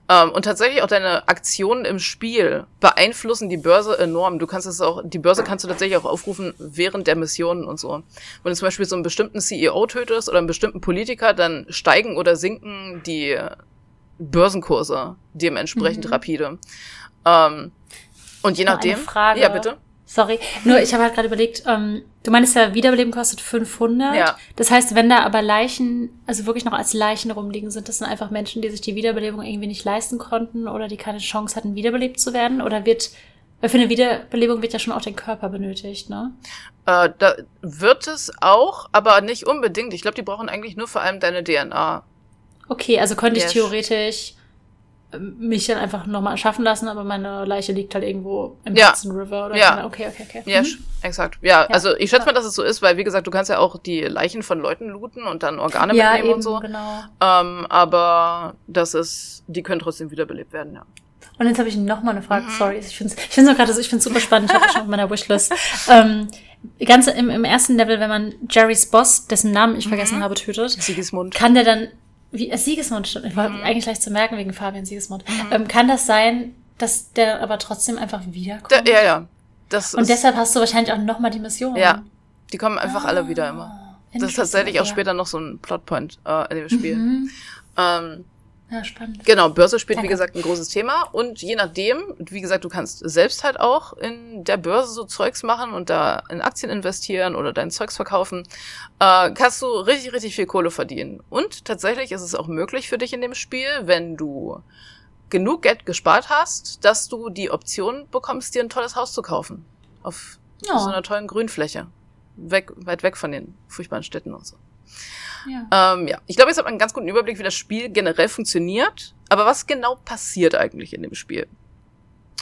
Ähm, und tatsächlich auch deine Aktionen im Spiel beeinflussen die Börse enorm. Du kannst es auch, die Börse kannst du tatsächlich auch aufrufen während der Missionen und so. Wenn du zum Beispiel so einen bestimmten CEO tötest oder einen bestimmten Politiker, dann steigen oder sinken die Börsenkurse dementsprechend mhm. rapide. Ähm, und je nachdem. Frage. Ja, bitte. Sorry, nur ich habe halt gerade überlegt, ähm, du meinst ja, Wiederbeleben kostet 500. Ja. Das heißt, wenn da aber Leichen, also wirklich noch als Leichen rumliegen, sind das dann einfach Menschen, die sich die Wiederbelebung irgendwie nicht leisten konnten oder die keine Chance hatten, wiederbelebt zu werden? Oder wird, weil für eine Wiederbelebung wird ja schon auch der Körper benötigt, ne? Äh, da wird es auch, aber nicht unbedingt. Ich glaube, die brauchen eigentlich nur vor allem deine DNA. Okay, also könnte ich theoretisch ähm, mich dann einfach nochmal erschaffen lassen, aber meine Leiche liegt halt irgendwo im ja. Hudson River oder ja. so. Okay, okay, okay. Ja, mhm. exakt. Ja, ja, also ich schätze mal, dass es so ist, weil wie gesagt, du kannst ja auch die Leichen von Leuten looten und dann Organe ja, mitnehmen eben, und so. Genau. Ähm, aber das ist, die können trotzdem wiederbelebt werden, ja. Und jetzt habe ich noch mal eine Frage. Mhm. Sorry, ich finde es ich find's gerade, ich finde super spannend. Ich habe schon auf meiner Wishlist. Ähm, ganz im, im ersten Level, wenn man Jerrys Boss, dessen Namen ich vergessen mhm. habe, tötet, Siegesmund. kann der dann wie Siegesmund, ich war mhm. eigentlich leicht zu merken wegen Fabian Siegesmund. Mhm. Ähm, kann das sein, dass der aber trotzdem einfach wiederkommt? Da, ja, ja. Das Und deshalb hast du wahrscheinlich auch noch mal die Mission. Ja, die kommen einfach ah, alle wieder immer. Das ist tatsächlich auch später noch so ein Plotpoint äh, in dem Spiel. Mhm. Ähm, ja, spannend. Genau, Börse spielt, wie gesagt, ein großes Thema. Und je nachdem, wie gesagt, du kannst selbst halt auch in der Börse so Zeugs machen und da in Aktien investieren oder dein Zeugs verkaufen, äh, kannst du richtig, richtig viel Kohle verdienen. Und tatsächlich ist es auch möglich für dich in dem Spiel, wenn du genug Geld gespart hast, dass du die Option bekommst, dir ein tolles Haus zu kaufen. Auf ja. so einer tollen Grünfläche. Weg, weit weg von den furchtbaren Städten und so. Ja. Ähm, ja. Ich glaube, jetzt hat man einen ganz guten Überblick, wie das Spiel generell funktioniert. Aber was genau passiert eigentlich in dem Spiel?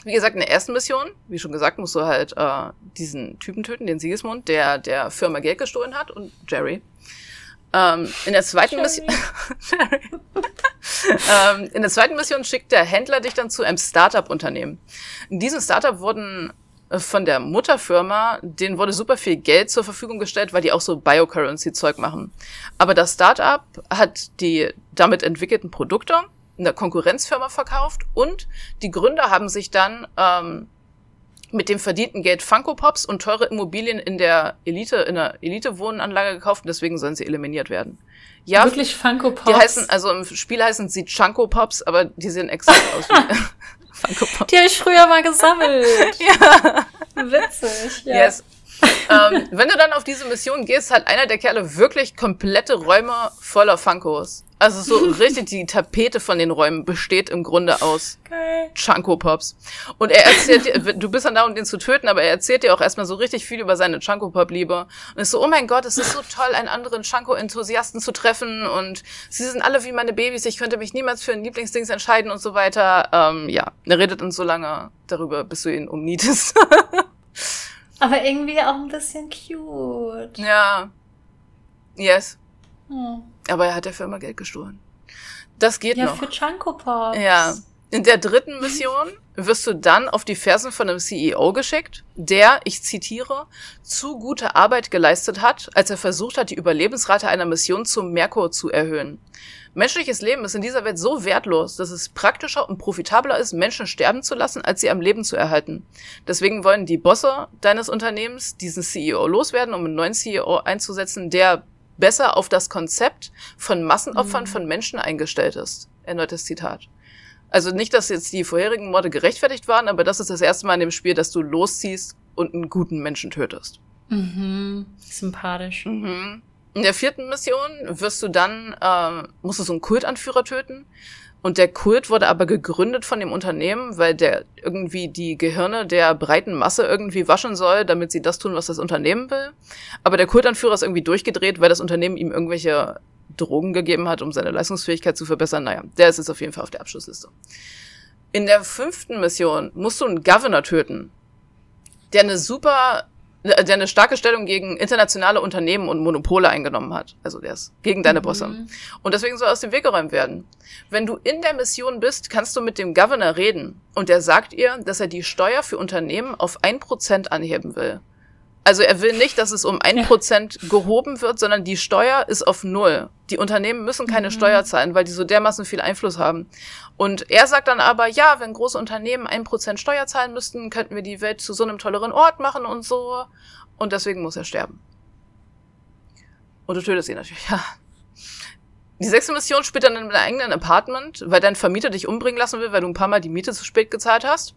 Wie gesagt, in der ersten Mission, wie schon gesagt, musst du halt äh, diesen Typen töten, den Siegesmund, der der Firma Geld gestohlen hat und Jerry. Ähm, in der zweiten Mission, [laughs] ähm, in der zweiten Mission schickt der Händler dich dann zu einem Startup-Unternehmen. In diesem Startup wurden von der Mutterfirma, denen wurde super viel Geld zur Verfügung gestellt, weil die auch so Biocurrency-Zeug machen. Aber das Startup hat die damit entwickelten Produkte einer Konkurrenzfirma verkauft und die Gründer haben sich dann ähm, mit dem verdienten Geld Funko Pops und teure Immobilien in der Elite, in der Elite-Wohnanlage gekauft und deswegen sollen sie eliminiert werden. Ja, wirklich Funko Pops. Die heißen, also im Spiel heißen sie Chunko Pops, aber die sehen exakt aus wie [laughs] [laughs] Funko Pop. Die habe ich früher mal gesammelt. [laughs] ja. Witzig. Ja. Yes. ähm, wenn du dann auf diese Mission gehst, hat einer der Kerle wirklich komplette Räume voller Funkos. Also so richtig, die Tapete von den Räumen besteht im Grunde aus Chunko Pops. Und er erzählt dir, [laughs] du bist dann da, um den zu töten, aber er erzählt dir auch erstmal so richtig viel über seine Chunko Pop Liebe. Und ist so, oh mein Gott, es ist so toll, einen anderen Chunko Enthusiasten zu treffen und sie sind alle wie meine Babys, ich könnte mich niemals für ein Lieblingsdings entscheiden und so weiter. Ähm, ja, er redet dann so lange darüber, bis du ihn umnietest. [laughs] aber irgendwie auch ein bisschen cute. Ja. Yes. Hm. Aber er hat der Firma Geld gestohlen. Das geht ja, noch. Ja, für Chunko Pops. Ja. In der dritten Mission wirst du dann auf die Fersen von einem CEO geschickt, der, ich zitiere, zu gute Arbeit geleistet hat, als er versucht hat, die Überlebensrate einer Mission zum Merkur zu erhöhen. Menschliches Leben ist in dieser Welt so wertlos, dass es praktischer und profitabler ist, Menschen sterben zu lassen, als sie am Leben zu erhalten. Deswegen wollen die Bosse deines Unternehmens diesen CEO loswerden, um einen neuen CEO einzusetzen, der besser auf das Konzept von Massenopfern mhm. von Menschen eingestellt ist. Erneutes Zitat. Also nicht, dass jetzt die vorherigen Morde gerechtfertigt waren, aber das ist das erste Mal in dem Spiel, dass du losziehst und einen guten Menschen tötest. Mhm. Sympathisch. Mhm. In der vierten Mission wirst du dann, äh, musst du so einen Kultanführer töten. Und der Kult wurde aber gegründet von dem Unternehmen, weil der irgendwie die Gehirne der breiten Masse irgendwie waschen soll, damit sie das tun, was das Unternehmen will. Aber der Kultanführer ist irgendwie durchgedreht, weil das Unternehmen ihm irgendwelche Drogen gegeben hat, um seine Leistungsfähigkeit zu verbessern. Naja, der ist jetzt auf jeden Fall auf der Abschlussliste. In der fünften Mission musst du einen Governor töten, der eine super der eine starke Stellung gegen internationale Unternehmen und Monopole eingenommen hat. Also der ist gegen deine mhm. Bosse. Und deswegen soll aus dem Weg geräumt werden. Wenn du in der Mission bist, kannst du mit dem Governor reden. Und der sagt ihr, dass er die Steuer für Unternehmen auf ein Prozent anheben will. Also er will nicht, dass es um ein Prozent gehoben wird, sondern die Steuer ist auf null. Die Unternehmen müssen keine mhm. Steuer zahlen, weil die so dermaßen viel Einfluss haben. Und er sagt dann aber, ja, wenn große Unternehmen ein Prozent Steuer zahlen müssten, könnten wir die Welt zu so einem tolleren Ort machen und so. Und deswegen muss er sterben. Und du tötest ihn natürlich, [laughs] ja. Die sechste Mission spielt dann in deinem eigenen Apartment, weil dein Vermieter dich umbringen lassen will, weil du ein paar Mal die Miete zu spät gezahlt hast.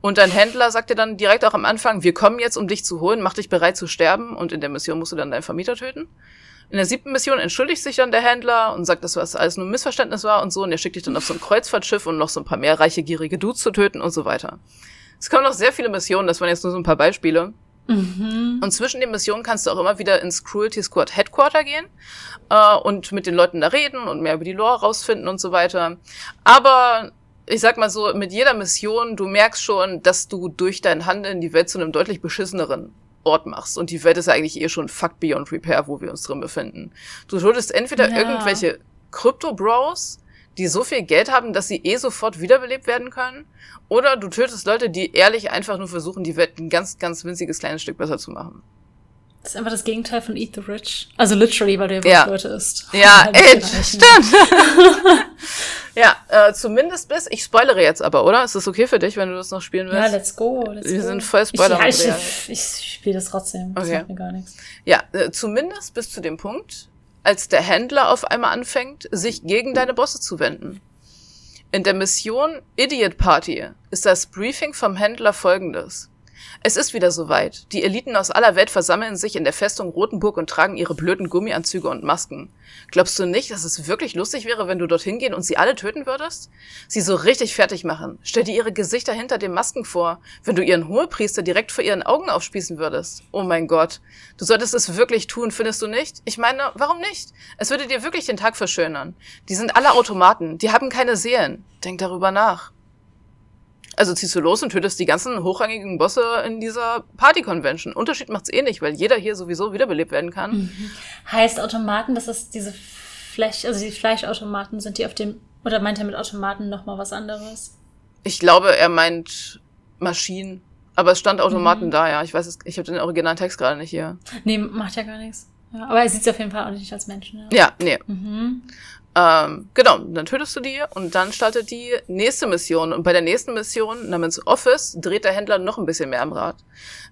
Und dein Händler sagt dir dann direkt auch am Anfang, wir kommen jetzt, um dich zu holen, mach dich bereit zu sterben. Und in der Mission musst du dann deinen Vermieter töten. In der siebten Mission entschuldigt sich dann der Händler und sagt, dass das alles nur ein Missverständnis war und so. Und er schickt dich dann auf so ein Kreuzfahrtschiff, um noch so ein paar mehr reiche, gierige Dudes zu töten und so weiter. Es kommen noch sehr viele Missionen, das waren jetzt nur so ein paar Beispiele. Mhm. Und zwischen den Missionen kannst du auch immer wieder ins Cruelty Squad Headquarter gehen äh, und mit den Leuten da reden und mehr über die Lore rausfinden und so weiter. Aber ich sag mal so, mit jeder Mission, du merkst schon, dass du durch dein Handeln die Welt zu einem deutlich beschisseneren Ort machst. Und die Welt ist ja eigentlich eh schon fuck beyond repair, wo wir uns drin befinden. Du tötest entweder ja. irgendwelche Crypto-Bros, die so viel Geld haben, dass sie eh sofort wiederbelebt werden können, oder du tötest Leute, die ehrlich einfach nur versuchen, die Welt ein ganz, ganz winziges kleines Stück besser zu machen. Das ist einfach das Gegenteil von Eat the Rich. Also literally, weil du ja, ja. Leute isst. Ja, [laughs] ey, stimmt. [laughs] ja, äh, zumindest bis, ich spoilere jetzt aber, oder? Ist das okay für dich, wenn du das noch spielen willst? Ja, let's go. Let's Wir go. sind voll Spoiler. Ich, ja, ich, ich spiele das trotzdem. Das okay. macht mir gar nichts. Ja, äh, zumindest bis zu dem Punkt, als der Händler auf einmal anfängt, sich gegen deine Bosse zu wenden. In der Mission Idiot Party ist das Briefing vom Händler folgendes. Es ist wieder soweit. Die Eliten aus aller Welt versammeln sich in der Festung Rothenburg und tragen ihre blöden Gummianzüge und Masken. Glaubst du nicht, dass es wirklich lustig wäre, wenn du dorthin gehen und sie alle töten würdest? Sie so richtig fertig machen. Stell dir ihre Gesichter hinter den Masken vor, wenn du ihren Hohepriester direkt vor ihren Augen aufspießen würdest. Oh mein Gott. Du solltest es wirklich tun, findest du nicht? Ich meine, warum nicht? Es würde dir wirklich den Tag verschönern. Die sind alle Automaten, die haben keine Seelen. Denk darüber nach. Also ziehst du los und tötest die ganzen hochrangigen Bosse in dieser Party-Convention. Unterschied macht's eh nicht, weil jeder hier sowieso wiederbelebt werden kann. Mhm. Heißt Automaten, dass es diese Fleisch, also die Fleischautomaten sind, die auf dem, oder meint er mit Automaten nochmal was anderes? Ich glaube, er meint Maschinen. Aber es stand Automaten mhm. da, ja. Ich weiß es, ich habe den originalen Text gerade nicht hier. Nee, macht ja gar nichts. Ja, aber er sieht auf jeden Fall auch nicht als Menschen. Ja, ja nee. Mhm. Ähm, genau, dann tötest du die und dann startet die nächste Mission. Und bei der nächsten Mission namens Office dreht der Händler noch ein bisschen mehr am Rad.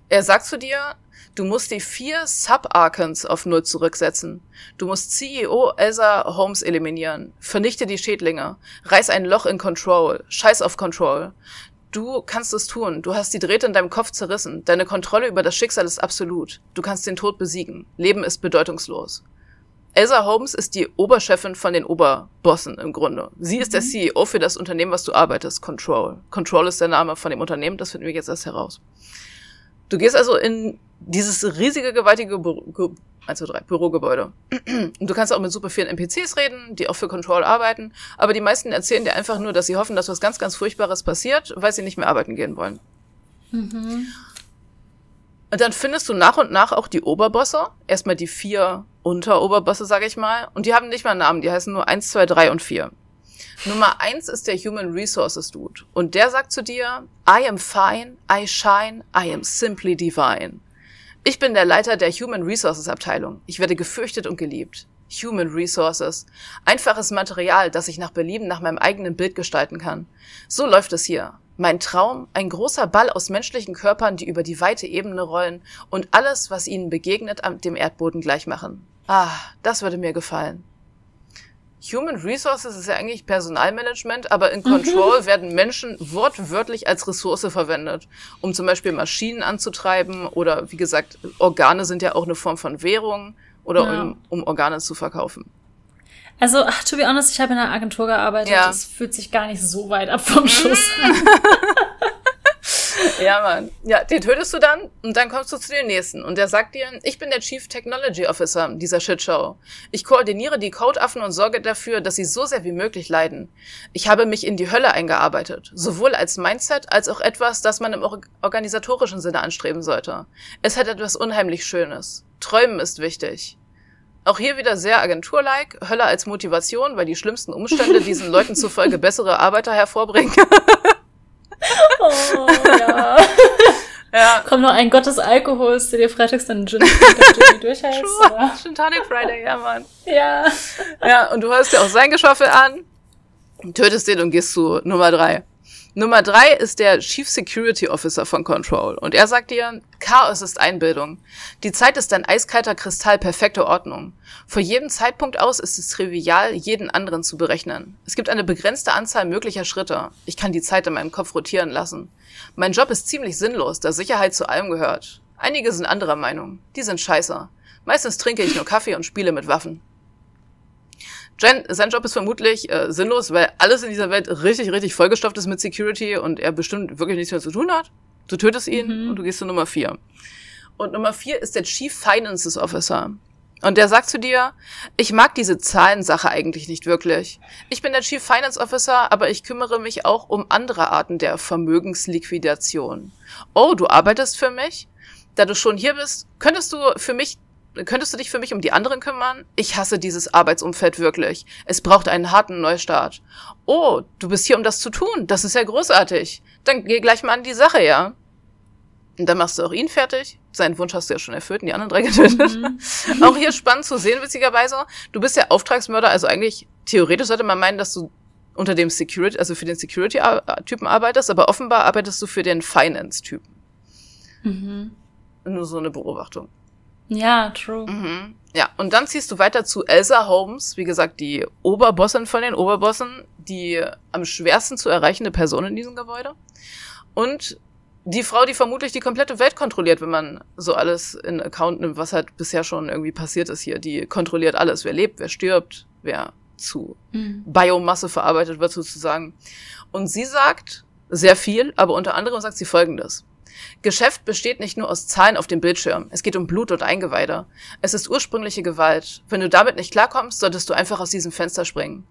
Er sagt zu dir, du musst die vier Sub-Archons auf Null zurücksetzen. Du musst CEO Elsa Holmes eliminieren. Vernichte die Schädlinge. Reiß ein Loch in Control. Scheiß auf Control. Du kannst es tun. Du hast die Drähte in deinem Kopf zerrissen. Deine Kontrolle über das Schicksal ist absolut. Du kannst den Tod besiegen. Leben ist bedeutungslos. Elsa Holmes ist die Oberchefin von den Oberbossen im Grunde. Sie ist mhm. der CEO für das Unternehmen, was du arbeitest, Control. Control ist der Name von dem Unternehmen, das finden wir jetzt erst heraus. Du gehst also in dieses riesige, gewaltige Büro, 1, 2, 3, Bürogebäude. [clears throat] du kannst auch mit super vielen NPCs reden, die auch für Control arbeiten, aber die meisten erzählen dir einfach nur, dass sie hoffen, dass was ganz, ganz Furchtbares passiert, weil sie nicht mehr arbeiten gehen wollen. Mhm. Und dann findest du nach und nach auch die Oberbosse, erstmal die vier Unteroberbosse, sage ich mal, und die haben nicht mal Namen, die heißen nur 1, 2, 3 und 4. Nummer 1 ist der Human Resources Dude und der sagt zu dir, I am fine, I shine, I am simply divine. Ich bin der Leiter der Human Resources Abteilung. Ich werde gefürchtet und geliebt. Human Resources. Einfaches Material, das ich nach Belieben nach meinem eigenen Bild gestalten kann. So läuft es hier. Mein Traum, ein großer Ball aus menschlichen Körpern, die über die weite Ebene rollen und alles, was ihnen begegnet, dem Erdboden gleich machen. Ah, das würde mir gefallen. Human Resources ist ja eigentlich Personalmanagement, aber in Control mhm. [laughs] werden Menschen wortwörtlich als Ressource verwendet, um zum Beispiel Maschinen anzutreiben oder wie gesagt, Organe sind ja auch eine Form von Währung oder ja. um, um Organe zu verkaufen. Also, to be honest, ich habe in einer Agentur gearbeitet. Ja. Das fühlt sich gar nicht so weit ab vom Schuss an. [laughs] ja, Mann. Ja, den tötest du dann und dann kommst du zu dem nächsten. Und der sagt dir, ich bin der Chief Technology Officer dieser Shitshow. Ich koordiniere die Codeaffen und sorge dafür, dass sie so sehr wie möglich leiden. Ich habe mich in die Hölle eingearbeitet. Sowohl als Mindset als auch etwas, das man im organisatorischen Sinne anstreben sollte. Es hat etwas unheimlich Schönes. Träumen ist wichtig. Auch hier wieder sehr agenturlike, Hölle als Motivation, weil die schlimmsten Umstände diesen Leuten zufolge bessere Arbeiter hervorbringen. [laughs] Oh, ja. ja. Kommt noch ein Gottes Alkohol, ist dir freitags dann Gin, durchhältst. Gin Tonic Friday, ja, Mann. Ja. Ja, und du hörst dir auch sein Geschoffel an, tötest den und gehst zu Nummer drei. Nummer drei ist der Chief Security Officer von Control. Und er sagt dir, Chaos ist Einbildung. Die Zeit ist ein eiskalter Kristall perfekter Ordnung. Vor jedem Zeitpunkt aus ist es trivial, jeden anderen zu berechnen. Es gibt eine begrenzte Anzahl möglicher Schritte. Ich kann die Zeit in meinem Kopf rotieren lassen. Mein Job ist ziemlich sinnlos, da Sicherheit zu allem gehört. Einige sind anderer Meinung. Die sind scheiße. Meistens trinke ich nur Kaffee und spiele mit Waffen. Jen, sein Job ist vermutlich äh, sinnlos, weil alles in dieser Welt richtig, richtig vollgestopft ist mit Security und er bestimmt wirklich nichts mehr zu tun hat. Du tötest ihn mhm. und du gehst zu Nummer vier. Und Nummer vier ist der Chief Finances Officer. Und der sagt zu dir, ich mag diese Zahlensache eigentlich nicht wirklich. Ich bin der Chief Finance Officer, aber ich kümmere mich auch um andere Arten der Vermögensliquidation. Oh, du arbeitest für mich? Da du schon hier bist, könntest du für mich Könntest du dich für mich um die anderen kümmern? Ich hasse dieses Arbeitsumfeld wirklich. Es braucht einen harten Neustart. Oh, du bist hier, um das zu tun. Das ist ja großartig. Dann geh gleich mal an die Sache, ja? Und dann machst du auch ihn fertig. Seinen Wunsch hast du ja schon erfüllt und die anderen drei getötet. Mhm. [laughs] auch hier spannend zu sehen, witzigerweise. Du bist ja Auftragsmörder, also eigentlich theoretisch sollte man meinen, dass du unter dem Security, also für den Security-Typen arbeitest, aber offenbar arbeitest du für den Finance-Typen. Mhm. Nur so eine Beobachtung. Ja, true. Mhm. Ja, und dann ziehst du weiter zu Elsa Holmes, wie gesagt, die Oberbossin von den Oberbossen, die am schwersten zu erreichende Person in diesem Gebäude. Und die Frau, die vermutlich die komplette Welt kontrolliert, wenn man so alles in Account nimmt, was halt bisher schon irgendwie passiert ist hier. Die kontrolliert alles, wer lebt, wer stirbt, wer zu mhm. Biomasse verarbeitet wird sozusagen. Und sie sagt sehr viel, aber unter anderem sagt sie Folgendes. Geschäft besteht nicht nur aus Zahlen auf dem Bildschirm. Es geht um Blut und Eingeweide. Es ist ursprüngliche Gewalt. Wenn du damit nicht klarkommst, solltest du einfach aus diesem Fenster springen.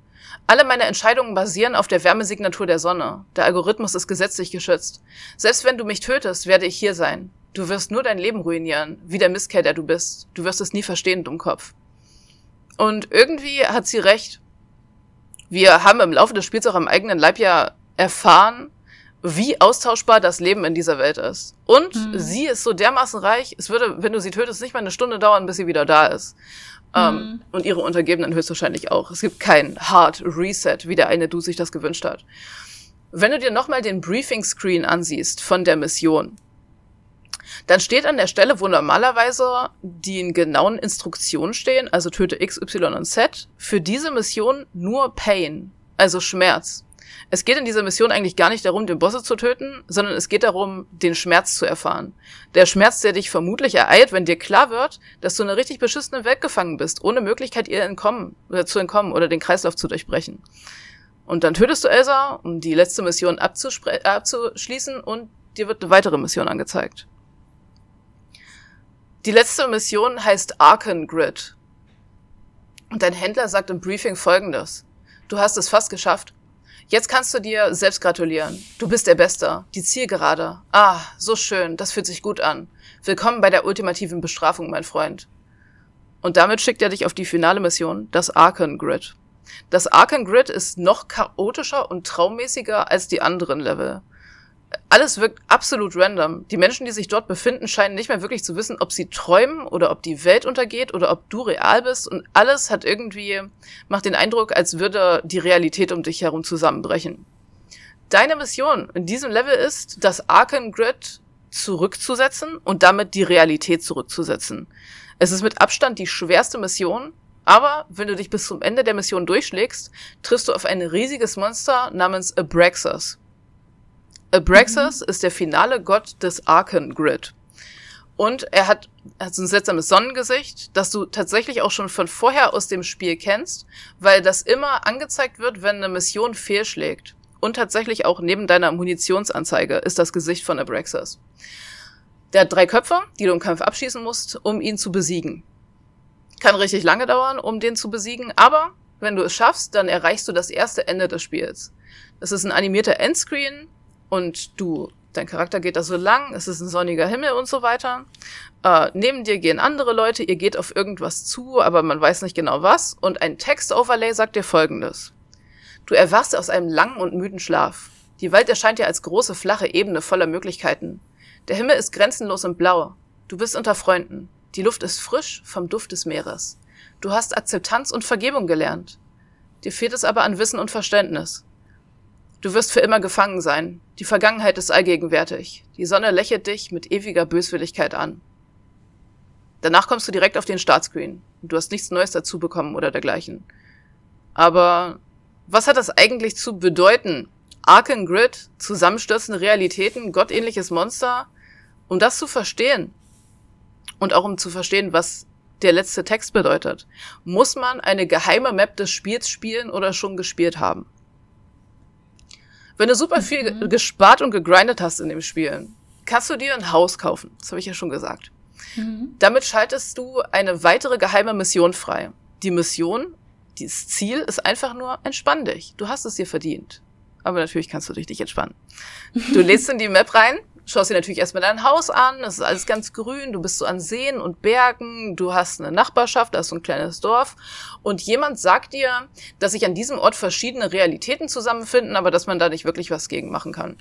Alle meine Entscheidungen basieren auf der Wärmesignatur der Sonne. Der Algorithmus ist gesetzlich geschützt. Selbst wenn du mich tötest, werde ich hier sein. Du wirst nur dein Leben ruinieren, wie der Misskerl, der du bist. Du wirst es nie verstehen, Dummkopf. Und irgendwie hat sie recht. Wir haben im Laufe des Spiels auch am eigenen Leib ja erfahren, wie austauschbar das Leben in dieser Welt ist. Und mhm. sie ist so dermaßen reich, es würde, wenn du sie tötest, nicht mal eine Stunde dauern, bis sie wieder da ist. Ähm, mhm. Um, und ihre Untergebenen höchstwahrscheinlich auch. Es gibt kein Hard Reset, wie der eine Du sich das gewünscht hat. Wenn du dir nochmal den Briefing Screen ansiehst von der Mission, dann steht an der Stelle, wo normalerweise die genauen Instruktionen stehen, also töte X, Y und Z, für diese Mission nur Pain, also Schmerz. Es geht in dieser Mission eigentlich gar nicht darum, den Bosse zu töten, sondern es geht darum, den Schmerz zu erfahren. Der Schmerz, der dich vermutlich ereilt, wenn dir klar wird, dass du in einer richtig beschissenen Welt gefangen bist, ohne Möglichkeit, ihr entkommen, oder zu entkommen oder den Kreislauf zu durchbrechen. Und dann tötest du Elsa, um die letzte Mission abzuschließen und dir wird eine weitere Mission angezeigt. Die letzte Mission heißt Arken Grid. Und dein Händler sagt im Briefing folgendes. Du hast es fast geschafft. Jetzt kannst du dir selbst gratulieren. Du bist der Beste. Die Zielgerade. Ah, so schön. Das fühlt sich gut an. Willkommen bei der ultimativen Bestrafung, mein Freund. Und damit schickt er dich auf die finale Mission, das Arken Grid. Das Arken Grid ist noch chaotischer und traummäßiger als die anderen Level alles wirkt absolut random. Die Menschen, die sich dort befinden, scheinen nicht mehr wirklich zu wissen, ob sie träumen oder ob die Welt untergeht oder ob du real bist. Und alles hat irgendwie, macht den Eindruck, als würde die Realität um dich herum zusammenbrechen. Deine Mission in diesem Level ist, das Arkham Grid zurückzusetzen und damit die Realität zurückzusetzen. Es ist mit Abstand die schwerste Mission, aber wenn du dich bis zum Ende der Mission durchschlägst, triffst du auf ein riesiges Monster namens Abraxas. Abraxas ist der finale Gott des Arken Grid. Und er hat, hat so ein seltsames Sonnengesicht, das du tatsächlich auch schon von vorher aus dem Spiel kennst, weil das immer angezeigt wird, wenn eine Mission fehlschlägt. Und tatsächlich auch neben deiner Munitionsanzeige ist das Gesicht von Abraxas. Der hat drei Köpfe, die du im Kampf abschießen musst, um ihn zu besiegen. Kann richtig lange dauern, um den zu besiegen, aber wenn du es schaffst, dann erreichst du das erste Ende des Spiels. Das ist ein animierter Endscreen, und du, dein Charakter geht da so lang, es ist ein sonniger Himmel und so weiter. Äh, neben dir gehen andere Leute, ihr geht auf irgendwas zu, aber man weiß nicht genau was. Und ein Text-Overlay sagt dir folgendes. Du erwachst aus einem langen und müden Schlaf. Die Welt erscheint dir als große, flache Ebene voller Möglichkeiten. Der Himmel ist grenzenlos und blau. Du bist unter Freunden. Die Luft ist frisch vom Duft des Meeres. Du hast Akzeptanz und Vergebung gelernt. Dir fehlt es aber an Wissen und Verständnis. Du wirst für immer gefangen sein. Die Vergangenheit ist allgegenwärtig. Die Sonne lächelt dich mit ewiger Böswilligkeit an. Danach kommst du direkt auf den Startscreen. Du hast nichts Neues dazu bekommen oder dergleichen. Aber was hat das eigentlich zu bedeuten? Arken Grid, zusammenstürzende Realitäten, gottähnliches Monster? Um das zu verstehen und auch um zu verstehen, was der letzte Text bedeutet, muss man eine geheime Map des Spiels spielen oder schon gespielt haben. Wenn du super viel mhm. gespart und gegrindet hast in dem Spiel, kannst du dir ein Haus kaufen. Das habe ich ja schon gesagt. Mhm. Damit schaltest du eine weitere geheime Mission frei. Die Mission, das Ziel ist einfach nur, entspann dich. Du hast es dir verdient. Aber natürlich kannst du dich nicht entspannen. Du lädst in die Map rein, schaust dir natürlich erstmal dein Haus an, es ist alles ganz grün, du bist so an Seen und Bergen, du hast eine Nachbarschaft, da ist so ein kleines Dorf und jemand sagt dir, dass sich an diesem Ort verschiedene Realitäten zusammenfinden, aber dass man da nicht wirklich was gegen machen kann.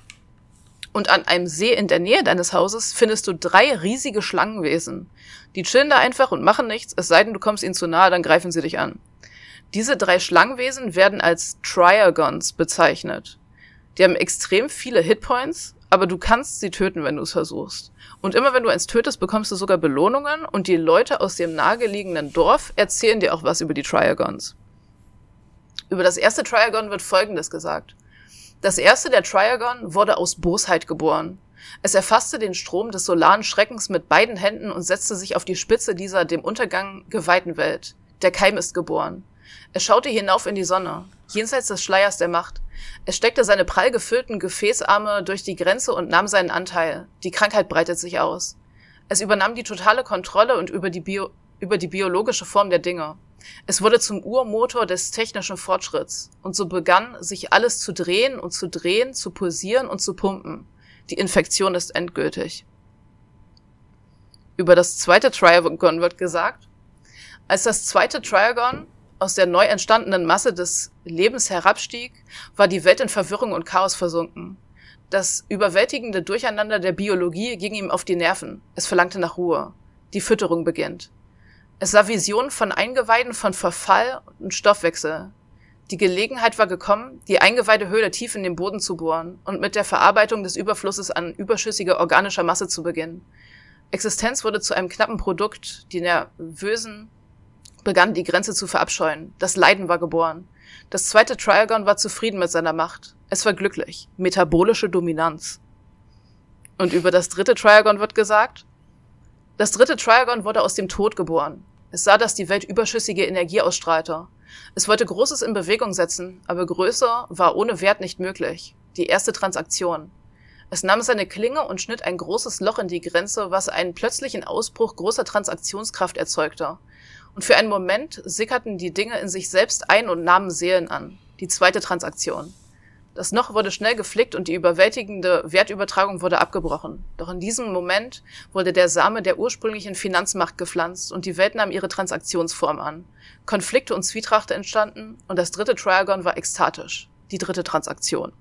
Und an einem See in der Nähe deines Hauses findest du drei riesige Schlangenwesen. Die chillen da einfach und machen nichts, es sei denn, du kommst ihnen zu nahe, dann greifen sie dich an. Diese drei Schlangenwesen werden als Triagons bezeichnet. Die haben extrem viele Hitpoints aber du kannst sie töten, wenn du es versuchst. Und immer wenn du eins tötest, bekommst du sogar Belohnungen und die Leute aus dem nahegelegenen Dorf erzählen dir auch was über die Triagons. Über das erste Triagon wird Folgendes gesagt. Das erste der Triagon wurde aus Bosheit geboren. Es erfasste den Strom des solaren Schreckens mit beiden Händen und setzte sich auf die Spitze dieser dem Untergang geweihten Welt. Der Keim ist geboren. Er schaute hinauf in die Sonne, jenseits des Schleiers der Macht. Es steckte seine prall gefüllten Gefäßarme durch die Grenze und nahm seinen Anteil. Die Krankheit breitet sich aus. Es übernahm die totale Kontrolle und über die, Bio über die biologische Form der Dinge. Es wurde zum Urmotor des technischen Fortschritts. Und so begann sich alles zu drehen und zu drehen, zu pulsieren und zu pumpen. Die Infektion ist endgültig. Über das zweite Triagon wird gesagt, als das zweite Triagon aus der neu entstandenen Masse des Lebens herabstieg, war die Welt in Verwirrung und Chaos versunken. Das überwältigende Durcheinander der Biologie ging ihm auf die Nerven. Es verlangte nach Ruhe. Die Fütterung beginnt. Es sah Visionen von Eingeweiden, von Verfall und Stoffwechsel. Die Gelegenheit war gekommen, die Eingeweidehöhle tief in den Boden zu bohren und mit der Verarbeitung des Überflusses an überschüssiger organischer Masse zu beginnen. Existenz wurde zu einem knappen Produkt, die nervösen, begann die Grenze zu verabscheuen. Das Leiden war geboren. Das zweite Triagon war zufrieden mit seiner Macht. Es war glücklich. Metabolische Dominanz. Und über das dritte Triagon wird gesagt, das dritte Triagon wurde aus dem Tod geboren. Es sah, dass die Welt überschüssige Energie ausstrahlte. Es wollte Großes in Bewegung setzen, aber größer war ohne Wert nicht möglich. Die erste Transaktion. Es nahm seine Klinge und schnitt ein großes Loch in die Grenze, was einen plötzlichen Ausbruch großer Transaktionskraft erzeugte. Und für einen Moment sickerten die Dinge in sich selbst ein und nahmen Seelen an. Die zweite Transaktion. Das Loch wurde schnell geflickt und die überwältigende Wertübertragung wurde abgebrochen. Doch in diesem Moment wurde der Same der ursprünglichen Finanzmacht gepflanzt und die Welt nahm ihre Transaktionsform an. Konflikte und Zwietracht entstanden und das dritte Triagon war ekstatisch. Die dritte Transaktion.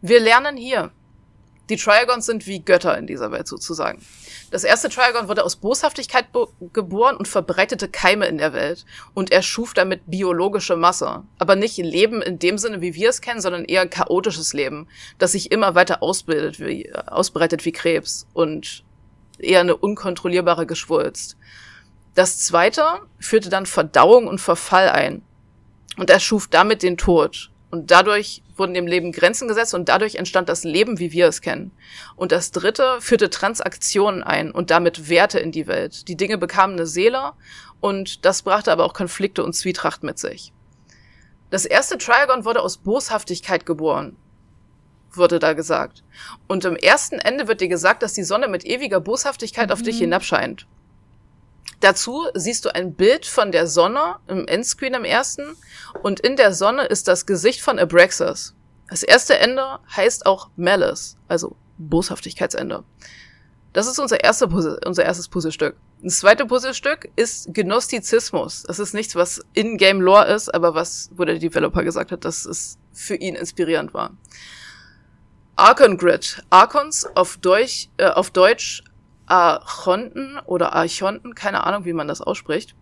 Wir lernen hier. Die Triagons sind wie Götter in dieser Welt sozusagen. Das erste Triagon wurde aus Boshaftigkeit geboren und verbreitete Keime in der Welt. Und er schuf damit biologische Masse. Aber nicht Leben in dem Sinne, wie wir es kennen, sondern eher chaotisches Leben, das sich immer weiter ausbildet, wie, ausbreitet wie Krebs und eher eine unkontrollierbare Geschwulst. Das zweite führte dann Verdauung und Verfall ein. Und er schuf damit den Tod. Und dadurch wurden dem Leben Grenzen gesetzt und dadurch entstand das Leben, wie wir es kennen. Und das dritte führte Transaktionen ein und damit Werte in die Welt. Die Dinge bekamen eine Seele und das brachte aber auch Konflikte und Zwietracht mit sich. Das erste Triagon wurde aus Boshaftigkeit geboren, wurde da gesagt. Und im ersten Ende wird dir gesagt, dass die Sonne mit ewiger Boshaftigkeit mhm. auf dich mhm. hinabscheint. Dazu siehst du ein Bild von der Sonne im Endscreen im ersten und in der Sonne ist das Gesicht von Abraxas. Das erste Ende heißt auch Malice, also Boshaftigkeitsende. Das ist unser, erste Puzzle, unser erstes Puzzlestück. Das zweite Puzzlestück ist Gnostizismus. Das ist nichts, was in-game Lore ist, aber was, wo der Developer gesagt hat, dass es für ihn inspirierend war. Archon Grid. Archons auf Deutsch, äh, auf Deutsch Archonten oder Archonten, keine Ahnung, wie man das ausspricht,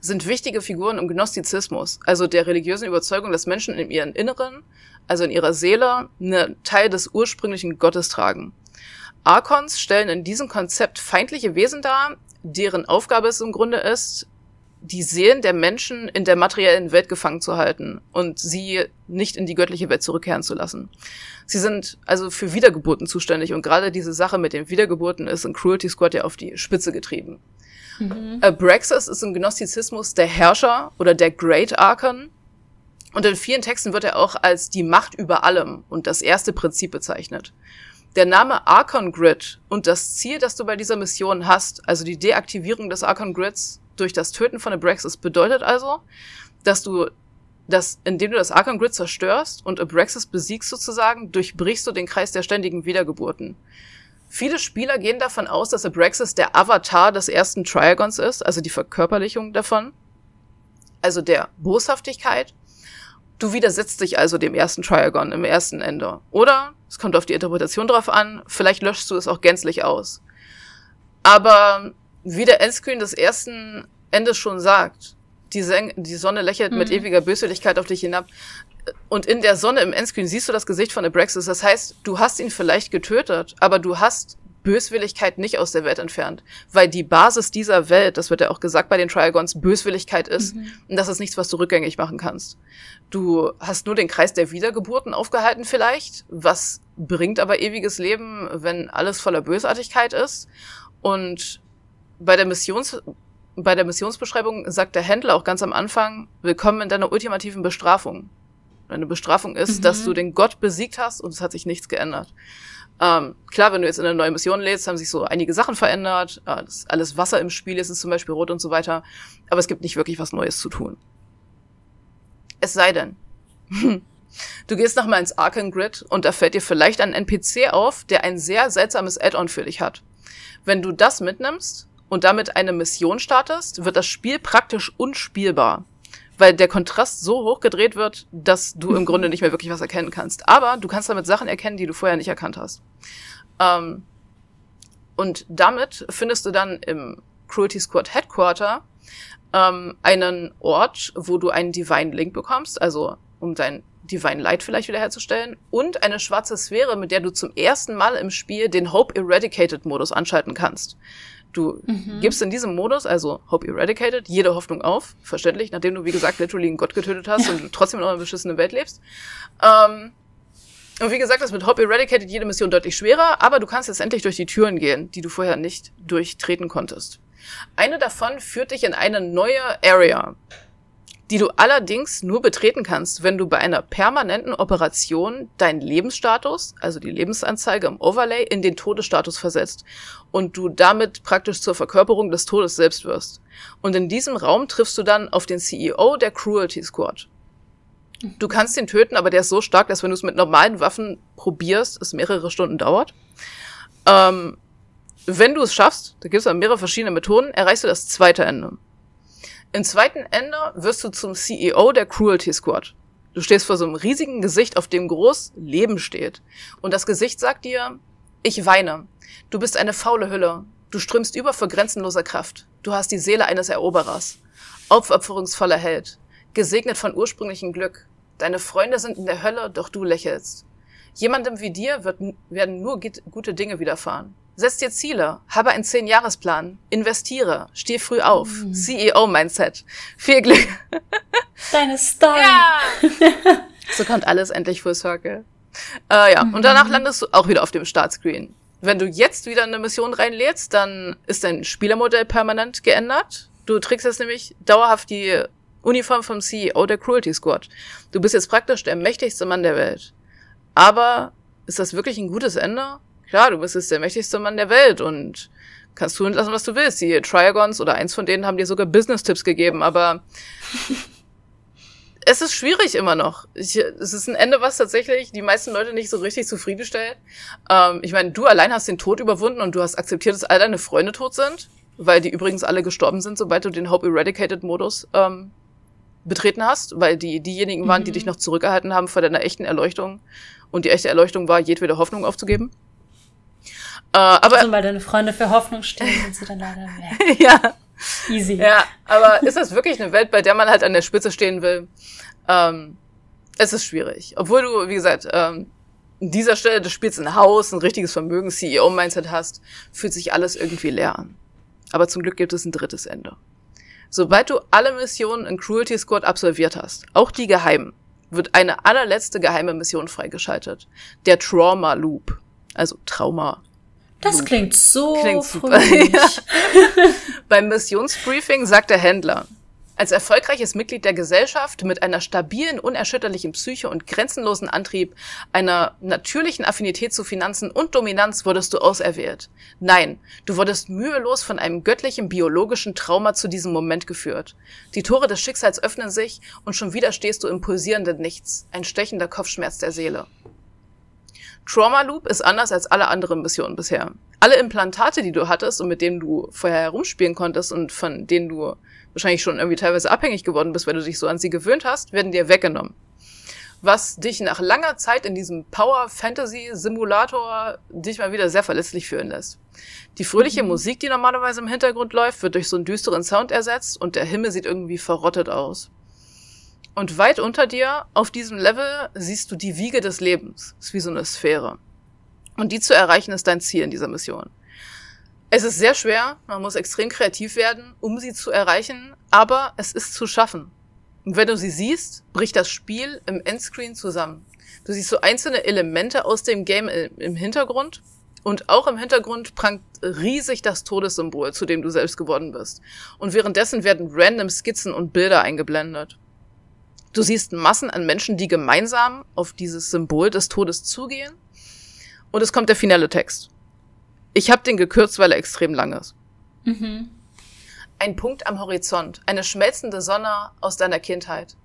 sind wichtige Figuren im Gnostizismus, also der religiösen Überzeugung, dass Menschen in ihrem Inneren, also in ihrer Seele, einen Teil des ursprünglichen Gottes tragen. Archons stellen in diesem Konzept feindliche Wesen dar, deren Aufgabe es im Grunde ist, die Seelen der Menschen in der materiellen Welt gefangen zu halten und sie nicht in die göttliche Welt zurückkehren zu lassen. Sie sind also für Wiedergeburten zuständig und gerade diese Sache mit den Wiedergeburten ist in Cruelty Squad ja auf die Spitze getrieben. Mhm. Abraxas ist im Gnostizismus der Herrscher oder der Great Archon und in vielen Texten wird er auch als die Macht über allem und das erste Prinzip bezeichnet. Der Name Archon Grid und das Ziel, das du bei dieser Mission hast, also die Deaktivierung des Archon Grids, durch das Töten von Abraxas bedeutet also, dass du dass indem du das Arkham Grid zerstörst und Abraxas besiegst sozusagen, durchbrichst du den Kreis der ständigen Wiedergeburten. Viele Spieler gehen davon aus, dass Abraxas der Avatar des ersten Triagons ist, also die Verkörperlichung davon, also der Boshaftigkeit. Du widersetzt dich also dem ersten Triagon im ersten Ende. Oder, es kommt auf die Interpretation drauf an, vielleicht löschst du es auch gänzlich aus. Aber wie der Endscreen des ersten Endes schon sagt, die, Sen die Sonne lächelt mhm. mit ewiger Böswilligkeit auf dich hinab. Und in der Sonne im Endscreen siehst du das Gesicht von Abraxas. Das heißt, du hast ihn vielleicht getötet, aber du hast Böswilligkeit nicht aus der Welt entfernt. Weil die Basis dieser Welt, das wird ja auch gesagt bei den Triagons, Böswilligkeit ist. Mhm. Und das ist nichts, was du rückgängig machen kannst. Du hast nur den Kreis der Wiedergeburten aufgehalten vielleicht, was bringt aber ewiges Leben, wenn alles voller Bösartigkeit ist. Und bei der Missions, bei der Missionsbeschreibung sagt der Händler auch ganz am Anfang, willkommen in deiner ultimativen Bestrafung. Deine Bestrafung ist, mhm. dass du den Gott besiegt hast und es hat sich nichts geändert. Ähm, klar, wenn du jetzt in eine neue Mission lädst, haben sich so einige Sachen verändert. Äh, alles Wasser im Spiel ist, ist zum Beispiel rot und so weiter. Aber es gibt nicht wirklich was Neues zu tun. Es sei denn, [laughs] du gehst nochmal ins Arkham Grid und da fällt dir vielleicht ein NPC auf, der ein sehr seltsames Add-on für dich hat. Wenn du das mitnimmst, und damit eine Mission startest, wird das Spiel praktisch unspielbar. Weil der Kontrast so hoch gedreht wird, dass du im Grunde nicht mehr wirklich was erkennen kannst. Aber du kannst damit Sachen erkennen, die du vorher nicht erkannt hast. Ähm, und damit findest du dann im Cruelty Squad Headquarter ähm, einen Ort, wo du einen Divine Link bekommst, also um dein Divine Light vielleicht wiederherzustellen, und eine schwarze Sphäre, mit der du zum ersten Mal im Spiel den Hope Eradicated Modus anschalten kannst. Du mhm. gibst in diesem Modus, also Hope Eradicated, jede Hoffnung auf, verständlich, nachdem du, wie gesagt, literally einen Gott getötet hast ja. und trotzdem in einer beschissenen Welt lebst. Ähm, und wie gesagt, das mit Hop Eradicated jede Mission deutlich schwerer, aber du kannst jetzt endlich durch die Türen gehen, die du vorher nicht durchtreten konntest. Eine davon führt dich in eine neue Area, die du allerdings nur betreten kannst, wenn du bei einer permanenten Operation deinen Lebensstatus, also die Lebensanzeige im Overlay, in den Todesstatus versetzt und du damit praktisch zur Verkörperung des Todes selbst wirst. Und in diesem Raum triffst du dann auf den CEO der Cruelty Squad. Du kannst ihn töten, aber der ist so stark, dass wenn du es mit normalen Waffen probierst, es mehrere Stunden dauert. Ähm, wenn du es schaffst, da gibt es mehrere verschiedene Methoden, erreichst du das zweite Ende. Im zweiten Ende wirst du zum CEO der Cruelty Squad. Du stehst vor so einem riesigen Gesicht, auf dem groß Leben steht. Und das Gesicht sagt dir, ich weine. Du bist eine faule Hülle. Du strömst über vor grenzenloser Kraft. Du hast die Seele eines Eroberers. Aufopferungsvoller Held. Gesegnet von ursprünglichem Glück. Deine Freunde sind in der Hölle, doch du lächelst. Jemandem wie dir wird, werden nur gute Dinge widerfahren. Setz dir Ziele, habe einen Zehn-Jahresplan, investiere, steh früh auf, mm. CEO-Mindset. Viel Glück. Deine Story. Ja. [laughs] so kommt alles endlich full circle. Äh, ja, mhm. und danach landest du auch wieder auf dem Startscreen. Wenn du jetzt wieder eine Mission reinlädst, dann ist dein Spielermodell permanent geändert. Du trägst jetzt nämlich dauerhaft die Uniform vom CEO der Cruelty Squad. Du bist jetzt praktisch der mächtigste Mann der Welt. Aber ist das wirklich ein gutes Ende? Klar, du bist jetzt der mächtigste Mann der Welt und kannst tun lassen, was du willst. Die Triagons oder eins von denen haben dir sogar Business-Tipps gegeben, aber [laughs] es ist schwierig immer noch. Ich, es ist ein Ende, was tatsächlich die meisten Leute nicht so richtig zufriedenstellt. Ähm, ich meine, du allein hast den Tod überwunden und du hast akzeptiert, dass all deine Freunde tot sind, weil die übrigens alle gestorben sind, sobald du den Hope Eradicated Modus ähm, betreten hast, weil die diejenigen waren, mhm. die dich noch zurückgehalten haben vor deiner echten Erleuchtung. Und die echte Erleuchtung war, jedwede Hoffnung aufzugeben. Äh, aber also, weil deine Freunde für Hoffnung stehen, sind sie dann leider weg. [laughs] ja. Easy. Ja, aber ist das wirklich eine Welt, bei der man halt an der Spitze stehen will? Ähm, es ist schwierig. Obwohl du, wie gesagt, ähm, an dieser Stelle des Spiels ein Haus, ein richtiges Vermögen, CEO-Mindset hast, fühlt sich alles irgendwie leer an. Aber zum Glück gibt es ein drittes Ende. Sobald du alle Missionen in Cruelty Squad absolviert hast, auch die geheimen, wird eine allerletzte geheime Mission freigeschaltet. Der Trauma Loop. Also Trauma. Das klingt so klingt super. [laughs] Ja. Beim Missionsbriefing sagt der Händler, als erfolgreiches Mitglied der Gesellschaft mit einer stabilen, unerschütterlichen Psyche und grenzenlosen Antrieb, einer natürlichen Affinität zu Finanzen und Dominanz wurdest du auserwählt. Nein, du wurdest mühelos von einem göttlichen biologischen Trauma zu diesem Moment geführt. Die Tore des Schicksals öffnen sich und schon wieder stehst du im pulsierenden Nichts, ein stechender Kopfschmerz der Seele. Trauma Loop ist anders als alle anderen Missionen bisher. Alle Implantate, die du hattest und mit denen du vorher herumspielen konntest und von denen du wahrscheinlich schon irgendwie teilweise abhängig geworden bist, weil du dich so an sie gewöhnt hast, werden dir weggenommen. Was dich nach langer Zeit in diesem Power-Fantasy-Simulator dich mal wieder sehr verletzlich fühlen lässt. Die fröhliche mhm. Musik, die normalerweise im Hintergrund läuft, wird durch so einen düsteren Sound ersetzt und der Himmel sieht irgendwie verrottet aus. Und weit unter dir, auf diesem Level, siehst du die Wiege des Lebens. Ist wie so eine Sphäre. Und die zu erreichen ist dein Ziel in dieser Mission. Es ist sehr schwer, man muss extrem kreativ werden, um sie zu erreichen, aber es ist zu schaffen. Und wenn du sie siehst, bricht das Spiel im Endscreen zusammen. Du siehst so einzelne Elemente aus dem Game im Hintergrund und auch im Hintergrund prangt riesig das Todessymbol, zu dem du selbst geworden bist. Und währenddessen werden random Skizzen und Bilder eingeblendet. Du siehst Massen an Menschen, die gemeinsam auf dieses Symbol des Todes zugehen. Und es kommt der finale Text. Ich habe den gekürzt, weil er extrem lang ist. Mhm. Ein Punkt am Horizont, eine schmelzende Sonne aus deiner Kindheit.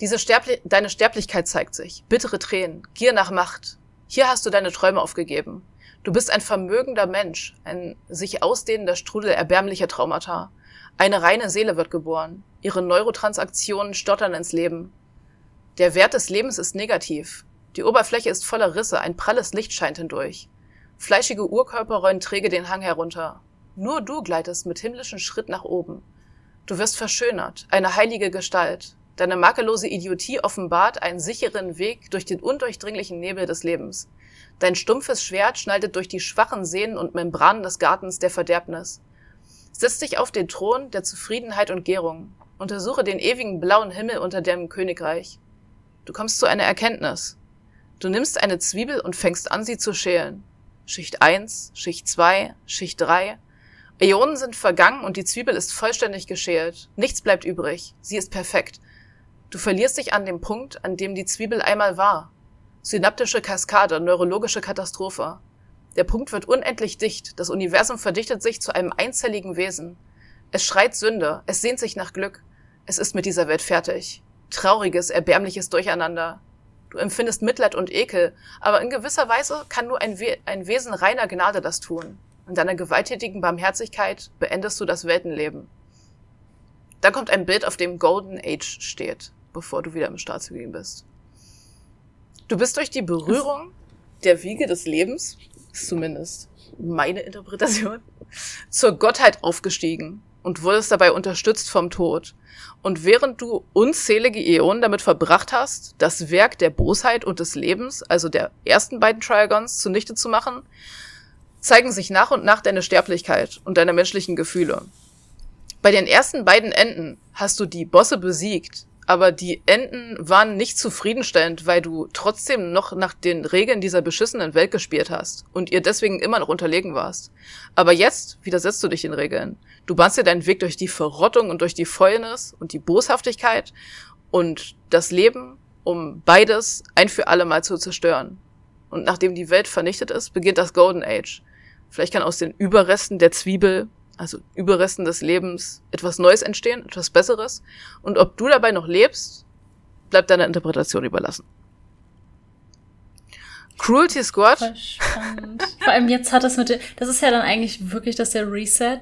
Diese Sterbli deine Sterblichkeit zeigt sich. Bittere Tränen, Gier nach Macht. Hier hast du deine Träume aufgegeben. Du bist ein vermögender Mensch, ein sich ausdehnender Strudel erbärmlicher Traumata. Eine reine Seele wird geboren. Ihre Neurotransaktionen stottern ins Leben. Der Wert des Lebens ist negativ. Die Oberfläche ist voller Risse, ein pralles Licht scheint hindurch. Fleischige Urkörper rollen träge den Hang herunter. Nur du gleitest mit himmlischen Schritt nach oben. Du wirst verschönert, eine heilige Gestalt. Deine makellose Idiotie offenbart einen sicheren Weg durch den undurchdringlichen Nebel des Lebens. Dein stumpfes Schwert schneidet durch die schwachen Sehnen und Membranen des Gartens der Verderbnis. Setz dich auf den Thron der Zufriedenheit und Gärung. Untersuche den ewigen blauen Himmel unter dem Königreich. Du kommst zu einer Erkenntnis. Du nimmst eine Zwiebel und fängst an, sie zu schälen. Schicht 1, Schicht 2, Schicht 3. Äonen sind vergangen und die Zwiebel ist vollständig geschält. Nichts bleibt übrig. Sie ist perfekt. Du verlierst dich an dem Punkt, an dem die Zwiebel einmal war. Synaptische Kaskade, neurologische Katastrophe. Der Punkt wird unendlich dicht. Das Universum verdichtet sich zu einem einzelligen Wesen. Es schreit Sünde. Es sehnt sich nach Glück. Es ist mit dieser Welt fertig. Trauriges, erbärmliches Durcheinander. Du empfindest Mitleid und Ekel, aber in gewisser Weise kann nur ein, We ein Wesen reiner Gnade das tun. In deiner gewalttätigen Barmherzigkeit beendest du das Weltenleben. Dann kommt ein Bild, auf dem Golden Age steht, bevor du wieder im Staatsbeginn bist. Du bist durch die Berührung der Wiege des Lebens, ist zumindest meine Interpretation, [laughs] zur Gottheit aufgestiegen und wurdest dabei unterstützt vom Tod. Und während du unzählige Äonen damit verbracht hast, das Werk der Bosheit und des Lebens, also der ersten beiden Triagons, zunichte zu machen, zeigen sich nach und nach deine Sterblichkeit und deine menschlichen Gefühle. Bei den ersten beiden Enden hast du die Bosse besiegt, aber die Enden waren nicht zufriedenstellend, weil du trotzdem noch nach den Regeln dieser beschissenen Welt gespielt hast und ihr deswegen immer noch unterlegen warst. Aber jetzt widersetzt du dich den Regeln. Du bahnst dir deinen Weg durch die Verrottung und durch die Fäulnis und die Boshaftigkeit und das Leben, um beides ein für alle Mal zu zerstören. Und nachdem die Welt vernichtet ist, beginnt das Golden Age. Vielleicht kann aus den Überresten der Zwiebel also Überresten des Lebens, etwas Neues entstehen, etwas Besseres. Und ob du dabei noch lebst, bleibt deiner Interpretation überlassen. Cruelty Squad. Voll spannend. Vor allem jetzt hat das mit, das ist ja dann eigentlich wirklich, dass der Reset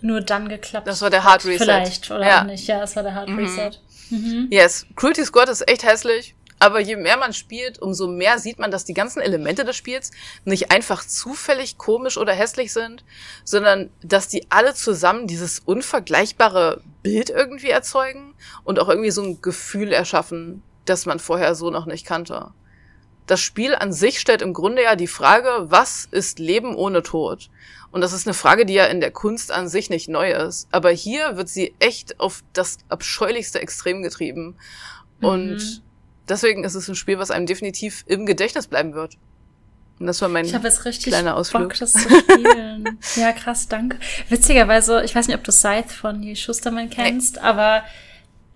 nur dann geklappt Das war der Hard Reset. Vielleicht, oder ja. nicht. Ja, das war der Hard mhm. Reset. Mhm. Yes. Cruelty Squad ist echt hässlich. Aber je mehr man spielt, umso mehr sieht man, dass die ganzen Elemente des Spiels nicht einfach zufällig komisch oder hässlich sind, sondern dass die alle zusammen dieses unvergleichbare Bild irgendwie erzeugen und auch irgendwie so ein Gefühl erschaffen, das man vorher so noch nicht kannte. Das Spiel an sich stellt im Grunde ja die Frage, was ist Leben ohne Tod? Und das ist eine Frage, die ja in der Kunst an sich nicht neu ist. Aber hier wird sie echt auf das abscheulichste Extrem getrieben. Und mhm deswegen ist es ein Spiel, was einem definitiv im Gedächtnis bleiben wird. Und das war mein ich jetzt richtig kleiner Ausflug. Bock, das zu spielen. [laughs] ja, krass, danke. Witzigerweise, ich weiß nicht, ob du Scythe von Neil Schusterman kennst, nee. aber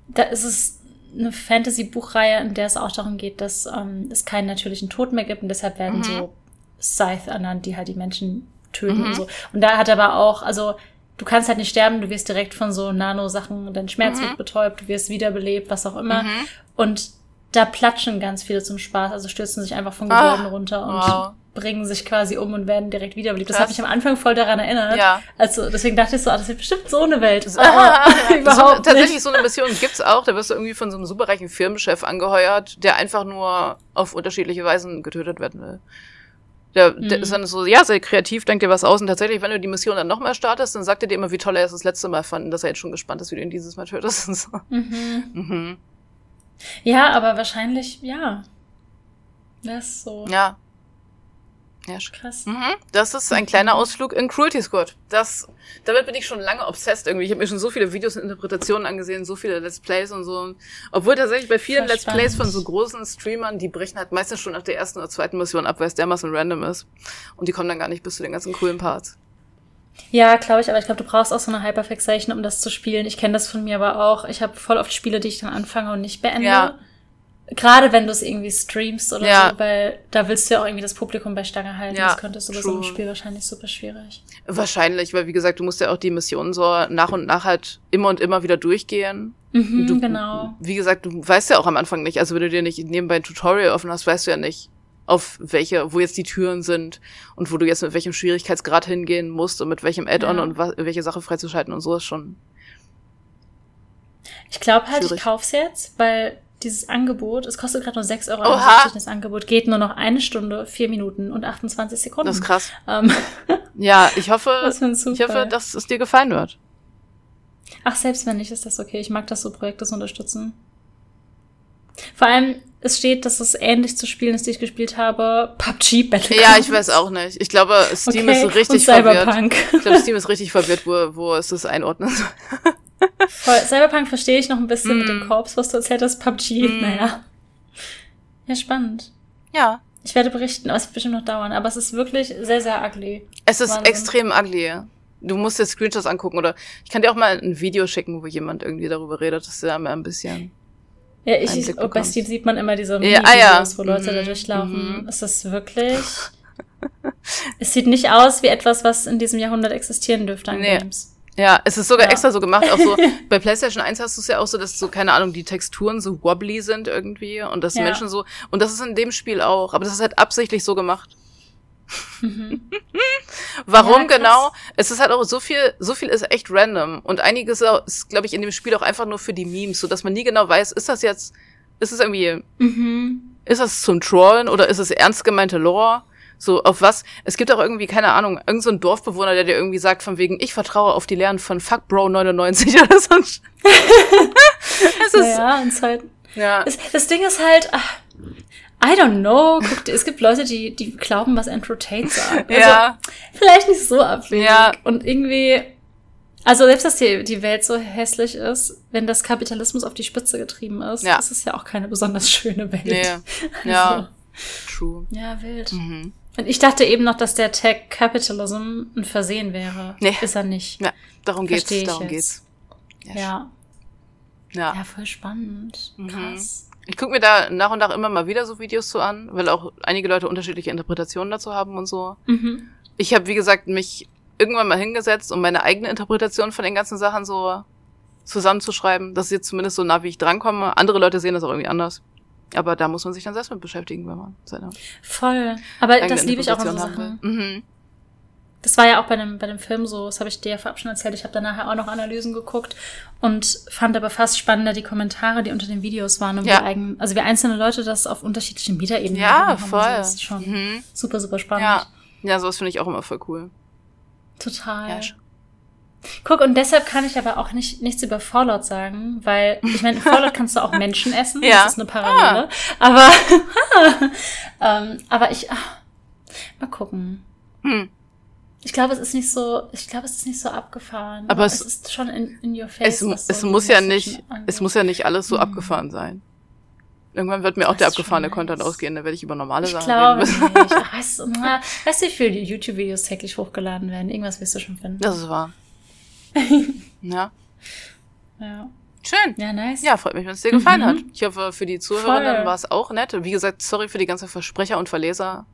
da ist es eine Fantasy-Buchreihe, in der es auch darum geht, dass ähm, es keinen natürlichen Tod mehr gibt und deshalb werden mhm. so Scythe ernannt, die halt die Menschen töten mhm. und so. Und da hat aber auch, also du kannst halt nicht sterben, du wirst direkt von so Nano-Sachen, dein Schmerz mhm. wird betäubt, du wirst wiederbelebt, was auch immer. Mhm. Und da platschen ganz viele zum Spaß, also stürzen sich einfach von Gebäuden ah, runter und wow. bringen sich quasi um und werden direkt wiederbelebt. Das hat mich am Anfang voll daran erinnert. Ja. Also deswegen dachte ich so, ah, das wird bestimmt so eine Welt. Das, ah, [laughs] [laughs] überhaupt so, tatsächlich nicht. so eine Mission gibt's auch. Da wirst du irgendwie von so einem superreichen Firmenchef angeheuert, der einfach nur auf unterschiedliche Weisen getötet werden will. Der, der mhm. ist dann so, ja, sehr kreativ, denkt dir was aus. Und tatsächlich, wenn du die Mission dann nochmal startest, dann sagt er dir immer, wie toll er es das letzte Mal fand, dass er jetzt schon gespannt ist, wie du ihn dieses Mal tötest [laughs] und so. Mhm. Mhm. Ja, aber wahrscheinlich, ja. Das ist so. Ja. Ja, krass. Mhm. Das ist ein kleiner Ausflug in Cruelty Squad. Das, damit bin ich schon lange obsessed irgendwie. Ich habe mir schon so viele Videos und Interpretationen angesehen, so viele Let's Plays und so. Obwohl tatsächlich bei vielen Let's Plays von so großen Streamern, die brechen halt meistens schon nach der ersten oder zweiten Mission ab, weil es dermaßen random ist. Und die kommen dann gar nicht bis zu den ganzen coolen Parts. Ja, glaube ich, aber ich glaube, du brauchst auch so eine Hyperfixation, um das zu spielen. Ich kenne das von mir aber auch. Ich habe voll oft Spiele, die ich dann anfange und nicht beende. Ja. Gerade wenn du es irgendwie streamst oder ja. so, weil da willst du ja auch irgendwie das Publikum bei Stange halten. Ja, das könntest du bei so einem Spiel wahrscheinlich super schwierig. Wahrscheinlich, weil wie gesagt, du musst ja auch die Missionen so nach und nach halt immer und immer wieder durchgehen. Mhm, du, genau. Wie gesagt, du weißt ja auch am Anfang nicht, also wenn du dir nicht nebenbei ein Tutorial offen hast, weißt du ja nicht, auf welche, wo jetzt die Türen sind und wo du jetzt mit welchem Schwierigkeitsgrad hingehen musst und mit welchem Add-on ja. und welche Sache freizuschalten und so ist schon. Ich glaube halt, schwierig. ich kauf's jetzt, weil dieses Angebot, es kostet gerade nur 6,70 Euro. Oha. Das Angebot geht nur noch eine Stunde, vier Minuten und 28 Sekunden. Das ist krass. Ähm. [laughs] ja, ich hoffe, [laughs] ich hoffe, dass es dir gefallen wird. Ach, selbst wenn nicht, ist das okay. Ich mag das so, Projekte zu unterstützen. Vor allem, es steht, dass es ähnlich zu Spielen ist, die ich gespielt habe. PUBG Battlegrounds. Ja, ich weiß auch nicht. Ich glaube, Steam Okay, ist richtig verwirrt. Ich glaube, Steam ist richtig verwirrt, wo, wo es das einordnen soll. Voll. Cyberpunk verstehe ich noch ein bisschen mit Mm. dem Korps, was du erzählt hast. PUBG, Mm. naja. Ja, spannend. Ja. Ich werde berichten, aber es wird bestimmt noch dauern. Aber es ist wirklich sehr, sehr ugly. Es ist Wahnsinn. extrem ugly. Du musst dir Screenshots angucken oder ich kann dir auch mal ein Video schicken, wo jemand irgendwie darüber redet. Das ist ja mal ein bisschen. Ja, ich, Einblick oh, bei. Steam sieht man immer diese Ja, ah ja. wo Leute da Mhm, durchlaufen. mhm. Es ist wirklich. [laughs] es sieht nicht aus wie etwas, was in diesem Jahrhundert existieren dürfte an Nee. Games. Ja, es ist sogar Ja. extra so gemacht. Auch so [laughs] bei PlayStation 1 hast du es ja auch so, dass so, keine Ahnung, die Texturen so wobbly sind irgendwie und dass die Ja. Menschen so. Und das ist in dem Spiel auch. Aber das ist halt absichtlich so gemacht. Mhm. Warum Ja, genau? Es ist halt auch so viel, so viel ist echt random. Und einiges ist, glaube ich, in dem Spiel auch einfach nur für die Memes, so dass man nie genau weiß, ist das jetzt, ist es irgendwie, Mhm. ist das zum Trollen oder ist es ernst gemeinte Lore? So, auf was? Es gibt auch irgendwie, keine Ahnung, irgendein so ein Dorfbewohner, der dir irgendwie sagt, von wegen, ich vertraue auf die Lehren von Fuckbro99 [laughs] oder so. [laughs] es ist, Ja, es halt. ja. Es, das Ding ist halt. ach, I don't know. Guck, es gibt Leute, die, die glauben, was Andrew Tate sagt. [laughs] Also, ja, Vielleicht nicht so abwegig. Ja. Und irgendwie. Also selbst, dass die, die Welt so hässlich ist, wenn das Kapitalismus auf die Spitze getrieben ist, Ja. ist es ja auch keine besonders schöne Welt. nee, [laughs] Also, ja, true. Ja, wild. Mhm. Und ich dachte eben noch, dass der Tech Capitalism ein Versehen wäre. Nee. Ist er nicht. Ja, darum geht's, Versteh ich darum jetzt. geht's. Ja. Ja. ja. Ja, voll spannend. Mhm. Krass. Ich gucke mir da nach und nach immer mal wieder so Videos zu an, weil auch einige Leute unterschiedliche Interpretationen dazu haben und so. Mhm. Ich habe, wie gesagt, mich irgendwann mal hingesetzt, um meine eigene Interpretation von den ganzen Sachen so zusammenzuschreiben. Das ist jetzt zumindest so nah, wie ich drankomme. Andere Leute sehen das auch irgendwie anders. Aber da muss man sich dann selbst mit beschäftigen, wenn man seine Voll. Aber das liebe ich auch an so Sachen. Mhm. Das war ja auch bei dem, bei dem Film so, das habe ich dir ja vorab schon erzählt. Ich habe dann nachher auch noch Analysen geguckt und fand aber fast spannender die Kommentare, die unter den Videos waren und Ja. wie eigen, also wie einzelne Leute das auf unterschiedlichen Metaebenen Ja, haben. voll. Also das ist schon Mhm. super, super spannend. Ja. Ja, sowas finde ich auch immer voll cool. Total. Ja, Guck, und deshalb kann ich aber auch nicht, nichts über Fallout sagen, weil, ich meine, in [laughs] Fallout kannst du auch Menschen essen, Ja. das ist eine Parallele. Aber, [laughs] ähm, aber ich, ach, mal gucken. Hm. Ich glaube, es ist nicht so, ich glaube, es ist nicht so abgefahren. Aber es- ist schon in, in your face. Es, so es muss ja nicht, es muss ja nicht alles so Mhm. abgefahren sein. Irgendwann wird mir auch Das der abgefahrene. Content ausgehen, da werde ich über normale Ich Sachen glaube reden nicht. müssen. Ach, weißt, du, na, weißt du, wie viele YouTube-Videos täglich hochgeladen werden? Irgendwas wirst du schon finden. Das ist wahr. [laughs] ja. Ja, Schön. ja nice. Ja, freut mich, wenn es dir gefallen Mhm. hat. Ich hoffe, für die Zuhörerinnen war es auch nett. Wie gesagt, sorry für die ganzen Versprecher und Verleser.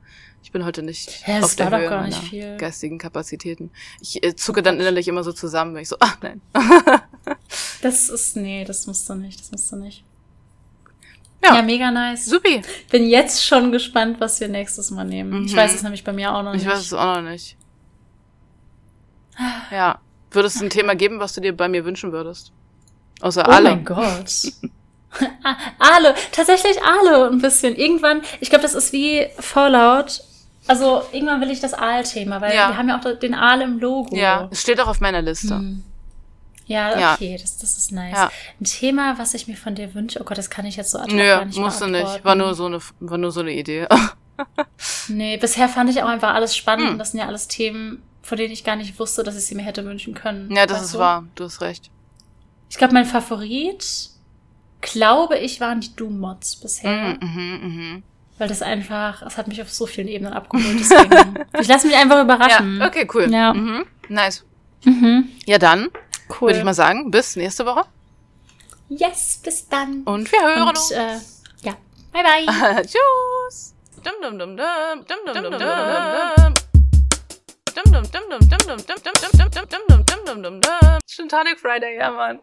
Ich bin heute nicht das auf der Höhe meiner viel. geistigen Kapazitäten. Ich äh, zucke dann innerlich immer so zusammen, wenn ich so, ach nein. [laughs] Das ist, nee, das musst du nicht, das musst du nicht. Ja. Ja, mega nice. Supi. Bin jetzt schon gespannt, was wir nächstes Mal nehmen. Ich Mhm. weiß es nämlich bei mir auch noch Ich nicht. weiß es auch noch nicht. Ja. Würde es ein Thema geben, was du dir bei mir wünschen würdest? Außer oh alle. mein Gott. [laughs] Aale, tatsächlich Aale ein bisschen. Irgendwann, ich glaube, das ist wie Fallout. Also irgendwann will ich das Aal-Thema, weil Ja. wir haben ja auch den Aal im Logo. Ja, es steht auch auf meiner Liste. Hm. Ja, Ja. okay, Das, das ist nice. Ja. Ein Thema, was ich mir von dir wünsche, oh Gott, das kann ich jetzt so ad hoc Nö, gar nicht musst du nicht. War nur so eine, war nur so eine Idee. [laughs] Nee, bisher fand ich auch einfach alles spannend. Hm. Das sind ja alles Themen, von denen ich gar nicht wusste, dass ich sie mir hätte wünschen können. ja, das Weißt ist du? wahr. Du hast recht. Ich glaube, mein Favorit, glaube ich, waren die Doom-Mods bisher. Mhm, mhm, mhm. Weil das einfach, es hat mich auf so vielen Ebenen abgeholt. Deswegen, ich lasse mich einfach überraschen. Ja, okay, cool. Ja. Mhm. Nice. Mhm. Ja, dann Cool. würde ich mal sagen, bis nächste Woche. yes, bis dann. Und wir hören uns. Und, äh, ja, bye bye. Tschüss. Dum dum dum dum dum dum dum dum dum. Dum dum dum dum dum dum dum dum dum dum dum dum dum dum dum dum. Stuntanik Friday, ja Mann.